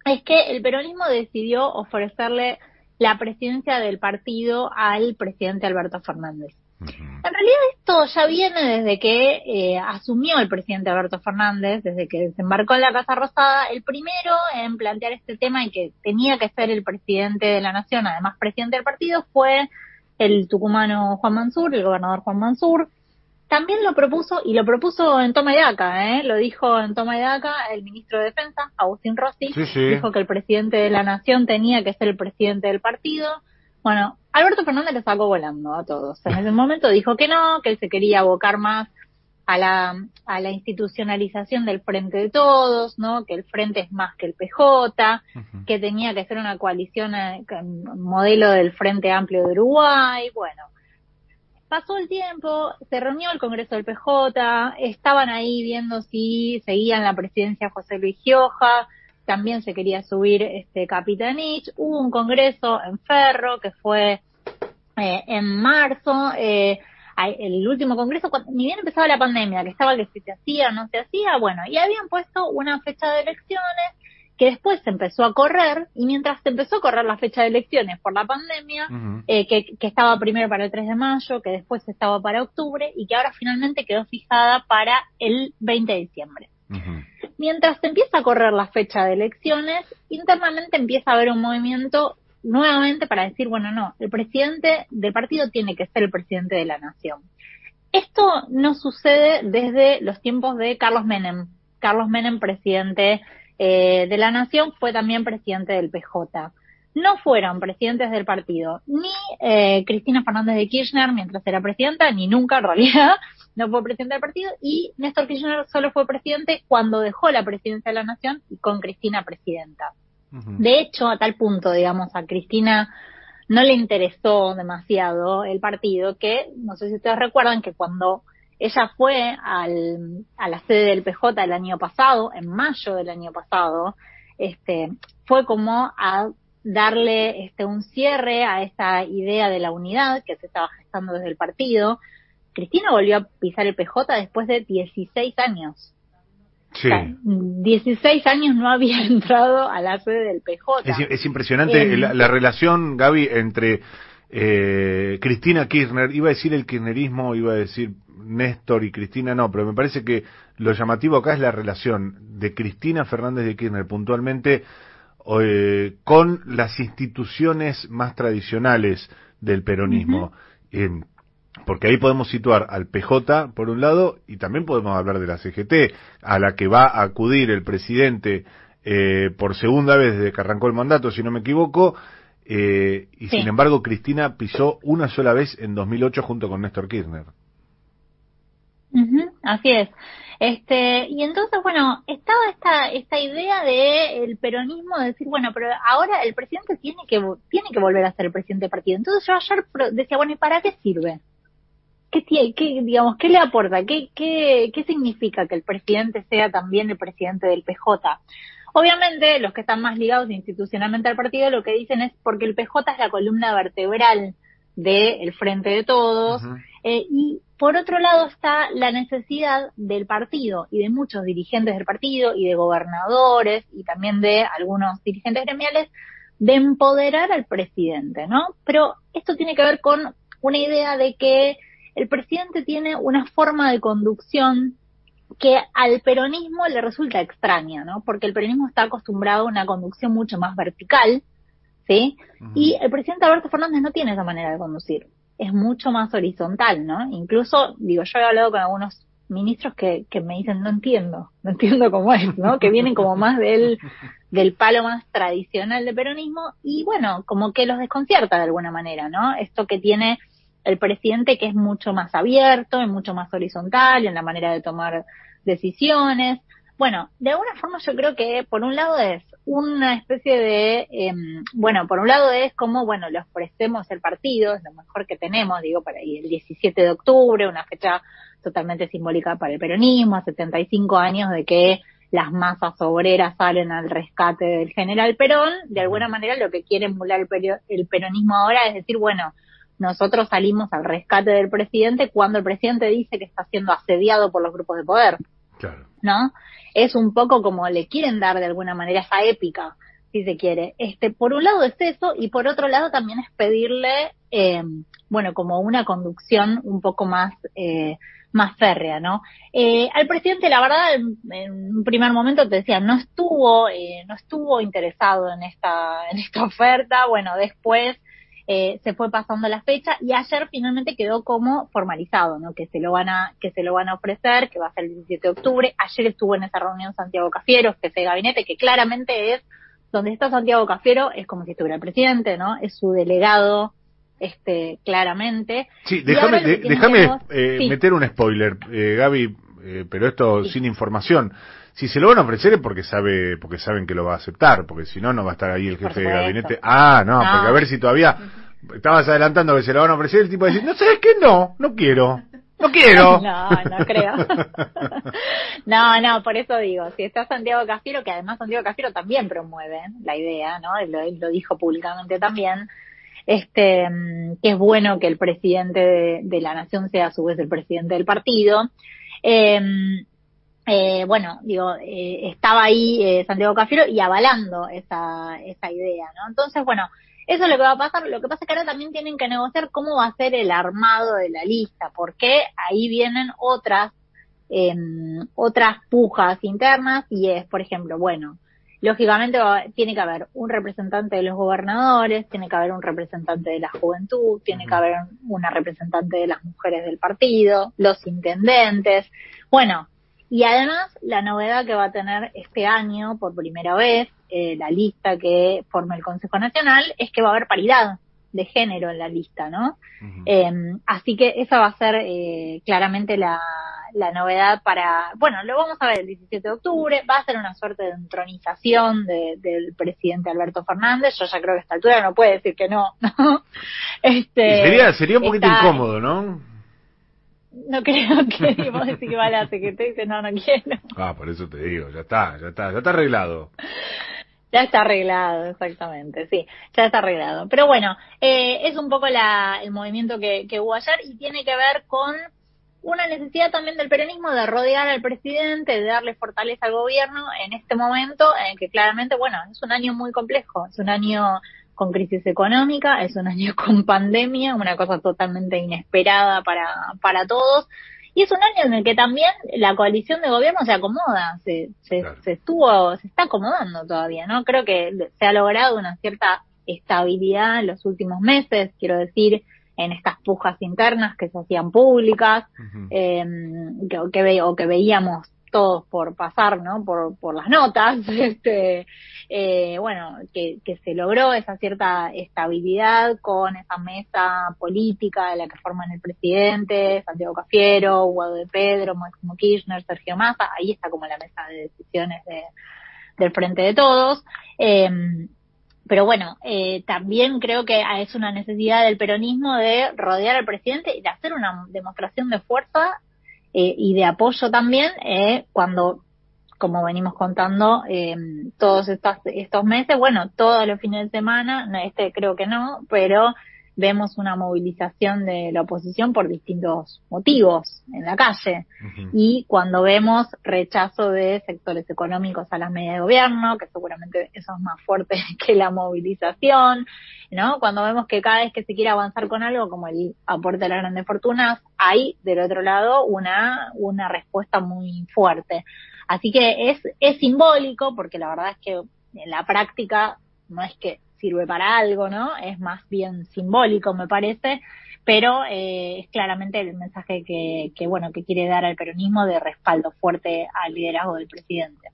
D: es que el peronismo decidió ofrecerle la presidencia del partido al presidente Alberto Fernández. En realidad esto ya viene desde que eh, asumió el presidente Alberto Fernández, desde que desembarcó en la Casa Rosada, el primero en plantear este tema y que tenía que ser el presidente de la nación, además presidente del partido, fue el tucumano Juan Mansur, el gobernador Juan Mansur. También lo propuso, y lo propuso en toma y daca, ¿eh? lo dijo en toma y daca el ministro de Defensa, Agustín Rossi,
B: Sí, sí.
D: dijo que el presidente de la nación tenía que ser el presidente del partido. Bueno, Alberto Fernández le sacó volando a todos. En ese momento dijo que no, que él se quería abocar más a la, a la institucionalización del frente de todos, ¿no? Que el frente es más que el PJ, que tenía que ser una coalición eh, modelo del Frente Amplio de Uruguay, bueno. Pasó el tiempo, se reunió el Congreso del PJ, estaban ahí viendo si seguían la presidencia José Luis Gioja, también se quería subir este Capitanich, hubo un congreso en Ferro que fue eh, en marzo, eh, el último congreso, ni bien empezaba la pandemia, que estaba que si se hacía o no se hacía, bueno, y habían puesto una fecha de elecciones que después se empezó a correr, y mientras se empezó a correr la fecha de elecciones por la pandemia, eh, que, que estaba primero para el 3 de mayo, que después estaba para octubre, y que ahora finalmente quedó fijada para el 20 de diciembre. Mientras se empieza a correr la fecha de elecciones, internamente empieza a haber un movimiento nuevamente para decir, bueno, no, el presidente del partido tiene que ser el presidente de la nación. Esto no sucede desde los tiempos de Carlos Menem. Carlos Menem, presidente eh, de la nación, fue también presidente del PJ. No fueron presidentes del partido ni eh, Cristina Fernández de Kirchner mientras era presidenta, ni nunca en realidad, no fue presidente del partido, y Néstor Kirchner solo fue presidente cuando dejó la presidencia de la nación y con Cristina presidenta. De hecho, a tal punto, digamos, a Cristina no le interesó demasiado el partido que, no sé si ustedes recuerdan que cuando ella fue al, a la sede del PJ el año pasado, en mayo del año pasado, este, fue como a darle este, un cierre a esa idea de la unidad que se estaba gestando desde el partido. Cristina volvió a pisar el PJ después de 16 años.
B: Sí.
D: O sea, 16 años no había entrado a la sede del PJ.
B: Es, es impresionante
D: Em,
B: la, la relación, Gaby, entre eh, Cristina Kirchner, iba a decir el kirchnerismo, iba a decir Néstor y Cristina, no, pero me parece que lo llamativo acá es la relación de Cristina Fernández de Kirchner puntualmente eh, con las instituciones más tradicionales del peronismo. Em, porque ahí podemos situar al PJ por un lado y también podemos hablar de la CGT, a la que va a acudir el presidente eh, por segunda vez desde que arrancó el mandato, si no me equivoco, eh, y
D: Sí.
B: sin embargo Cristina pisó una sola vez en 2008 junto con Néstor Kirchner.
D: Ujú, así es. Este, y entonces, bueno, estaba esta, esta idea de el peronismo de decir, bueno, pero ahora el presidente tiene que, tiene que volver a ser el presidente del partido. Entonces yo ayer decía, bueno, ¿y para qué sirve? ¿Qué, qué, digamos, qué le aporta? ¿Qué, qué, ¿Qué significa que el presidente sea también el presidente del PJ? Obviamente, los que están más ligados institucionalmente al partido lo que dicen es porque el PJ es la columna vertebral del Frente de Todos, eh, y por otro lado está la necesidad del partido y de muchos dirigentes del partido y de gobernadores y también de algunos dirigentes gremiales de empoderar al presidente, ¿no? Pero esto tiene que ver con una idea de que el presidente tiene una forma de conducción que al peronismo le resulta extraña, ¿no? Porque el peronismo está acostumbrado a una conducción mucho más vertical, ¿sí? Y el presidente Alberto Fernández no tiene esa manera de conducir. Es mucho más horizontal, ¿no? Incluso, digo, yo he hablado con algunos ministros que, que me dicen, no entiendo, no entiendo cómo es, ¿no? Que vienen como más del, del palo más tradicional de peronismo y bueno, como que los desconcierta de alguna manera, ¿no? Esto que tiene el presidente que es mucho más abierto y mucho más horizontal en la manera de tomar decisiones. Bueno, de alguna forma yo creo que por un lado es una especie de, em, bueno, por un lado es como, bueno, le ofrecemos el partido, es lo mejor que tenemos, digo, para ir el 17 de octubre, una fecha totalmente simbólica para el peronismo, a 75 años de que las masas obreras salen al rescate del general Perón, de alguna manera lo que quiere emular el peronismo ahora es decir, bueno, nosotros salimos al rescate del presidente cuando el presidente dice que está siendo asediado por los grupos de poder.
B: Claro.
D: ¿no? Es un poco como le quieren dar de alguna manera esa épica, si se quiere. Este, por un lado es eso y por otro lado también es pedirle, eh, bueno, como una conducción un poco más, eh, más férrea, ¿no? Eh, al presidente, la verdad, en, un primer momento te decía, no estuvo, eh, no estuvo interesado en esta, en esta oferta. Bueno, después eh, se fue pasando la fecha y ayer finalmente quedó como formalizado, ¿no? Que se lo van a, que se lo van a ofrecer, que va a ser el 17 de octubre. Ayer estuvo en esa reunión Santiago Cafiero, jefe de gabinete, que claramente es donde está Santiago Cafiero, es como si estuviera el presidente, ¿no? Es su delegado, este, claramente.
B: Sí, déjame de- déjame
D: vos-
B: eh,
D: sí.
B: meter un spoiler, eh, Gaby, eh, pero esto
D: Sí.
B: sin información. Si se lo van a ofrecer es porque sabe, porque saben que lo va a aceptar, porque si no no va a estar ahí el jefe de gabinete. Ah, no,
D: No.
B: porque a ver si todavía estabas adelantando que se lo van a ofrecer, el tipo va a decir, no sabes qué, no, no quiero. No quiero.
D: No, no creo. no, no, por eso digo, si está Santiago Cafiero, que además Santiago Cafiero también promueve la idea, ¿no? Él lo, él lo dijo públicamente también, este, mm, que es bueno que el presidente de, de la nación sea a su vez el presidente del partido. Eh, eh, bueno, digo, eh, estaba ahí eh, Santiago Cafiero y avalando esa, esa idea, ¿no? Entonces, bueno, eso es lo que va a pasar. Lo que pasa es que ahora también tienen que negociar cómo va a ser el armado de la lista, porque ahí vienen otras, em, otras pujas internas y es, por ejemplo, bueno, lógicamente va- tiene que haber un representante de los gobernadores, tiene que haber un representante de la juventud, tiene que haber una representante de las mujeres del partido, los intendentes. Bueno, y además, la novedad que va a tener este año, por primera vez, eh, la lista que forma el Consejo Nacional, es que va a haber paridad de género en la lista, ¿no? Eh, así que esa va a ser eh, claramente la, la novedad para, bueno, lo vamos a ver el 17 de octubre, va a ser una suerte de entronización de- del presidente Alberto Fernández, yo ya creo que a esta altura no puede decir que no, ¿no? Este,
B: Sería, sería un poquito
D: está-
B: incómodo, ¿no?
D: No creo que vos decís que va a la secretaria y dice, no, no quiero.
B: Ah, por eso te digo, ya está, ya está, ya está arreglado.
D: Ya está arreglado, exactamente, sí, ya está arreglado. Pero bueno, eh, es un poco la, el movimiento que, que hubo ayer y tiene que ver con una necesidad también del peronismo de rodear al presidente, de darle fortaleza al gobierno en este momento en que claramente, bueno, es un año muy complejo, es un año con crisis económica, es un año con pandemia, una cosa totalmente inesperada para, para todos. Y es un año en el que también la coalición de gobierno se acomoda, se, se, se estuvo, se está acomodando todavía, ¿no? Creo que se ha logrado una cierta estabilidad en los últimos meses, quiero decir, en estas pujas internas que se hacían públicas, eh, que, que ve- o que veíamos todos por pasar, ¿no? Por, por las notas, este, eh, bueno, que, que se logró esa cierta estabilidad con esa mesa política de la que forman el presidente, Santiago Cafiero, Guado de Pedro, Máximo Kirchner, Sergio Massa, ahí está como la mesa de decisiones de, del Frente de Todos. Eh, pero bueno, eh, también creo que es una necesidad del peronismo de rodear al presidente y de hacer una demostración de fuerza eh, y de apoyo también eh, cuando, como venimos contando eh, todos estos, estos meses, bueno, todos los fines de semana, este creo que no, pero vemos una movilización de la oposición por distintos motivos en la calle. Y cuando vemos rechazo de sectores económicos a las medidas de gobierno, que seguramente eso es más fuerte que la movilización, ¿no? Cuando vemos que cada vez que se quiere avanzar con algo, como el aporte de las grandes fortunas, hay del otro lado una, una respuesta muy fuerte. Así que es, es simbólico, porque la verdad es que en la práctica no es que sirve para algo, ¿no? Es más bien simbólico, me parece, pero eh, es claramente el mensaje que, que, bueno, que quiere dar al peronismo de respaldo fuerte al liderazgo del presidente.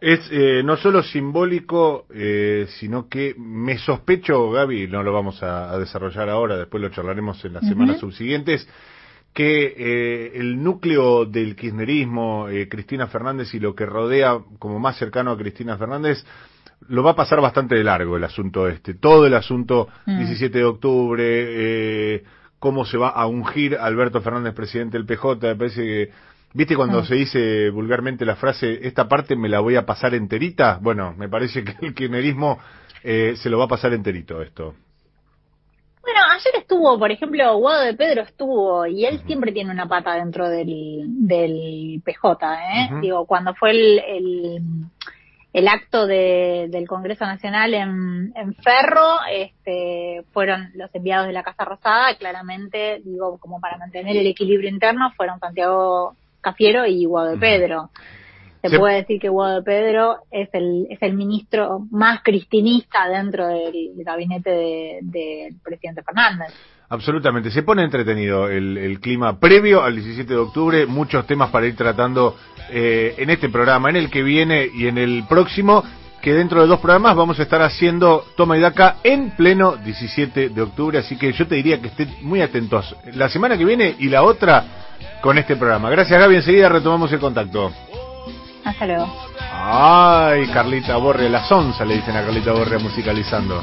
B: Es eh, no solo simbólico, eh, sino que me sospecho, Gaby, no lo vamos a, a desarrollar ahora, después lo charlaremos en las semanas subsiguientes, que eh, el núcleo del kirchnerismo, eh, Cristina Fernández y lo que rodea como más cercano a Cristina Fernández, lo va a pasar bastante de largo el asunto este. Todo el asunto
I: Mm.
B: 17 de octubre, eh, cómo se va a ungir Alberto Fernández presidente del PJ, me parece que... ¿Viste cuando
I: Mm.
B: se dice vulgarmente la frase, esta parte me la voy a pasar enterita? Bueno, me parece que el kirchnerismo eh, se lo va a pasar enterito esto.
D: Bueno, ayer estuvo, por ejemplo, Guado de Pedro estuvo, y él siempre tiene una pata dentro del, del PJ, ¿eh? Digo, cuando fue el, el, el acto de, del Congreso Nacional en, en Ferro, este, fueron los enviados de la Casa Rosada, claramente, digo, como para mantener el equilibrio interno, fueron Santiago Cafiero y Guado de Pedro. Se puede decir que Guado de Pedro es el, es el ministro más cristinista dentro del gabinete de- del presidente Fernández.
B: Absolutamente, se pone entretenido el, el clima previo al 17 de octubre, muchos temas para ir tratando eh, en este programa, en el que viene y en el próximo, que dentro de dos programas vamos a estar haciendo Toma y Daca en pleno 17 de octubre, así que yo te diría que estén muy atentos la semana que viene y la otra con este programa. Gracias Gaby, enseguida retomamos el contacto.
D: Hasta luego.
B: Ay, Carlita Borre, la sonza le dicen a Carlita Borre musicalizando.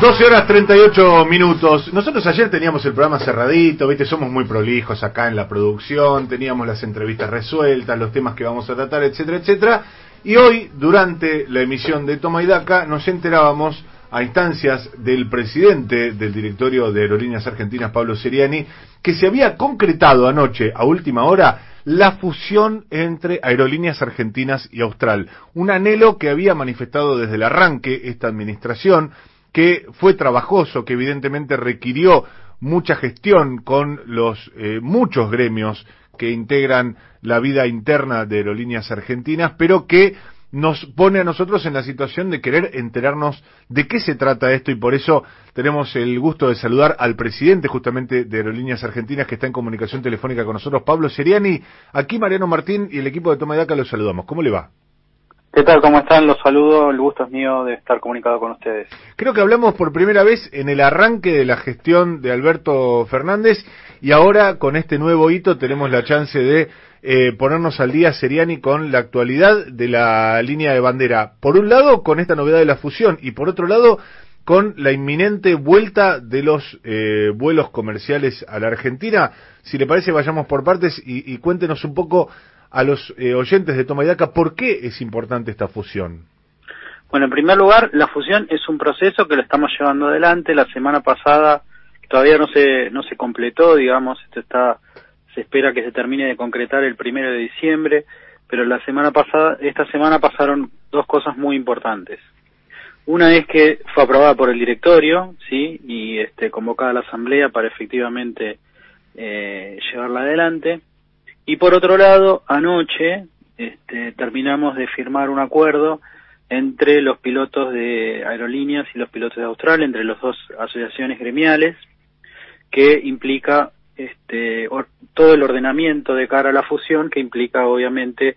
B: 12 horas 38 minutos. Nosotros ayer teníamos el programa cerradito, ¿viste? Somos muy prolijos acá en la producción, teníamos las entrevistas resueltas, los temas que vamos a tratar, etcétera, etcétera. Y hoy, durante la emisión de Toma y Daca, nos enterábamos a instancias del presidente del directorio de Aerolíneas Argentinas, Pablo Seriani, que se había concretado anoche, a última hora, la fusión entre Aerolíneas Argentinas y Austral. Un anhelo que había manifestado desde el arranque esta administración, que fue trabajoso, que evidentemente requirió mucha gestión con los eh, muchos gremios que integran la vida interna de aerolíneas argentinas, pero que nos pone a nosotros en la situación de querer enterarnos de qué se trata esto y por eso tenemos el gusto de saludar al presidente justamente de Aerolíneas Argentinas que está en comunicación telefónica con nosotros, Pablo Seriani. Aquí Mariano Martín y el equipo de Toma de Daca los saludamos. ¿Cómo le va?
I: ¿Qué tal? ¿Cómo están? Los saludo. El gusto es mío de estar comunicado con ustedes.
B: Creo que hablamos por primera vez en el arranque de la gestión de Alberto Fernández y ahora con este nuevo hito tenemos la chance de eh, ponernos al día, Seriani, con la actualidad de la línea de bandera. Por un lado, con esta novedad de la fusión y por otro lado, con la inminente vuelta de los eh, vuelos comerciales a la Argentina. Si le parece, vayamos por partes y, y cuéntenos un poco a los eh, oyentes de Toma y Daca por qué es importante esta fusión.
I: Bueno, en primer lugar, la fusión es un proceso que lo estamos llevando adelante. La semana pasada todavía no se no se completó, digamos, esto está se espera que se termine de concretar el primero de diciembre, pero la semana pasada, esta semana pasaron dos cosas muy importantes. Una es que fue aprobada por el directorio, sí, y este convocada a la asamblea para efectivamente eh, llevarla adelante. Y por otro lado, anoche este, terminamos de firmar un acuerdo entre los pilotos de aerolíneas y los pilotos de Austral, entre las dos asociaciones gremiales, que implica este, todo el ordenamiento de cara a la fusión, que implica obviamente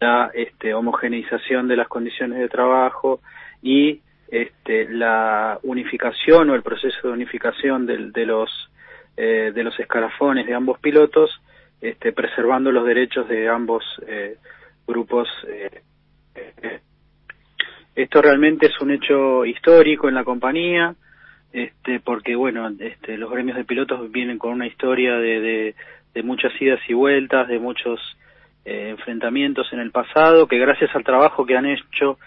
I: la este, homogeneización de las condiciones de trabajo y este, la unificación o el proceso de unificación de, de los eh, de los escalafones de ambos pilotos este, preservando los derechos de ambos eh, grupos. Eh, eh. Esto realmente es un hecho histórico en la compañía, este, porque bueno, este, los gremios de pilotos vienen con una historia de, de, muchas idas y vueltas, de muchos eh, enfrentamientos en el pasado, que gracias al trabajo que han hecho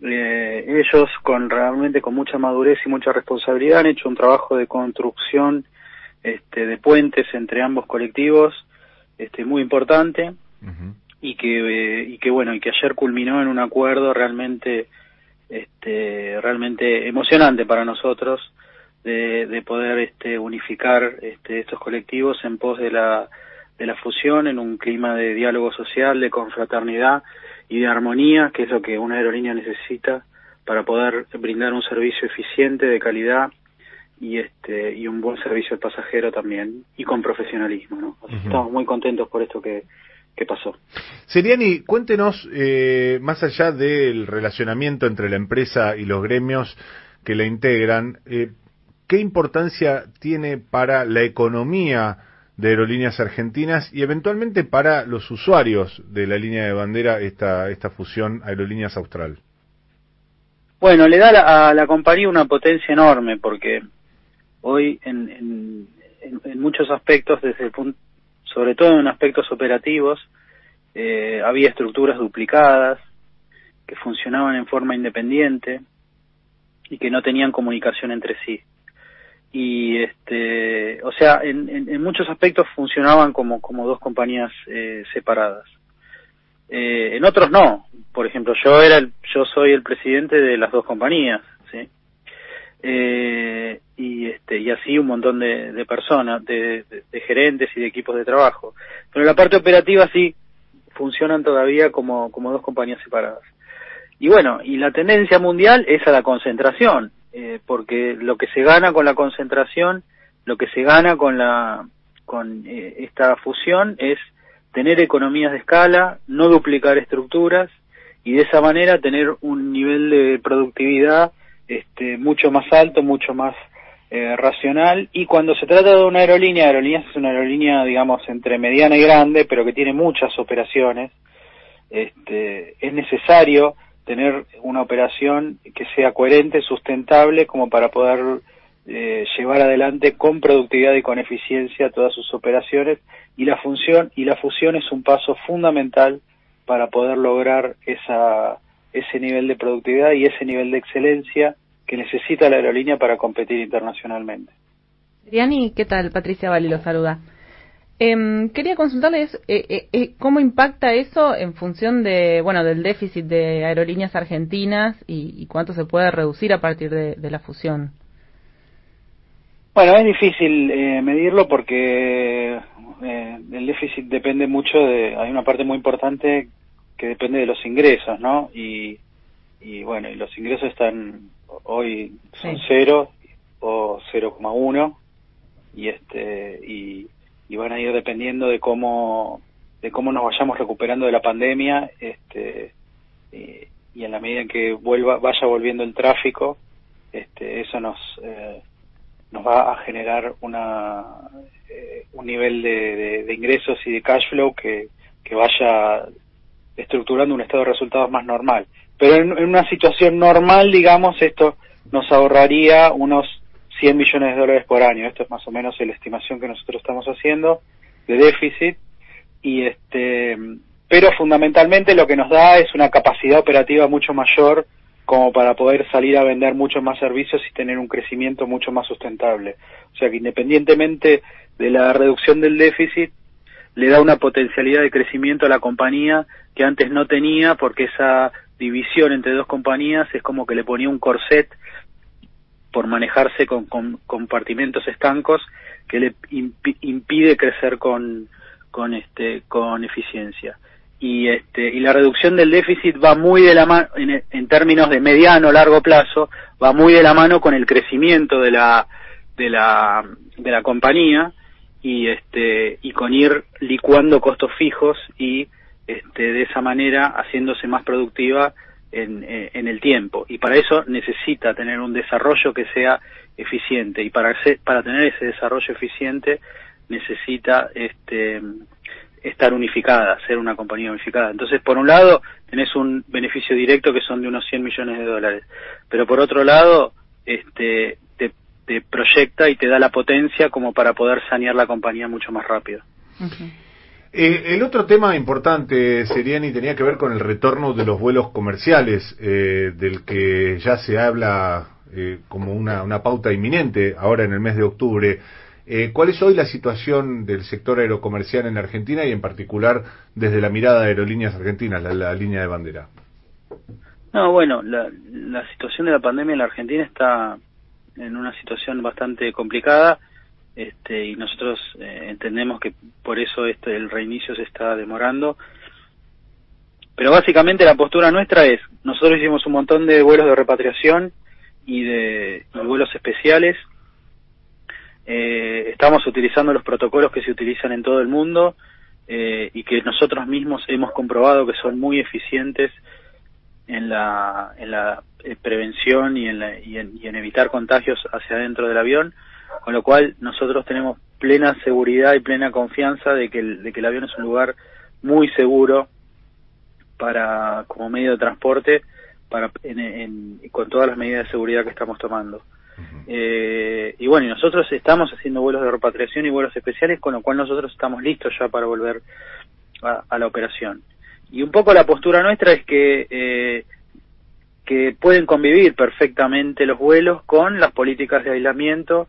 I: ellos con realmente con mucha madurez y mucha responsabilidad han hecho un trabajo de construcción este, de puentes entre ambos colectivos este muy importante uh -huh. y que eh, y que bueno y que ayer culminó en un acuerdo realmente este realmente emocionante para nosotros de, de poder este unificar este estos colectivos en pos de la de la fusión en un clima de diálogo social de confraternidad y de armonía que es lo que una aerolínea necesita para poder brindar un servicio eficiente de calidad y este y un buen servicio al pasajero también y con profesionalismo ¿no? Uh -huh. estamos muy contentos por esto que, que pasó
B: Seriani cuéntenos eh, más allá del relacionamiento entre la empresa y los gremios que la integran eh, qué importancia tiene para la economía de aerolíneas argentinas y eventualmente para los usuarios de la línea de bandera esta esta fusión aerolíneas austral
I: bueno, le da a la, a la compañía una potencia enorme porque hoy en, en, muchos aspectos, desde el punto, sobre todo en aspectos operativos, eh, había estructuras duplicadas que funcionaban en forma independiente y que no tenían comunicación entre sí. Y este, o sea, en, en, en muchos aspectos funcionaban como, como dos compañías eh, separadas. Eh, en otros no. Por ejemplo, yo era el, yo soy el presidente de las dos compañías, ¿sí? eh, y este y así un montón de, de personas, de, gerentes y de equipos de trabajo. Pero la parte operativa sí funcionan todavía como, como dos compañías separadas. Y bueno, y la tendencia mundial es a la concentración, eh, porque lo que se gana con la concentración, lo que se gana con la con eh, esta fusión es tener economías de escala, no duplicar estructuras y de esa manera tener un nivel de productividad este, mucho más alto, mucho más eh, racional. Y cuando se trata de una aerolínea, aerolíneas es una aerolínea, digamos, entre mediana y grande, pero que tiene muchas operaciones, este, es necesario tener una operación que sea coherente, sustentable, como para poder eh, llevar adelante con productividad y con eficiencia todas sus operaciones y la función y la fusión es un paso fundamental para poder lograr esa ese nivel de productividad y ese nivel de excelencia que necesita la aerolínea para competir internacionalmente.
C: Diani, ¿qué tal? Patricia Bali lo saluda. Em, quería consultarles eh, eh, eh, cómo impacta eso en función de, bueno, del déficit de aerolíneas argentinas y, y cuánto se puede reducir a partir de, de la fusión.
I: Bueno, es difícil eh, medirlo porque eh, el déficit depende mucho de, hay una parte muy importante que depende de los ingresos, ¿no? Y, y bueno, y los ingresos están hoy son
C: Sí.
I: cero o 0,1 y este y, y van a ir dependiendo de cómo de cómo nos vayamos recuperando de la pandemia, este y, y en la medida en que vuelva vaya volviendo el tráfico, este eso nos eh, nos va a generar una eh, un nivel de, de- de ingresos y de cash flow que, que vaya estructurando un estado de resultados más normal. Pero en, una situación normal, digamos, esto nos ahorraría unos 100 millones de dólares por año. Esto es más o menos la estimación que nosotros estamos haciendo de déficit. Y este, pero fundamentalmente lo que nos da es una capacidad operativa mucho mayor como para poder salir a vender muchos más servicios y tener un crecimiento mucho más sustentable. O sea que independientemente de la reducción del déficit, le da una potencialidad de crecimiento a la compañía que antes no tenía porque esa división entre dos compañías es como que le ponía un corset por manejarse con, con compartimentos estancos que le impi- impide crecer con, con este con eficiencia. Y este y la reducción del déficit va muy de la mano en, en términos de mediano largo plazo va muy de la mano con el crecimiento de la de la de la compañía y este y con ir licuando costos fijos y este de esa manera haciéndose más productiva en, eh, en el tiempo y para eso necesita tener un desarrollo que sea eficiente y para ese- para tener ese desarrollo eficiente necesita este estar unificada, ser una compañía unificada. Entonces, por un lado, tenés un beneficio directo que son de unos 100 millones de dólares, pero por otro lado, este te, te proyecta y te da la potencia como para poder sanear la compañía mucho más rápido.
B: Eh, el otro tema importante, Seriani, tenía que ver con el retorno de los vuelos comerciales, eh, del que ya se habla eh, como una, una pauta inminente ahora en el mes de octubre. Eh, ¿Cuál es hoy la situación del sector aerocomercial en Argentina y en particular desde la mirada de Aerolíneas Argentinas, la, la línea de bandera?
I: No, bueno, la, la situación de la pandemia en la Argentina está en una situación bastante complicada este, y nosotros eh, entendemos que por eso este, el reinicio se está demorando. Pero básicamente la postura nuestra es, nosotros hicimos un montón de vuelos de repatriación y de vuelos especiales. Eh, estamos utilizando los protocolos que se utilizan en todo el mundo eh, y que nosotros mismos hemos comprobado que son muy eficientes en la, en la prevención y en, la- y, en, y en evitar contagios hacia adentro del avión, con lo cual nosotros tenemos plena seguridad y plena confianza de que el, de que el avión es un lugar muy seguro para como medio de transporte para en, en- con todas las medidas de seguridad que estamos tomando. Eh, y bueno, y nosotros estamos haciendo vuelos de repatriación y vuelos especiales, con lo cual nosotros estamos listos ya para volver a, a la operación. Y un poco la postura nuestra es que eh, que pueden convivir perfectamente los vuelos con las políticas de aislamiento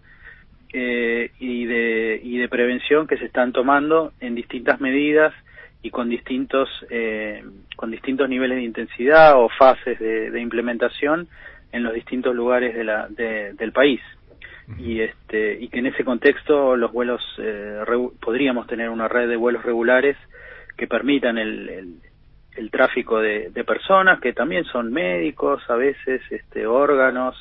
I: eh, y de y de prevención que se están tomando en distintas medidas y con distintos eh, con distintos niveles de intensidad o fases de, de implementación en los distintos lugares de la, de- del país. Y este y que en ese contexto los vuelos eh, podríamos tener una red de vuelos regulares que permitan el, el, el tráfico de, de personas que también son médicos, a veces este, órganos,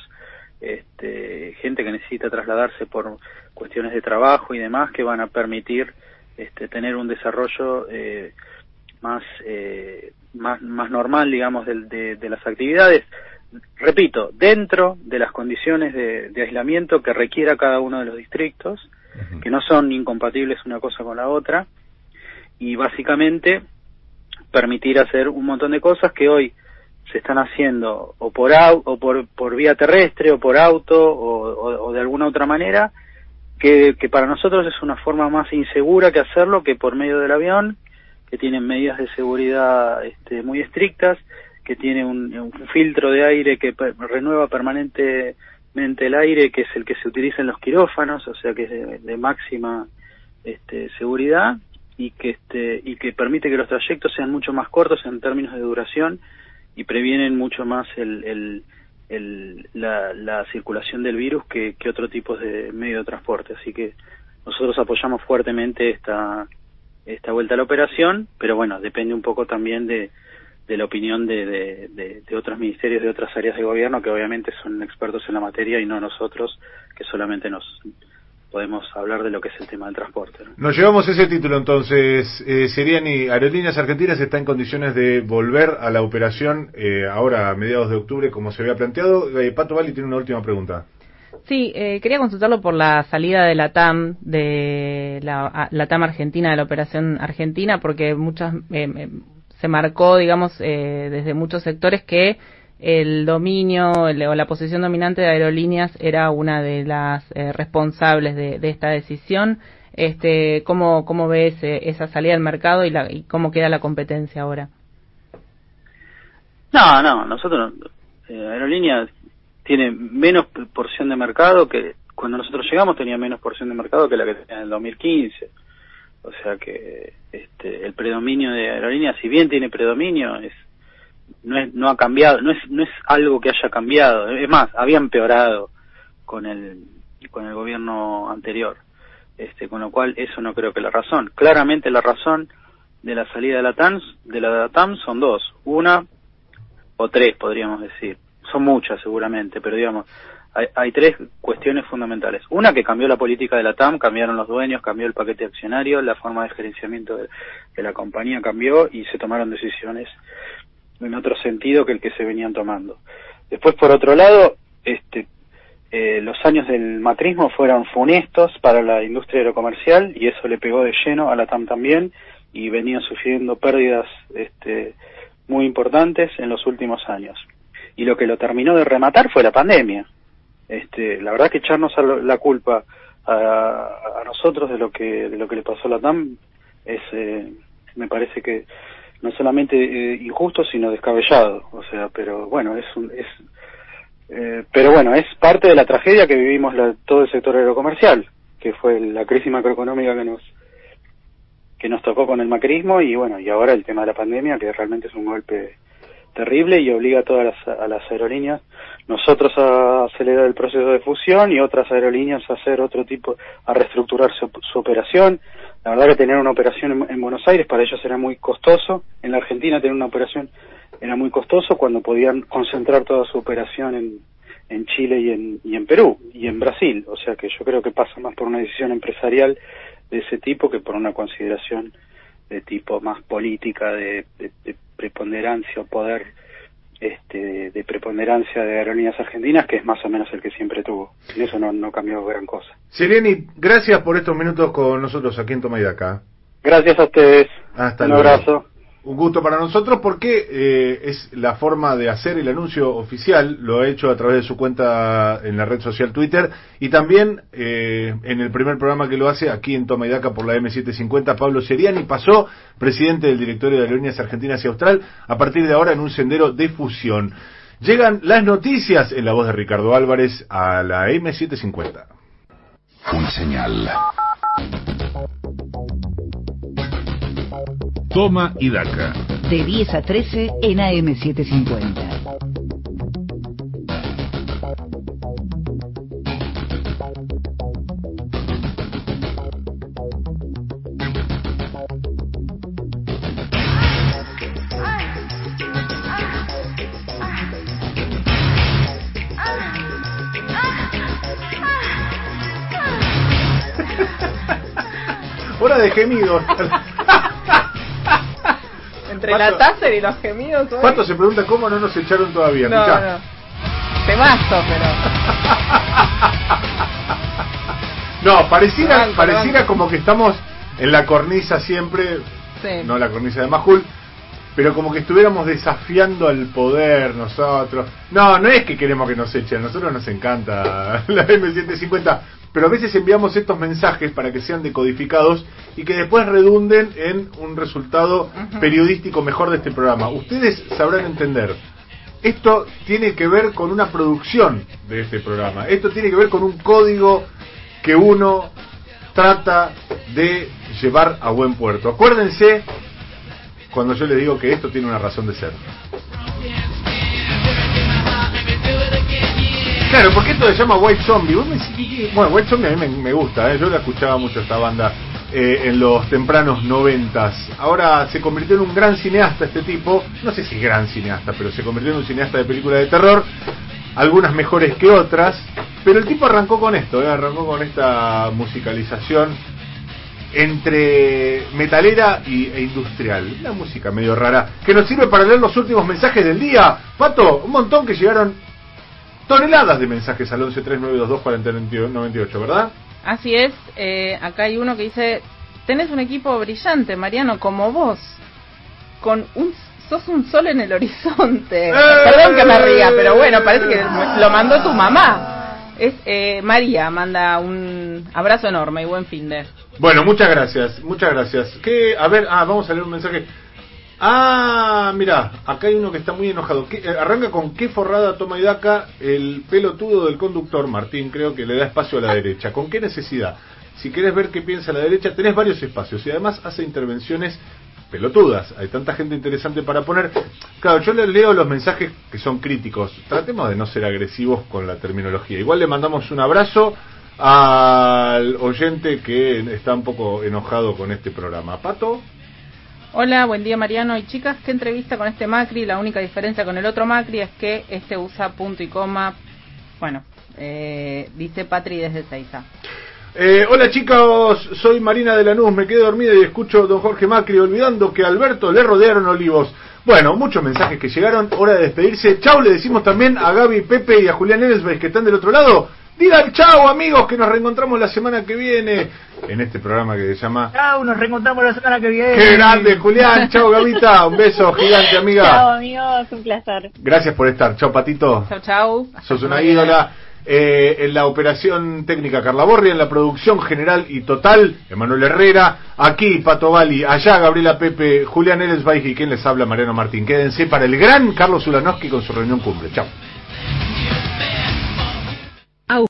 I: este, gente que necesita trasladarse por cuestiones de trabajo y demás que van a permitir este, tener un desarrollo eh, más, eh, más más normal, digamos, de, de las actividades. Repito, dentro de las condiciones de, de aislamiento que requiera cada uno de los distritos, que no son incompatibles una cosa con la otra, y básicamente permitir hacer un montón de cosas que hoy se están haciendo o por au- o por, por vía terrestre o por auto o, de alguna otra manera que, para nosotros es una forma más insegura que hacerlo que por medio del avión que tienen medidas de seguridad este, muy estrictas que tiene un, un filtro de aire que renueva permanentemente el aire que es el que se utiliza en los quirófanos o sea que es de, de máxima este, seguridad y que este y que permite que los trayectos sean mucho más cortos en términos de duración y previenen mucho más el, el- la, la circulación del virus que, que otro tipo de medio de transporte. Así que nosotros apoyamos fuertemente esta esta vuelta a la operación pero bueno depende un poco también de, de la opinión de, de, de- de otros ministerios de otras áreas de gobierno que obviamente son expertos en la materia y no nosotros que solamente nos podemos hablar de lo que es el tema del transporte ¿no?
B: Nos llevamos ese título entonces. Eh, Seriani, Aerolíneas Argentinas está en condiciones de volver a la operación eh, ahora a mediados de octubre como se había planteado. Eh, Pato Vali tiene una última pregunta.
C: Sí, eh, quería consultarlo por la salida de la TAM, de la, a- la TAM Argentina, de la operación argentina, porque muchas eh, eh, se marcó, digamos, eh, desde muchos sectores que el dominio el- o la posición dominante de aerolíneas era una de las eh, responsables de, de esta decisión. Este, ¿cómo, ¿Cómo ves esa salida al mercado y, la, y cómo queda la competencia ahora?
I: No, no, nosotros, eh, Aerolíneas tiene menos porción de mercado que cuando nosotros llegamos tenía menos porción de mercado que la que tenía en el 2015. O sea que este, el predominio de Aerolíneas, si bien tiene predominio, es no es no ha cambiado, no es no es algo que haya cambiado. Es más, había empeorado con el con el gobierno anterior. Este, con lo cual eso no creo que la razón. Claramente la razón de la salida de la TAM, de la TAM son dos. Una o tres podríamos decir. Son muchas seguramente, pero digamos, hay, hay tres cuestiones fundamentales. Una que cambió la política de la TAM, cambiaron los dueños, cambió el paquete accionario, la forma de gerenciamiento de, de la compañía cambió y se tomaron decisiones en otro sentido que el que se venían tomando. Después, por otro lado, este, eh, los años del matrismo fueron funestos para la industria aerocomercial y eso le pegó de lleno a la TAM también y venían sufriendo pérdidas este, muy importantes en los últimos años. Y lo que lo terminó de rematar fue la pandemia. Este, la verdad que echarnos a la culpa a, a nosotros de lo que de lo que le pasó a la TAM es eh, me parece que no solamente eh, injusto sino descabellado. O sea pero bueno es un, es eh, pero bueno es parte de la tragedia que vivimos la- todo el sector aerocomercial que fue la crisis macroeconómica que nos que nos tocó con el macrismo y bueno y ahora el tema de la pandemia que realmente es un golpe terrible y obliga a todas las, a las aerolíneas. Nosotros a acelerar el proceso de fusión y otras aerolíneas a hacer otro tipo a reestructurar su, su operación. La verdad que tener una operación en, en Buenos Aires para ellos era muy costoso. En la Argentina tener una operación era muy costoso cuando podían concentrar toda su operación en, en Chile y en, y en Perú y en Brasil. O sea que yo creo que pasa más por una decisión empresarial de ese tipo que por una consideración de tipo más política, de, de- de preponderancia o poder este, de preponderancia de aerolíneas argentinas, que es más o menos el que siempre tuvo. En eso no, no cambió gran cosa.
B: Seriani, gracias por estos minutos con nosotros aquí en Toma y.
I: Gracias a ustedes.
B: Hasta
I: Un
B: luego.
I: abrazo.
B: Un gusto para nosotros porque eh, es la forma de hacer el anuncio oficial, lo ha hecho a través de su cuenta en la red social Twitter y también eh, en el primer programa que lo hace aquí en Toma y Daca por la M750, Pablo Seriani pasó presidente del directorio de Aerolíneas Argentinas y Austral a partir de ahora en un sendero de fusión. Llegan las noticias en la voz de Ricardo Álvarez a la M750.
E: Una señal. Toma y Daca.
A: De 10 a 13 en AM750.
B: Hora de gemidos.
C: Entre
B: Pato-
C: la taser y los gemidos. hoy.
B: Pato se pregunta cómo no nos echaron todavía.
C: No,
B: Escuchá.
C: no. Temazo, pero.
B: No, pareciera,
C: Banco,
B: pareciera como que estamos en la cornisa siempre,
C: Sí.
B: no la cornisa de Majul, pero como que estuviéramos desafiando al poder nosotros. No, no es que queremos que nos echen, a nosotros nos encanta la M750, pero a veces enviamos estos mensajes para que sean decodificados y que después redunden en un resultado periodístico mejor de este programa. Ustedes sabrán entender. Esto tiene que ver con una producción de este programa. Esto tiene que ver con un código que uno trata de llevar a buen puerto. Acuérdense cuando yo les digo que esto tiene una razón de ser. Claro, porque esto se llama White Zombie. Vos me. Bueno, White Zombie a mí me, me gusta, ¿eh? yo la escuchaba mucho esta banda eh, en los tempranos noventas. Ahora se convirtió en un gran cineasta este tipo, no sé si gran cineasta, pero se convirtió en un cineasta de películas de terror, algunas mejores que otras, pero el tipo arrancó con esto, ¿eh? arrancó con esta musicalización entre metalera y, e industrial. Una música medio rara, que nos sirve para leer los últimos mensajes del día. Pato, un montón que llegaron toneladas de mensajes al 1139224098, ¿verdad?
C: Así es, eh, acá hay uno que dice, tenés un equipo brillante, Mariano, como vos, con un sos un sol en el horizonte. Perdón que me ría, pero bueno, parece que lo mandó tu mamá. Es eh, María, manda un abrazo enorme y buen fin de.
B: Bueno, muchas gracias, muchas gracias. ¿Qué? A ver, ah, vamos a leer un mensaje. Ah, mira, acá hay uno que está muy enojado. ¿Qué- eh, arranca con qué forrada toma y daca el pelotudo del conductor, Martín, creo que le da espacio a la derecha. ¿Con qué necesidad? Si querés ver qué piensa la derecha, tenés varios espacios y además hace intervenciones pelotudas. Hay tanta gente interesante para poner. Claro, yo les leo los mensajes que son críticos. Tratemos de no ser agresivos con la terminología. Igual le mandamos un abrazo al oyente que está un poco enojado con este programa. Pato.
C: Hola, buen día Mariano y chicas, ¿qué entrevista con este Macri? La única diferencia con el otro Macri es que este usa punto y coma. Bueno, eh, dice Patri desde Seiza.
B: Eh, hola chicos, soy Marina de Lanús, me quedé dormida y escucho a don Jorge Macri olvidando que a Alberto le rodearon olivos. Bueno, muchos mensajes que llegaron, hora de despedirse. Chau, le decimos también a Gaby, Pepe y a Julián Eresbeis que están del otro lado. Digan chau amigos, que nos reencontramos la semana que viene en este programa que se llama...
H: Chao, nos reencontramos la semana que viene.
B: ¡Qué grande, Julián! Chau, Gavita, un beso gigante,
D: Chao,
B: amiga.
D: amigos, un placer.
B: Gracias por estar. Chau, Patito.
C: Chau, chau.
B: Sos una ídola. Eh, en la operación técnica Carla Borri, en la producción general y total, Emanuel Herrera, aquí Pato Bali, allá Gabriela Pepe, Julián Eresbaig y quien les habla Mariano Martín. Quédense para el gran Carlos Ulanowski con su reunión cumbre. Chao.